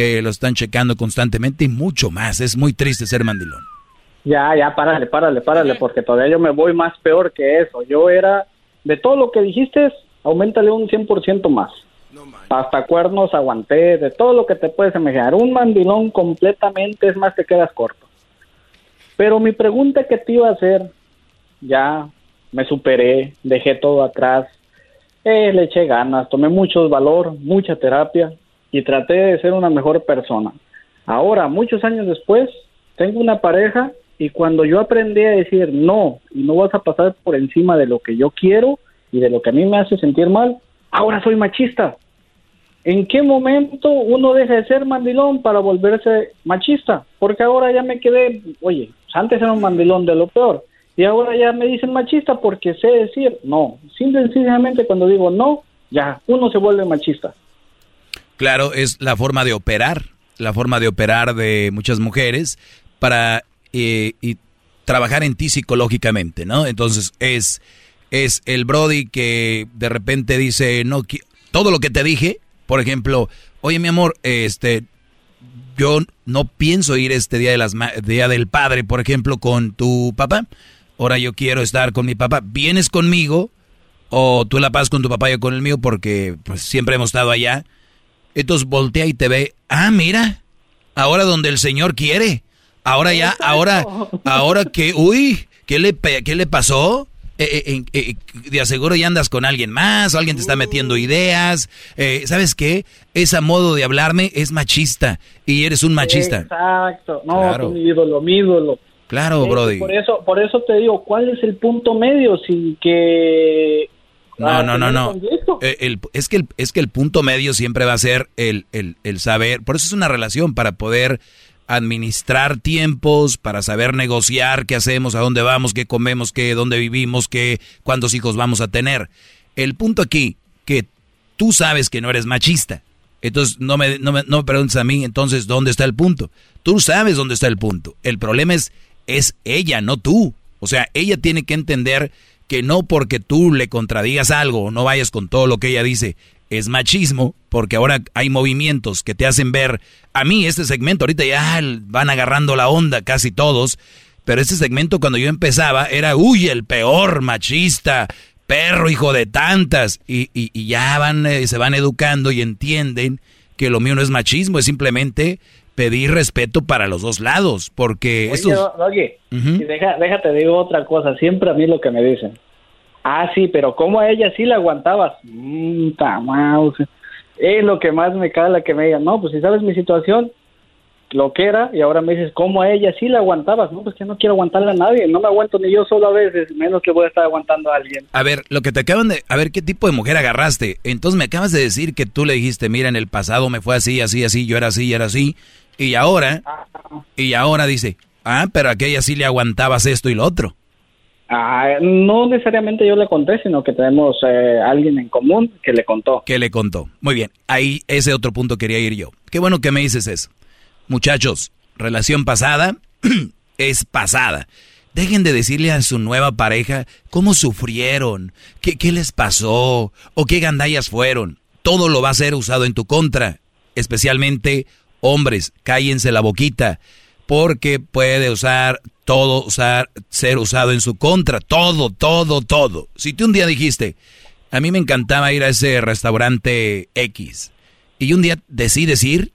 eh, lo están checando constantemente y mucho más. Es muy triste ser mandilón. Ya, ya, párale, párale, párale, porque todavía yo me voy más peor que eso. Yo era, de todo lo que dijiste, aumentale un 100% más. Hasta cuernos aguanté, de todo lo que te puedes imaginar. Un mandilón completamente, es más, te quedas corto. Pero mi pregunta que te iba a hacer, ya me superé, dejé todo atrás, eh, le eché ganas, tomé mucho valor, mucha terapia y traté de ser una mejor persona. Ahora, muchos años después, tengo una pareja y cuando yo aprendí a decir no y no vas a pasar por encima de lo que yo quiero y de lo que a mí me hace sentir mal, ahora soy machista. ¿En qué momento uno deja de ser mandilón para volverse machista? Porque ahora ya me quedé, oye, antes era un mandilón de lo peor y ahora ya me dicen machista porque sé decir no. Simple sencillamente cuando digo no, ya uno se vuelve machista. Claro, es la forma de operar, la forma de operar de muchas mujeres para eh, y trabajar en ti psicológicamente, ¿no? Entonces es es el Brody que de repente dice, no, todo lo que te dije, por ejemplo, oye mi amor, este, yo no pienso ir este día, de las, día del padre, por ejemplo, con tu papá. Ahora yo quiero estar con mi papá. ¿Vienes conmigo? O tú la pasas con tu papá y yo con el mío porque pues, siempre hemos estado allá. Entonces voltea y te ve. Ah, mira. Ahora donde el Señor quiere. Ahora ya, ahora, ahora que, uy, ¿Qué le, qué le pasó? Eh, eh, eh, de aseguro ya andas con alguien más, o alguien te está metiendo ideas. ¿Sabes qué? Ese modo de hablarme es machista y eres un machista. Exacto, no, claro. mi ídolo, mi ídolo. Claro, Brody. Por eso, por eso te digo, ¿cuál es el punto medio sin que no, no, no, no. es, que el, es que el punto medio siempre va a ser el, el, el, saber. Por eso es una relación, para poder administrar tiempos, para saber negociar qué hacemos, a dónde vamos, qué comemos, qué, dónde vivimos, qué, cuántos hijos vamos a tener. El punto aquí, que tú sabes que no eres machista. Entonces no me, no me, no me preguntes a mí entonces dónde está el punto. Tú sabes dónde está el punto. El problema es, es ella, no tú. O sea, ella tiene que entender que no porque tú le contradigas algo o no vayas con todo lo que ella dice, es machismo, porque ahora hay movimientos que te hacen ver, a mí este segmento, ahorita ya van agarrando la onda casi todos, pero este segmento cuando yo empezaba era, uy, el peor machista, perro hijo de tantas, y, y, ya van, eh, se van educando y entienden que lo mío no es machismo, es simplemente pedir respeto para los dos lados, porque oye, déjate digo otra cosa, siempre a mí lo que me dicen, ah, sí, pero ¿cómo a ella sí la aguantabas? Mmm, es lo que más me cala que me digan, no, pues si sabes mi situación, lo que era, y ahora me dices, ¿cómo a ella sí la aguantabas? No, pues que no quiero aguantarle a nadie, no me aguanto ni yo solo a veces, menos que voy a estar aguantando a alguien. A ver, lo que te acaban de, a ver, ¿qué tipo de mujer agarraste? Entonces me acabas de decir que tú le dijiste, mira, en el pasado me fue así, así, así, yo era así, yo era así, y ahora, y ahora dice, ah, pero a aquella sí le aguantabas esto y lo otro. Ah, no necesariamente yo le conté, sino que tenemos eh, alguien en común que le contó. Que le contó. Muy bien, ahí ese otro punto quería ir yo. Qué bueno que me dices eso. Muchachos, relación pasada es pasada. Dejen de decirle a su nueva pareja cómo sufrieron, qué, qué les pasó o qué gandallas fueron. Todo lo va a ser usado en tu contra, especialmente Hombres, cállense la boquita, porque puede usar todo, usar, ser usado en su contra, todo, todo, todo. Si tú un día dijiste, a mí me encantaba ir a ese restaurante X, y un día decides ir,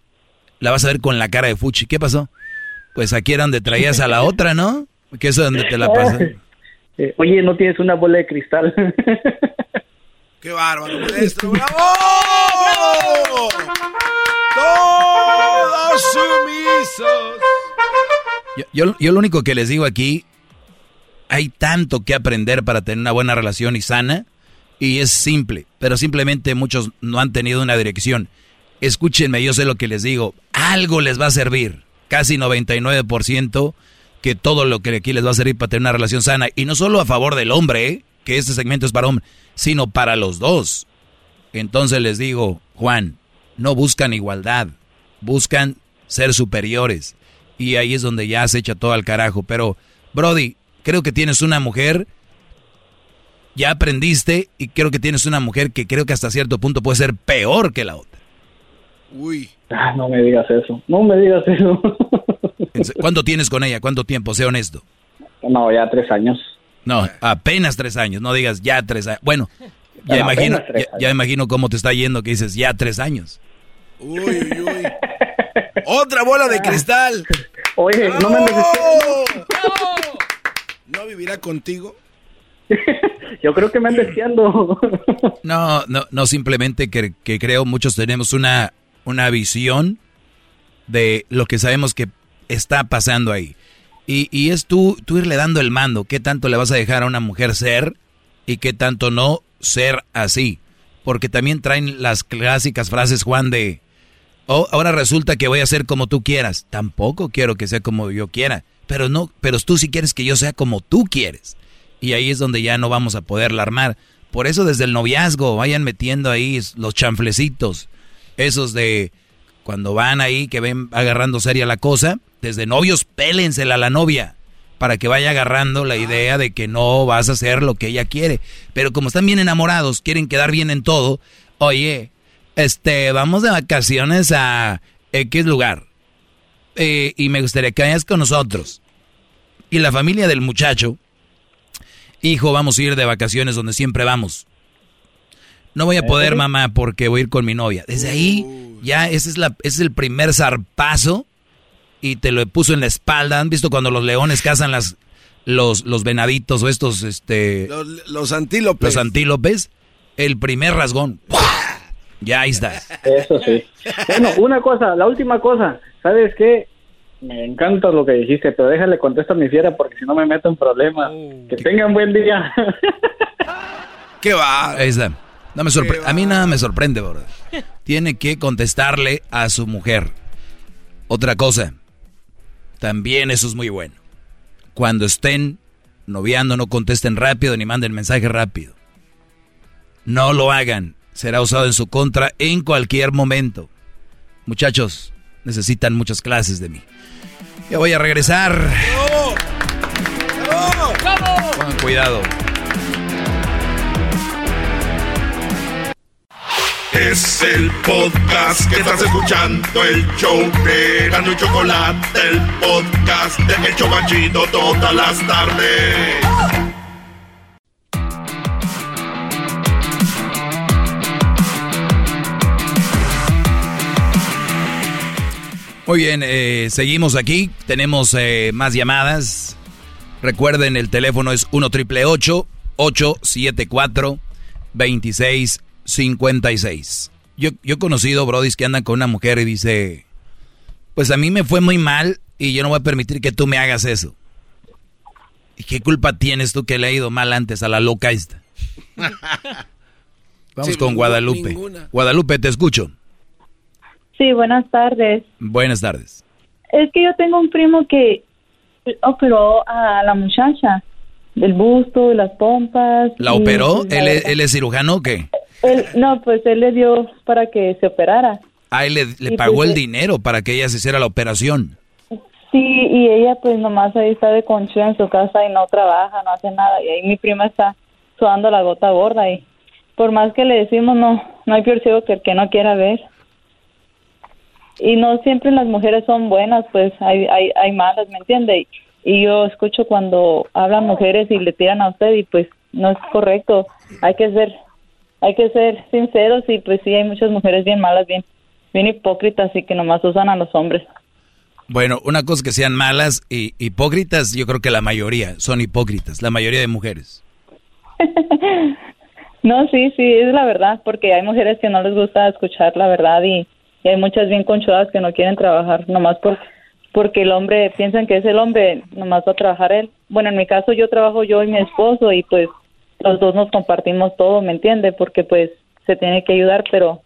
la vas a ver con la cara de Fuchi. ¿Qué pasó? Pues aquí era donde traías a la otra, ¿no? Que eso es donde te la pasas. Eh, oye, ¿no tienes una bola de cristal? ¡Qué bárbaro, maestro! ¡Bravo! Todos sumisos. Yo, yo, lo único que les digo aquí, hay tanto que aprender para tener una buena relación y sana, y es simple, pero simplemente muchos no han tenido una dirección. Escúchenme, yo sé lo que les digo, algo les va a servir, casi 99% que todo lo que aquí les va a servir para tener una relación sana, y no solo a favor del hombre, ¿eh? que este segmento es para hombre, sino para los dos. Entonces les digo, Juan, no buscan igualdad, buscan ser superiores. Y ahí es donde ya se echa todo al carajo. Pero, Brody, creo que tienes una mujer, ya aprendiste, y creo que tienes una mujer que creo que hasta cierto punto puede ser peor que la otra. Uy. Ah, no me digas eso, no me digas eso. ¿Cuánto tienes con ella? ¿Cuánto tiempo? Sé honesto. No, ya tres años. No, apenas tres años, no digas ya tres años. Bueno, ya imagino, ya, imagino cómo te está yendo que dices ya tres años. Uy, uy, uy. Otra bola de cristal. Oye, no me ¿No vivirá contigo? Yo creo que me anda deseando. no, no, no, simplemente que, que, creo muchos tenemos una, una visión de lo que sabemos que está pasando ahí. Y, y es tú, tú irle dando el mando, qué tanto le vas a dejar a una mujer ser y qué tanto no ser así. Porque también traen las clásicas frases, Juan, de, oh, ahora resulta que voy a ser como tú quieras. Tampoco quiero que sea como yo quiera. Pero no, pero tú sí quieres que yo sea como tú quieres. Y ahí es donde ya no vamos a poderla armar. Por eso desde el noviazgo vayan metiendo ahí los chanflecitos. Esos de cuando van ahí que ven agarrando seria la cosa. Desde novios, pélensela a la novia para que vaya agarrando la idea de que no vas a hacer lo que ella quiere. Pero como están bien enamorados, quieren quedar bien en todo, oye, este, vamos de vacaciones a X lugar. Eh, y me gustaría que vayas con nosotros. Y la familia del muchacho, hijo, vamos a ir de vacaciones donde siempre vamos. No voy a poder, mamá, porque voy a ir con mi novia. Desde ahí, ya ese es, la, ese es el primer zarpazo y te lo puso en la espalda. ¿Han visto cuando los leones cazan las, los, los venaditos o estos, este... Los, los antílopes. Los antílopes, el primer rasgón, ya ahí está. Eso sí. Bueno, una cosa, la última cosa, ¿sabes qué? Me encanta lo que dijiste, pero déjale contestar mi fiera porque si no me meto en problemas. que tengan buen día. ¿Qué va? Ahí está. No me sorpre- a mí nada me sorprende, bro. Tiene que contestarle a su mujer. Otra cosa, también eso es muy bueno. Cuando estén noviando, no contesten rápido ni manden mensaje rápido. No lo hagan. Será usado en su contra en cualquier momento. Muchachos, necesitan muchas clases de mí. Ya voy a regresar. Pongan cuidado. Es el podcast que estás escuchando, el show de y Chocolate, el podcast de El Chobachito todas las tardes. Muy bien, eh, seguimos aquí. Tenemos eh, más llamadas. Recuerden, el teléfono es 1 triple 874 2656. Yo, yo he conocido brodis que andan con una mujer y dice, pues a mí me fue muy mal y yo no voy a permitir que tú me hagas eso. ¿Y qué culpa tienes tú que le ha ido mal antes a la loca esta? Vamos Sí, con Guadalupe. ninguna. Guadalupe, te escucho. Sí, buenas tardes. Buenas tardes. Es que yo tengo un primo que operó a la muchacha del busto y las pompas. ¿La y, operó? pues, ¿Él, la es- él es cirujano o qué? Él- no, pues él le dio para que se operara. Ah, él le, pagó pues, el eh, dinero para que ella se hiciera la operación. Sí, y ella pues nomás ahí está de conchuda en su casa y no trabaja, no hace nada. Y ahí mi prima está sudando la gota gorda y por más que le decimos no, no hay peor ciego que el que no quiera ver. Y no siempre las mujeres son buenas, pues hay, hay, hay malas, ¿me entiende? Y, y yo escucho cuando hablan mujeres y le tiran a usted y pues no es correcto. Hay que ser, hay que ser sinceros y pues sí hay muchas mujeres bien malas, bien, bien hipócritas y que nomás usan a los hombres. Bueno, una cosa que sean malas y hipócritas, yo creo que la mayoría son hipócritas, la mayoría de mujeres. No, sí, sí, es la verdad, porque hay mujeres que no les gusta escuchar la verdad y, y hay muchas bien conchudas que no quieren trabajar nomás por, porque el hombre, piensan que es el hombre, nomás va a trabajar él. Bueno, en mi caso yo trabajo yo y mi esposo y pues los dos nos compartimos todo, ¿me entiende? Porque pues se tiene que ayudar, pero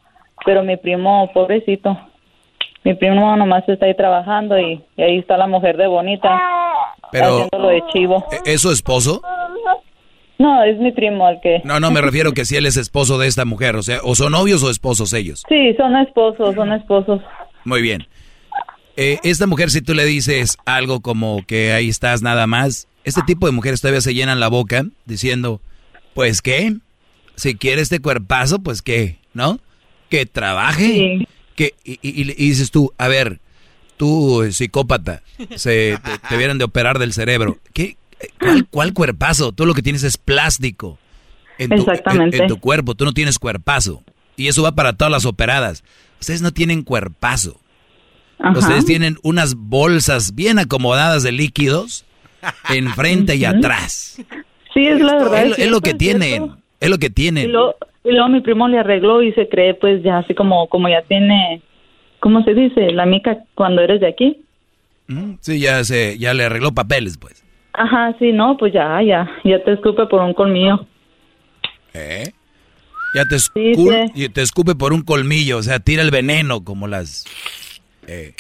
pero mi primo, pobrecito, mi primo nomás está ahí trabajando y, y ahí está la mujer de bonita Pero, haciéndolo de chivo. ¿es su esposo? No, es mi primo el que... No, no, me refiero que si él es esposo de esta mujer, o sea, o son novios o esposos ellos. Sí, son esposos, son esposos. Muy bien. Eh, esta mujer, si tú le dices algo como que ahí estás nada más, este tipo de mujeres todavía se llenan la boca diciendo, pues qué, si quiere este cuerpazo, pues qué, ¿no? Que trabaje. Que, y, y- y dices tú, a ver, tú eh, psicópata, se, te, te vieran de operar del cerebro. ¿Qué? ¿Cuál, cuál cuerpazo? Tú lo que tienes es plástico en tu, Exactamente. en- en tu cuerpo, tú no tienes cuerpazo. Y eso va para todas las operadas. Ustedes no tienen cuerpazo. Ajá. Ustedes tienen unas bolsas bien acomodadas de líquidos enfrente y atrás. Sí, es la verdad. Es, lo- es lo que es tienen. cierto. Es lo que Y tienen. luego, y luego mi primo le arregló y se cree pues ya así como, como ya tiene, ¿cómo se dice? La mica cuando eres de aquí. Mm, Sí, ya se, ya le arregló papeles, pues. Ajá, sí, no, pues ya, ya, ya te escupe por un colmillo. ¿Eh? Ya te, escu- sí. y te escupe por un colmillo, o sea, tira el veneno como las... eh,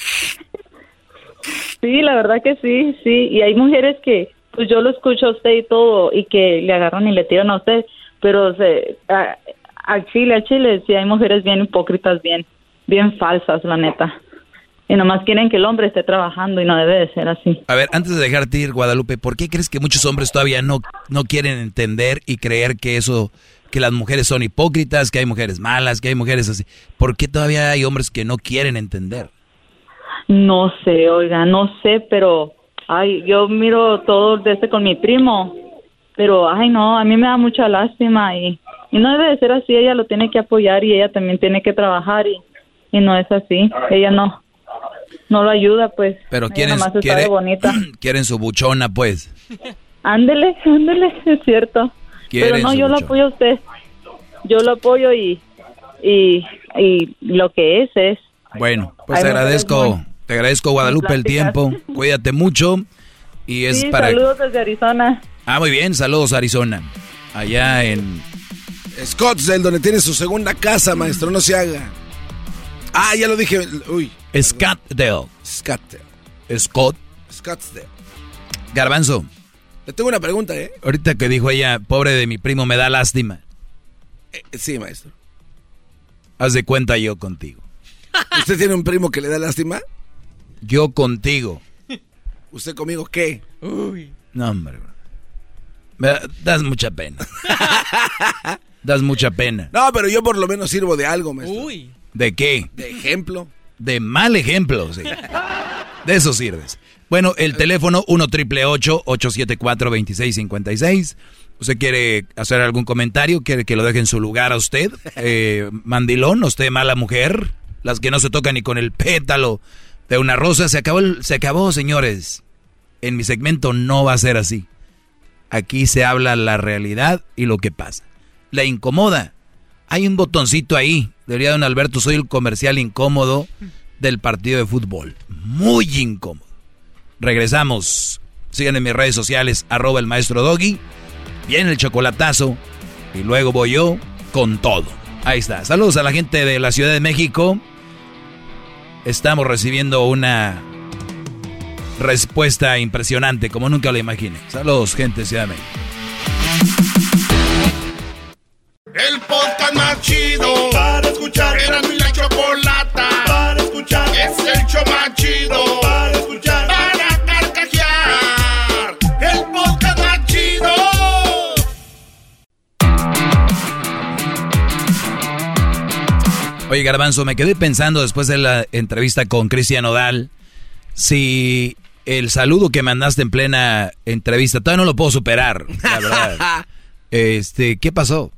Sí, la verdad que sí, sí. Y hay mujeres que, pues yo lo escucho a usted y todo, y que le agarran y le tiran a usted, pero se, a, a Chile, a Chile, sí hay mujeres bien hipócritas, bien, bien falsas, la neta. Y nomás quieren que el hombre esté trabajando y no debe de ser así. A ver, antes de dejarte ir, Guadalupe, ¿por qué crees que muchos hombres todavía no, no quieren entender y creer que eso, que las mujeres son hipócritas, que hay mujeres malas, que hay mujeres así? ¿Por qué todavía hay hombres que no quieren entender? No sé, oiga, no sé, pero ay, yo miro todo de este con mi primo, pero ay no, a mí me da mucha lástima y, y no debe de ser así, ella lo tiene que apoyar y ella también tiene que trabajar y, y no es así, ella no, no lo ayuda pues. Pero quieren, quiere- bonita. quieren su buchona, pues. Ándele, ándele, es cierto. Pero no, yo lo apoyo a usted. Yo lo apoyo y, y, y lo que es es. Bueno, pues agradezco, te agradezco Guadalupe el tiempo. Cuídate mucho y es Sí, para. saludos desde Arizona. Ah, muy bien, saludos Arizona. Allá en Scottsdale, donde tiene su segunda casa, maestro, no se haga. Ah, ya lo dije. Uy. Scottsdale. Scottsdale. Scott. Scottsdale. Garbanzo. Le tengo una pregunta, ¿eh? Ahorita que dijo ella, pobre de mi primo, me da lástima. Eh, Sí, maestro. Haz de cuenta yo contigo. ¿Usted tiene un primo que le da lástima? Yo contigo. ¿Usted conmigo qué? No, hombre. Me das mucha pena. das mucha pena. No, pero yo por lo menos sirvo de algo, maestro. ¿De qué? De ejemplo. De mal ejemplo, sí. De eso sirves. Bueno, el teléfono 1 triple 874 2656. ¿Usted quiere hacer algún comentario? ¿Quiere que lo deje en su lugar a usted? Eh, mandilón, usted mala mujer. Las que no se tocan ni con el pétalo de una rosa. Se acabó, el- se acabó, señores. En mi segmento no va a ser así. Aquí se habla la realidad y lo que pasa. La incomoda. Hay un botoncito ahí. Debería don Alberto, soy el comercial incómodo del partido de fútbol. Muy incómodo. Regresamos. Sigan en mis redes sociales, arroba el maestro Doggy. Viene el chocolatazo. Y luego voy yo con todo. Ahí está. Saludos a la gente de la Ciudad de México. Estamos recibiendo una respuesta impresionante, como nunca lo imaginé. Saludos, gente Ciudad. El podcast más chido para escuchar. Era mi la chocolata para escuchar. Es el show más chido Oye, Garbanzo, me quedé pensando después de la entrevista con Cristian Odal, si el saludo que mandaste en plena entrevista, todavía no lo puedo superar, la verdad. Este, ¿qué pasó?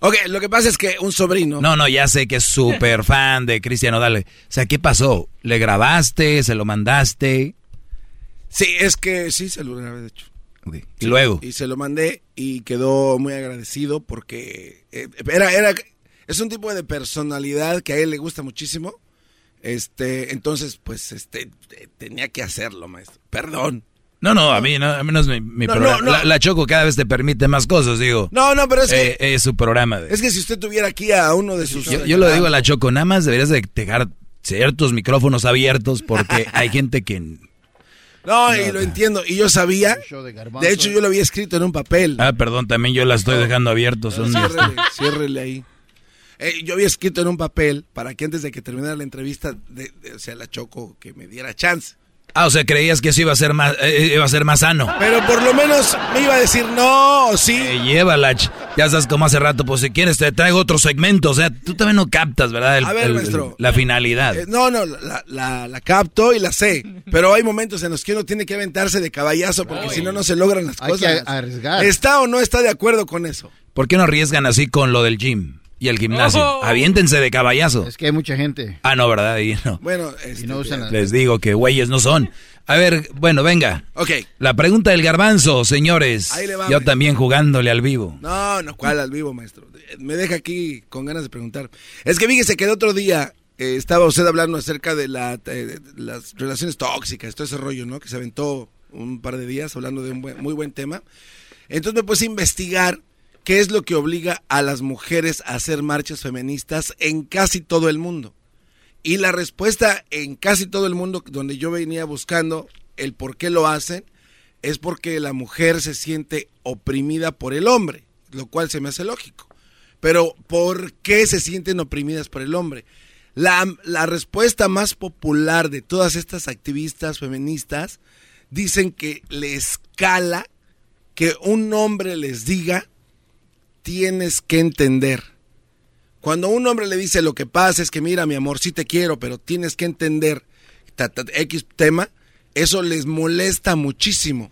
Ok, lo que pasa es que un sobrino. No, no, ya sé que es súper fan de Cristian Odal. O sea, ¿qué pasó? ¿Le grabaste? ¿Se lo mandaste? Sí, es que sí, se lo grabé, de hecho. Y luego. Y se lo mandé y quedó muy agradecido porque eh, era, era, es un tipo de personalidad que a él le gusta muchísimo. Este, entonces, pues, este, tenía que hacerlo, maestro. Perdón. No, no, a mí no, a mí no es mi, mi No, programa. no, no. La, la Choco cada vez te permite más cosas, digo. No, no, pero es que- Eh, es su programa. de- Es que si usted tuviera aquí a uno de sus... Yo, yo lo digo a la Choco, nada más deberías de dejar ciertos micrófonos abiertos porque hay gente que... No, y lo entiendo. Y yo sabía. De hecho, yo lo había escrito en un papel. Ah, perdón, también yo la estoy dejando abiertos. Son Ciérrele, ciérrele ahí. Eh, yo había escrito en un papel para que antes de que terminara la entrevista, de, de- o sea, la Choco, que me diera chance. Ah, o sea, creías que eso iba a ser más, eh, iba a ser más sano. Pero por lo menos me iba a decir no o sí. Eh, llévala, ch- ya sabes como hace rato, pues si quieres te traigo otro segmento. O sea, tú también no captas, ¿verdad? El- A ver, el- maestro. la finalidad. Eh, no, no, la, la- la capto y la sé. Pero hay momentos en los que uno tiene que aventarse de caballazo porque si no, no se logran las Hay cosas. que arriesgar. ¿Está o no está de acuerdo con eso? ¿Por qué no arriesgan así con lo del gym y el gimnasio? Oh. Aviéntense de caballazo. Es que hay mucha gente. Ah, no, ¿verdad? Y no. Bueno, este, Y no usan las- Les digo que güeyes no son. A ver, bueno, venga. Ok. La pregunta del garbanzo, señores. Ahí le va, Yo maestro. también jugándole al vivo. No, no, ¿cuál al vivo, maestro? Me deja aquí con ganas de preguntar. Es que fíjese que el otro día eh, estaba usted hablando acerca de, la, eh, de las relaciones tóxicas, todo ese rollo, ¿no? Que se aventó un par de días hablando de un buen- muy buen tema. Entonces me puse a investigar qué es lo que obliga a las mujeres a hacer marchas feministas en casi todo el mundo. Y la respuesta en casi todo el mundo donde yo venía buscando el por qué lo hacen es porque la mujer se siente oprimida por el hombre, lo cual se me hace lógico. Pero ¿por qué se sienten oprimidas por el hombre? La, la respuesta más popular de todas estas activistas feministas dicen que le escala que un hombre les diga tienes que entender. Cuando un hombre le dice lo que pasa es que mira mi amor, sí te quiero, pero tienes que entender ta, ta, X tema, eso les molesta muchísimo.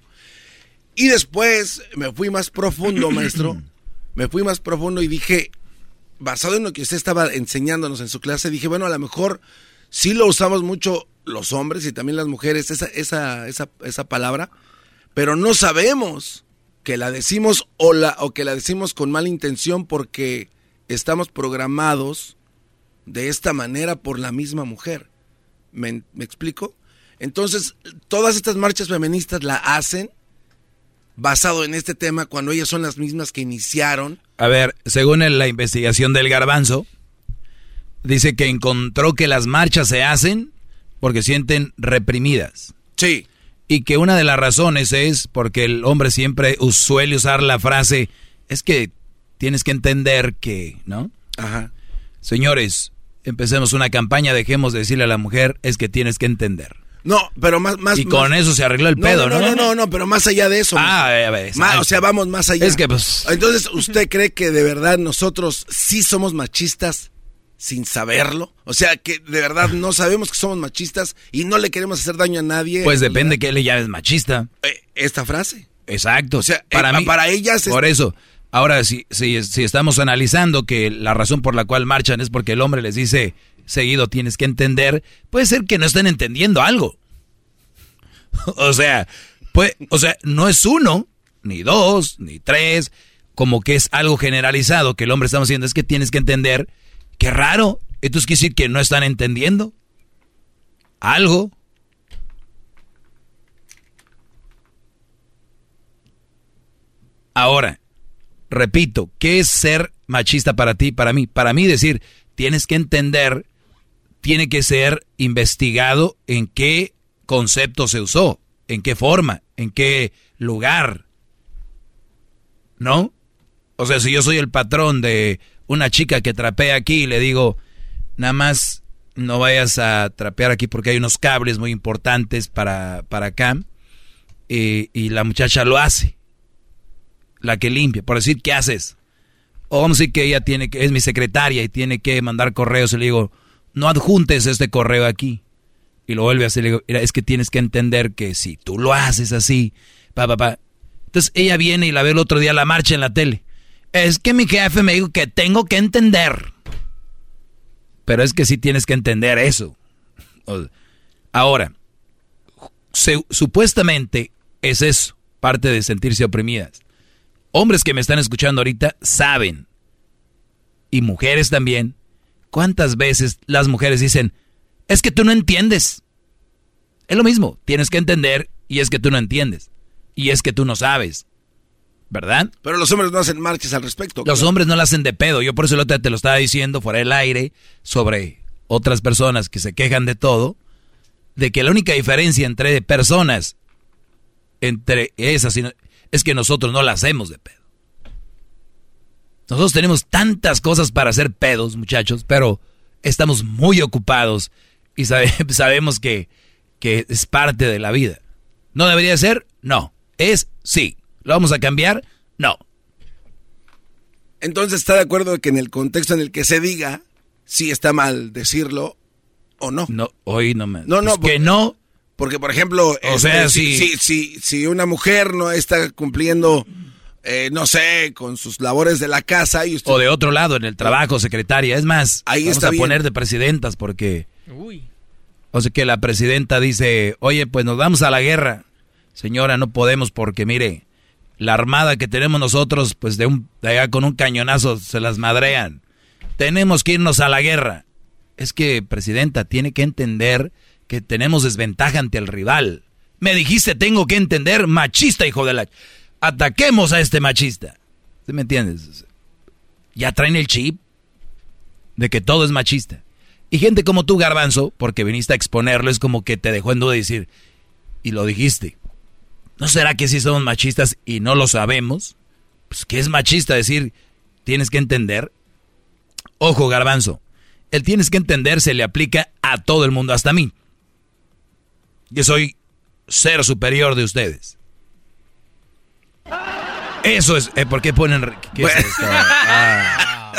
Y después me fui más profundo, maestro. Me fui más profundo y dije, basado en lo que usted estaba enseñándonos en su clase, dije, bueno, a lo mejor sí lo usamos mucho los hombres y también las mujeres, esa, esa, esa, esa palabra, pero no sabemos que la decimos o, la, o que la decimos con mala intención porque estamos programados de esta manera por la misma mujer. ¿Me, me explico? Entonces, todas estas marchas feministas la hacen basado en este tema cuando ellas son las mismas que iniciaron. A ver, según la investigación del garbanzo, dice que encontró que las marchas se hacen porque sienten reprimidas. Sí. Y que una de las razones es porque el hombre siempre suele usar la frase, es que tienes que entender que, ¿no? Ajá. Señores, empecemos una campaña, dejemos de decirle a la mujer, es que tienes que entender. No, pero más, más. Y con eso se arregló el pedo, ¿no? No, no, no, no, pero más allá de eso. Ah, a ver, o sea, vamos más allá. Es que, pues. Entonces, ¿usted cree que de verdad nosotros sí somos machistas sin saberlo? O sea, que de verdad no sabemos que somos machistas y no le queremos hacer daño a nadie. Pues depende que él ya es machista. Eh, esta frase. Exacto. O sea, para, mí, para ellas. Por eso. Ahora, si, si, si estamos analizando que la razón por la cual marchan es porque el hombre les dice seguido tienes que entender, puede ser que no estén entendiendo algo. o sea, pues, o sea, no es uno, ni dos, ni tres, como que es algo generalizado que el hombre está haciendo, es que tienes que entender, qué raro, entonces quiere decir que no están entendiendo algo. Ahora, repito, ¿qué es ser machista para ti, para mí? Para mí decir, tienes que entender, tiene que ser investigado en qué concepto se usó, en qué forma, en qué lugar. ¿No? O sea, si yo soy el patrón de una chica que trapea aquí y le digo, nada más no vayas a trapear aquí porque hay unos cables muy importantes para, para acá, y, y la muchacha lo hace la que limpia, por decir, ¿qué haces? O vamos a decir que ella tiene que, es mi secretaria y tiene que mandar correos y le digo, no adjuntes este correo aquí. Y lo vuelve a hacer, le digo, es que tienes que entender que si tú lo haces así, pa, pa, pa. Entonces ella viene y la ve el otro día la marcha en la tele. Es que mi jefe me dijo que tengo que entender. Pero es que sí tienes que entender eso. Ahora, supuestamente es eso, parte de sentirse oprimidas hombres que me están escuchando ahorita saben, y mujeres también, cuántas veces las mujeres dicen, es que tú no entiendes. Es lo mismo, tienes que entender y es que tú no entiendes. Y es que tú no sabes. ¿Verdad? Pero los hombres no hacen marchas al respecto. Los hombres no la hacen de pedo. Yo por eso te lo estaba diciendo fuera del aire sobre otras personas que se quejan de todo. De que la única diferencia entre personas, entre esas es que nosotros no la hacemos de pedo. Nosotros tenemos tantas cosas para hacer pedos, muchachos, pero estamos muy ocupados y sabemos que, que es parte de la vida. ¿No debería ser? No. Es sí. ¿Lo vamos a cambiar? No. Entonces, ¿está de acuerdo que en el contexto en el que se diga si está mal decirlo o no? No, hoy no me. No, no. que no. Porque, por ejemplo, o sea, si, si, si, si, una mujer no está cumpliendo, eh, no sé, con sus labores de la casa. Y o de otro lado, en el trabajo, secretaria. Es más, ahí vamos a poner de presidentas porque. Uy. O sea, que la presidenta dice, oye, pues nos vamos a la guerra. Señora, no podemos porque, mire, la armada que tenemos nosotros, pues de, un, allá con un cañonazo se las madrean. Tenemos que irnos a la guerra. Es que, presidenta, tiene que entender que tenemos desventaja ante el rival. Me dijiste, tengo que entender, machista, hijo de la... Ataquemos a este machista. ¿Sí me entiendes? Ya traen el chip de que todo es machista. Y gente como tú, Garbanzo, porque viniste a exponerlo, es como que te dejó en duda decir, y lo dijiste. ¿No será que sí somos machistas y no lo sabemos? Pues que es machista decir, tienes que entender. Ojo, Garbanzo, el tienes que entender se le aplica a todo el mundo, hasta a mí que soy ser superior de ustedes. Eso es, eh, ¿por qué ponen... Ah.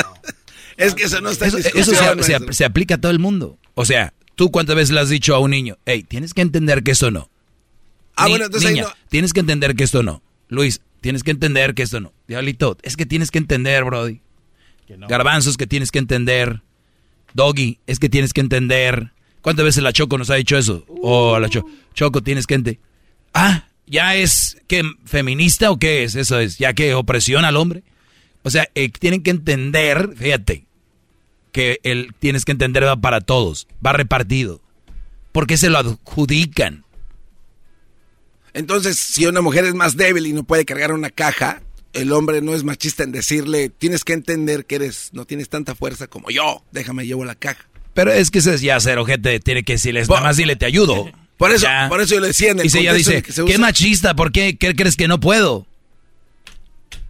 es, que eso no está Eso, se, aplica a todo el mundo. O sea, ¿tú cuántas veces le has dicho a un niño, hey, tienes que entender que esto no? Ah, bueno, entonces niña, tienes que entender que esto no. Luis, tienes que entender que esto no. Diablito, es que tienes que entender, Brody. Garbanzos que tienes que entender. Doggy, es que tienes que entender. ¿Cuántas veces la Choco nos ha dicho eso? O oh, la Choco, Choco, tienes que entender. Ah, ¿Ya es que feminista o qué es? Eso es, ya que opresión al hombre. O sea, eh, tienen que entender, fíjate, que el, tienes que entender va para todos, va repartido. Porque se lo adjudican. Entonces, si una mujer es más débil y no puede cargar una caja, el hombre no es machista en decirle, tienes que entender que eres, no tienes tanta fuerza como yo, déjame llevo la caja. Pero es que ese es ya ser ojete, tiene que decirles, nada más dile te ayudo. Por eso, por eso yo le decía en el Y si ella dice, qué machista, ¿por qué? ¿Qué crees que no puedo?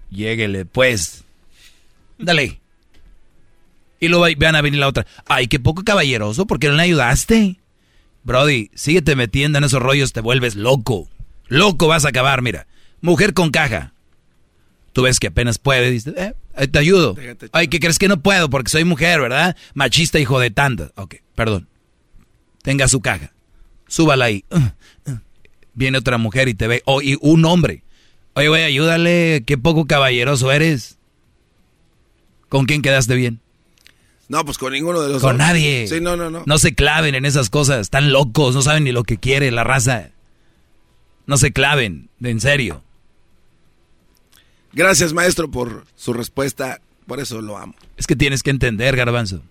Lléguele, pues. Dale. Y luego van a venir la otra. Ay, qué poco caballeroso, ¿por qué no le ayudaste? Brody, síguete metiendo en esos rollos, te vuelves loco. Loco vas a acabar, mira. Mujer con caja. Tú ves que apenas puede, dices, eh, te ayudo. Ay, ¿qué crees que no puedo? Porque soy mujer, ¿verdad? Machista, hijo de tanta. Ok, perdón. Tenga su caja. Súbala ahí. Uh, uh. Viene otra mujer y te ve. O y un hombre. Oye, güey, ayúdale. Qué poco caballeroso eres. ¿Con quién quedaste bien? No, pues con ninguno de los Con nadie. Sí, no, no, no. No se claven en esas cosas. Están locos. No saben ni lo que quiere la raza. No se claven. De en serio. Gracias, maestro, por su respuesta. Por eso lo amo. Es que tienes que entender, garbanzo.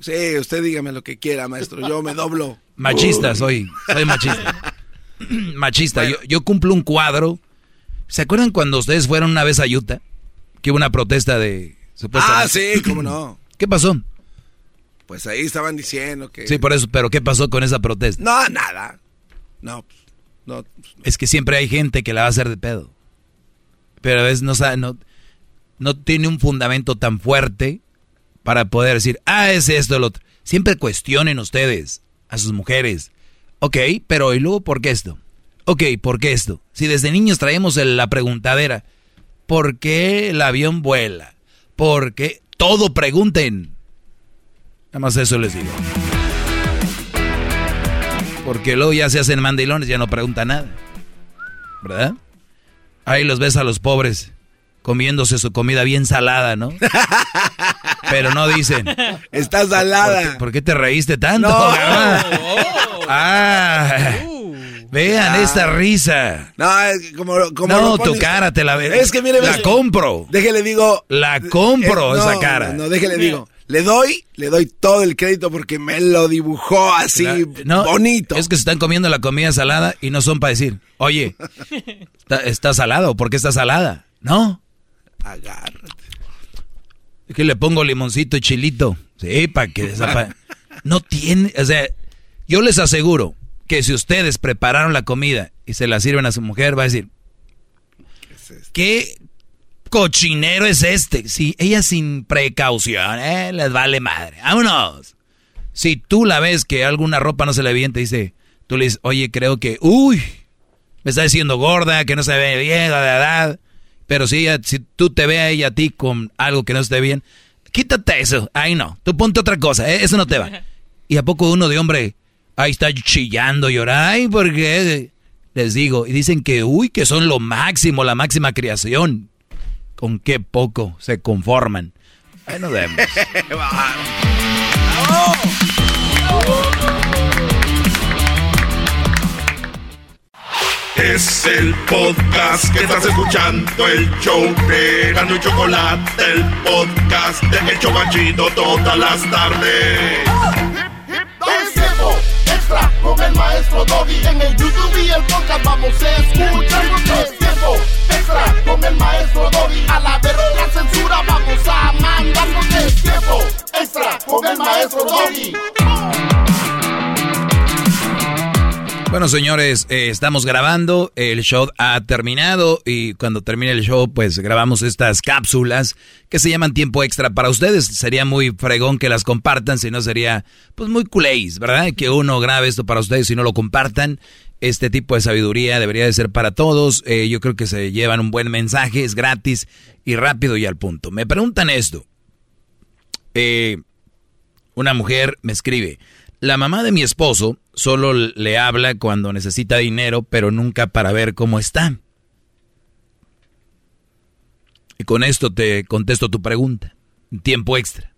Sí, usted dígame lo que quiera, maestro. Yo me doblo. Machista soy. Soy machista. machista. Yo, yo, cumplo un cuadro. ¿Se acuerdan cuando ustedes fueron una vez a Utah? Que hubo una protesta de Ah, sí, cómo no. ¿Qué pasó? Pues ahí estaban diciendo que... Sí, por eso, pero ¿qué pasó con esa protesta? No, nada. No, Es que siempre hay gente que la va a hacer de pedo. Pero a veces no, no, no tiene un fundamento tan fuerte para poder decir, ah, es esto, el otro. Siempre cuestionen ustedes a sus mujeres. Ok, pero ¿y luego por qué esto? Ok, ¿por qué esto? Si desde niños traemos la preguntadera, ¿por qué el avión vuela? Porque todo pregunten. Nada más eso les digo. Porque luego ya se hacen mandilones, ya no preguntan nada. ¿Verdad? Ahí los ves a los pobres comiéndose su comida bien salada, ¿no? Pero no dicen. Está salada. ¿Por qué, te reíste tanto? ah. Vean ah. esta risa. No, como, como No, tu cara te la veo. Es que mire, la compro. Déjele digo. La compro eh, esa cara. No, déjele digo. Le doy, le doy todo el crédito porque me lo dibujó así bonito. Es que se están comiendo la comida salada y no son para decir, oye, ¿está, salado? ¿Por qué está salada? No. Agárrate. Es que le pongo limoncito y chilito. Sí, para que desaparezca. No tiene, o sea, yo les aseguro, que si ustedes prepararon la comida y se la sirven a su mujer, va a decir, ¿qué, cochinero es este? Si ella sin precaución, eh, les vale madre. Vámonos. Si tú la ves que alguna ropa no se le bien, te dice, tú le dices, oye, creo que, uy, me está diciendo gorda, que no se ve bien, la edad. Pero si, si tú te ve a ella a ti con algo que no esté bien, quítate eso. Ahí no, tú ponte otra cosa, eh, eso no te va. ¿Y a poco uno de hombre Ahí está chillando, llorando, porque les digo, y dicen que, uy, que son lo máximo, la máxima creación. Con qué poco se conforman. Ahí nos vemos. Es el podcast que estás escuchando, el show de Gano y Chocolate, el podcast de Hecho Machito todas las tardes con el maestro Doggy. En el YouTube y el podcast vamos a escuchar. Es tiempo extra con el maestro Doggy. A la verga la censura vamos a mandarnos. Es tiempo extra con el maestro Doggy. Bueno, señores, eh, estamos grabando, el show ha terminado y cuando termine el show, pues grabamos estas cápsulas que se llaman tiempo extra para ustedes. Sería muy fregón que las compartan, si no sería pues muy culéis, ¿verdad? Que uno grabe esto para ustedes y no lo compartan. Este tipo de sabiduría debería de ser para todos. Eh, yo creo que se llevan un buen mensaje, es gratis y rápido y al punto. Me preguntan esto. Eh, una mujer me escribe, la mamá de mi esposo solo le habla cuando necesita dinero, pero nunca para ver cómo está. Y con esto te contesto tu pregunta. Tiempo extra.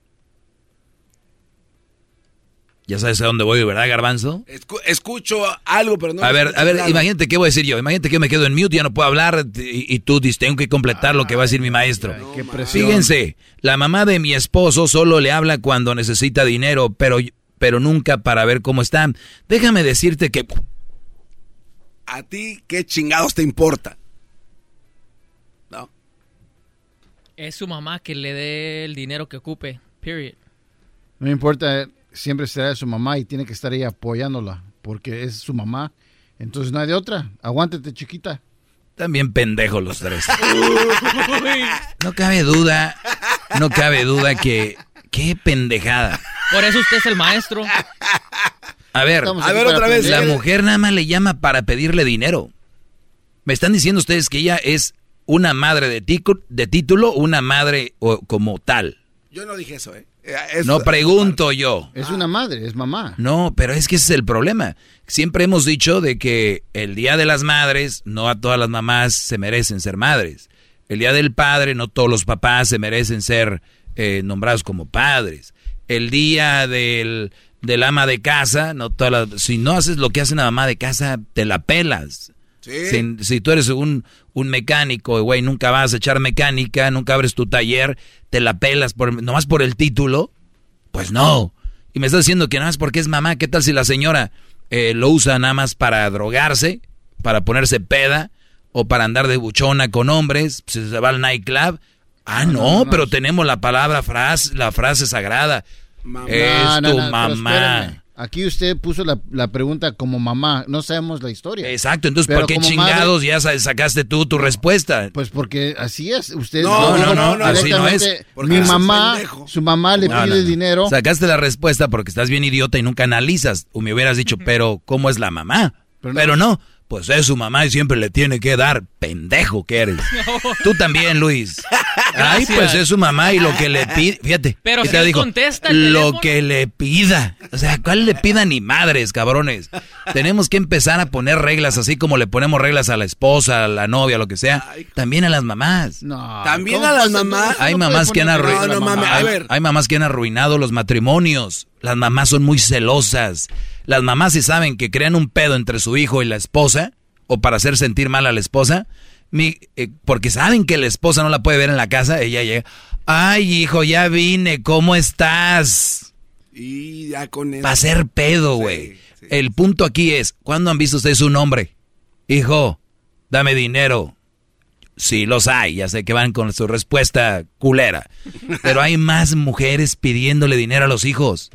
Ya sabes a dónde voy, ¿verdad, Garbanzo? escucho algo, pero no... A ver, a ver, imagínate qué voy a decir yo. Imagínate que yo me quedo en mute, ya no puedo hablar y, tú dices, tengo que completar lo que va a decir mi maestro. Fíjense, la mamá de mi esposo solo le habla cuando necesita dinero, pero, pero nunca para ver cómo está. Déjame decirte que... ¿A ti qué chingados te importa? ¿No? Es su mamá que le dé el dinero que ocupe, period. No importa siempre será su mamá y tiene que estar ahí apoyándola porque es su mamá. Entonces no hay de otra. Aguántate, chiquita. También pendejos los tres. no cabe duda, no cabe duda que qué pendejada. Por eso usted es el maestro. A ver, a ver otra vez. La mujer nada más le llama para pedirle dinero. Me están diciendo ustedes que ella es una madre de, de título, una madre como tal. Yo no dije eso, ¿eh? Eh, no pregunto yo. Es una madre, es mamá. No, pero es que ese es el problema. Siempre hemos dicho de que el Día de las Madres, no a todas las mamás se merecen ser madres. El Día del Padre, no todos los papás se merecen ser eh, nombrados como padres. El Día del, del ama de casa, no todas si no haces lo que hace una mamá de casa, te la pelas. Si, tú eres un, un mecánico, güey, nunca vas a echar mecánica, nunca abres tu taller, te la pelas por, nomás por el título, pues no. Y me estás diciendo que nada más porque es mamá, ¿qué tal si la señora eh, lo usa nada más para drogarse, para ponerse peda, o para andar de buchona con hombres, si se va al nightclub? Ah, no, pero tenemos la palabra frase, la frase sagrada. Es tu mamá. Aquí usted puso la, pregunta como mamá, no sabemos la historia. Exacto, entonces ¿por qué chingados ya sacaste tú tu respuesta? Pues porque así es, usted no, no, no, no, así no es. Mi mamá, su mamá le pide dinero. Sacaste la respuesta porque estás bien idiota y nunca analizas. O me hubieras dicho, pero ¿cómo es la mamá? Pero no, pues es su mamá y siempre le tiene que dar, pendejo que eres. Tú también, Luis. Ay, pues es su mamá y lo que le pide, fíjate. Pero si dijo, contesta Lo que le pida. O sea, ¿cuál le pida ni madres, cabrones? Tenemos que empezar a poner reglas así como le ponemos reglas a la esposa, a la novia, lo que sea. También a las mamás. No. También a las mamás. Hay mamás que han arruinado. hay mamás que han arruinado los matrimonios. Las mamás son muy celosas. Las mamás si saben que crean un pedo entre su hijo y la esposa, o para hacer sentir mal a la esposa, mi, eh, porque saben que la esposa no la puede ver en la casa, ella llega, ay hijo, ya vine, ¿cómo estás? Y ya con eso. a ser pedo, güey. El punto aquí es, ¿cuándo han visto ustedes un hombre? Hijo, dame dinero. Sí, los hay, ya sé que van con su respuesta culera. Pero hay más mujeres pidiéndole dinero a los hijos.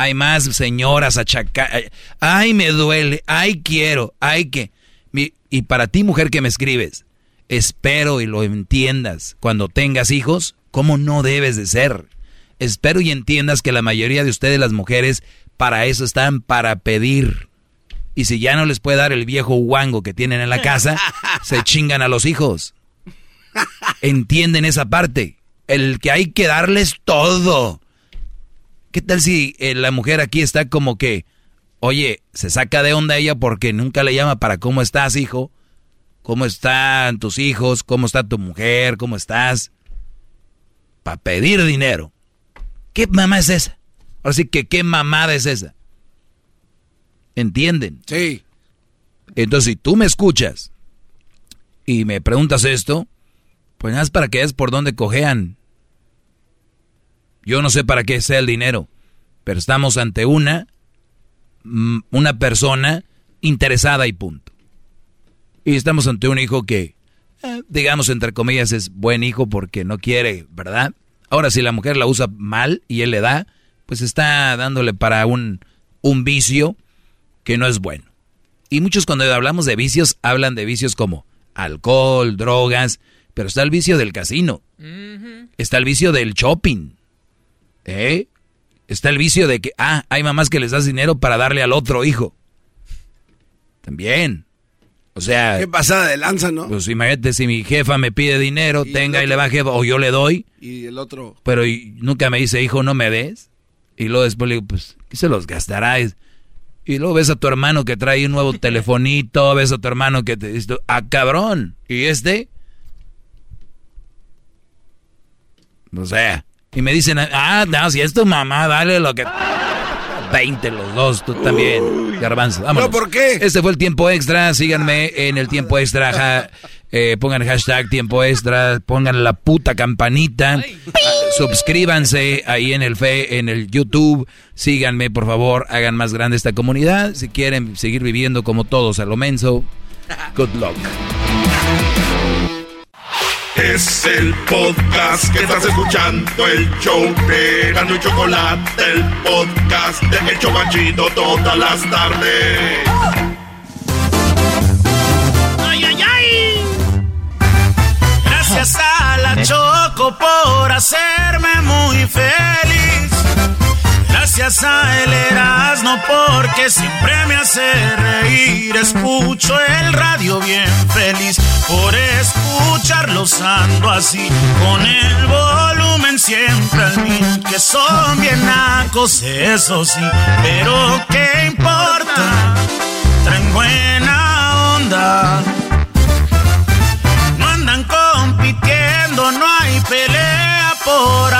Hay más señoras achacadas. Ay, me duele. Ay, quiero. Ay, que. y para ti, mujer que me escribes, espero y lo entiendas. Cuando tengas hijos, ¿cómo no debes de ser? Espero y entiendas que la mayoría de ustedes, las mujeres, para eso están, para pedir. Y si ya no les puede dar el viejo guango que tienen en la casa, se chingan a los hijos. Entienden esa parte. El que hay que darles todo. ¿Qué tal si eh, la mujer aquí está como que, oye, se saca de onda ella porque nunca le llama para cómo estás, hijo? ¿Cómo están tus hijos? ¿Cómo está tu mujer? ¿Cómo estás? Para pedir dinero. ¿Qué mamá es esa? Ahora sí que, ¿qué mamada es esa? ¿Entienden? Sí. Entonces, si tú me escuchas y me preguntas esto, pues nada más para que veas por dónde cojean yo no sé para qué sea el dinero, pero estamos ante una, mm, una persona interesada y punto. Y estamos ante un hijo que, eh, digamos, entre comillas, es buen hijo porque no quiere, ¿verdad? Ahora, si la mujer la usa mal y él le da, pues está dándole para un, un vicio que no es bueno. Y muchos cuando hablamos de vicios, hablan de vicios como alcohol, drogas, pero está el vicio del casino, está el vicio del shopping, ¿Eh? Está el vicio de que, ah, hay mamás que les das dinero para darle al otro hijo. También. O sea... ¿Qué pasada de lanza, no? Pues imagínate, si mi jefa me pide dinero, tenga y le va jefa, o yo le doy. Y el otro... Pero nunca me dice, hijo, no me des. Y luego después le digo, pues, ¿qué se los gastará? Y luego ves a tu hermano que trae un nuevo telefonito, ves a tu hermano que te dice, ah, cabrón. ¿Y este? O sea, y me dicen, ah, no, si es tu mamá, dale lo que... 20 los dos, tú también, Garbanzo. Vámonos. ¿No, por qué? Este fue el tiempo extra. Síganme en el tiempo extra. eh, pongan hashtag tiempo extra. Pongan la puta campanita. Suscríbanse ahí en el fe, en el YouTube. Síganme, por favor. Hagan más grande esta comunidad. Si quieren seguir viviendo como todos a lo menso. Good luck. Es el podcast que estás escuchando, el show de Gano y Chocolate, el podcast de Hecho Banchito todas las tardes. ¡Ay, ay, ay! Gracias a la Choco por hacerme muy feliz. Gracias a el Erasmo porque siempre me hace reír. Escucho el radio bien feliz por escucharlos ando así. Con el volumen siempre al mil. Que son bien nacos, eso sí. Pero qué importa, traen buena onda. No andan compitiendo, no hay pelea por aquí.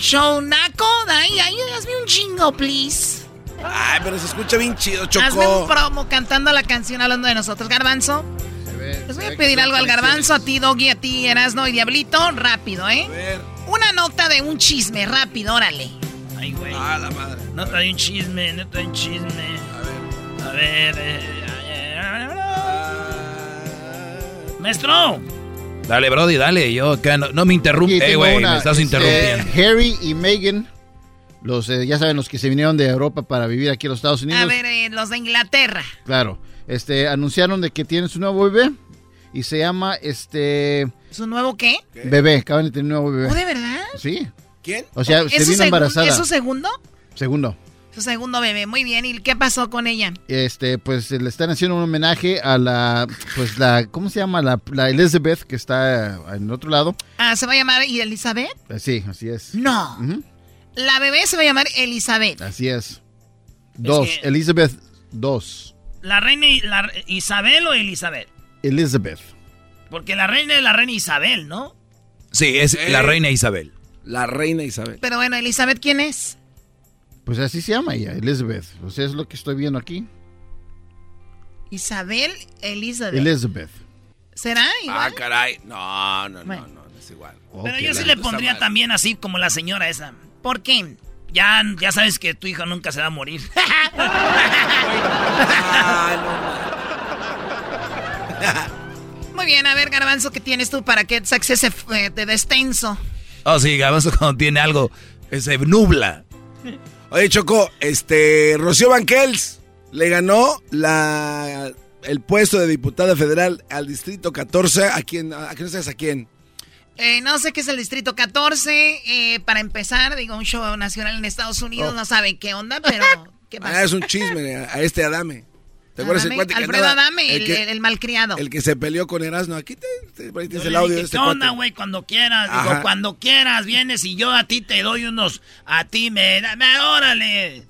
Show naco. Ay, ay, hazme un jingo, please. Ay, pero se escucha bien chido, Choco. Hazme un promo cantando la canción hablando de nosotros. Garbanzo. Les voy a pedir algo al garbanzo, a ti, Doggy, a ti, Erasno y Diablito. Rápido, ¿eh? Una nota de un chisme, rápido, órale. Ay, güey. Ah, la madre. Nota de un chisme, nota de un chisme. A ver. A ver. eh, eh, Maestro. Dale, Brody, dale. Yo acá no, no me Aquí interrumpe, tengo güey. Me estás este, interrumpiendo. Harry y Meghan, los, eh, ya saben, los que se vinieron de Europa para vivir aquí en los Estados Unidos. A ver, eh, los de Inglaterra. Claro. Este, anunciaron de que tienen su nuevo bebé y se llama, este... ¿Su nuevo qué? Bebé, acaban de tener un nuevo bebé. ¿Oh, de verdad? Sí. ¿Quién? O sea, ¿Es se vino embarazada. ¿Es su segundo? Segundo. Su segundo bebé. Muy bien. ¿Y qué pasó con ella? Este, pues le están haciendo un homenaje a la, pues la, ¿cómo se llama? La, la Elizabeth, que está en otro lado. Ah, ¿se va a llamar Elizabeth? Eh, Sí, así es. No. La bebé se va a llamar Elizabeth. Así es. Dos, que- Elizabeth dos. ¿La reina la- Isabel o Elizabeth? Elizabeth. Porque la reina es la reina Isabel, ¿no? Sí, es Eh. la reina Isabel. La reina Isabel. Pero bueno, Elizabeth, ¿quién es? Pues así se llama ella, Elizabeth. O sea, es lo que estoy viendo aquí. Isabel Elizabeth. Elizabeth. ¿Será Ah, caray. No, no, Bueno. no, no, es igual. Pero Ok, yo sí le pondría también así como la señora esa. ¿Por qué? Ya, ya sabes que tu hijo nunca se va a morir. Muy bien, a ver, Garbanzo, ¿qué tienes tú para que saques ese eh, de descenso? Oh, sí, Gabanzo cuando tiene algo, se nubla. Oye, Choco, este, Rocío Banquels le ganó la, el puesto de diputada federal al distrito 14. ¿A quién? ¿A quién sabes a quién? Eh, no sé qué es el Distrito 14. eh, para empezar, digo, un show nacional en Estados Unidos. Oh. No saben qué onda, pero ¿qué Ah, pasa? es un chisme a este Adame. ¿Te acuerdas el Adame, cuate que Alfredo andaba- Adame, el, que, el- el malcriado. el que se peleó con Erasmo? Aquí te, te- el audio dije, de este ¿Qué onda, güey? Cuando quieras. Digo, cuando quieras vienes y yo a ti te doy unos... A ti me... da- me- órale.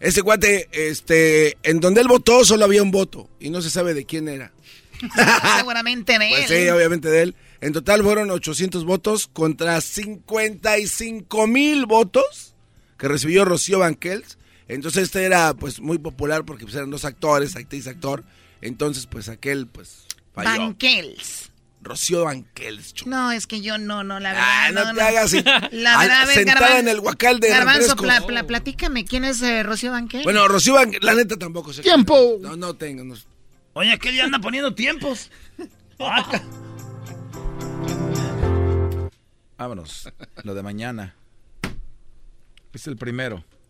Ese cuate, este, en donde él votó solo había un voto y no se sabe de quién era. Seguramente de Pues él. sí, obviamente de él. En total fueron 800 votos contra 55 mil votos que recibió Rocío Banquels. Entonces este era pues muy popular porque pues, eran dos actores, actriz, actor. Entonces pues aquel pues falló. Banquels. Rocío Banquels. No, es que yo no, no, la verdad. Ah, no, te hagas. La Ah, verdad, a ver, sentada Garban- en el huacal de Garbanzo, pla- pla- platícame, ¿quién es eh, Rocío Banquels? Bueno, Rocío Banquels, la neta tampoco sé. ¡Tiempo! No, no tengo. no- Oye, ¿qué día anda poniendo tiempos? Ah, Vámonos. Lo de mañana. Es el primero.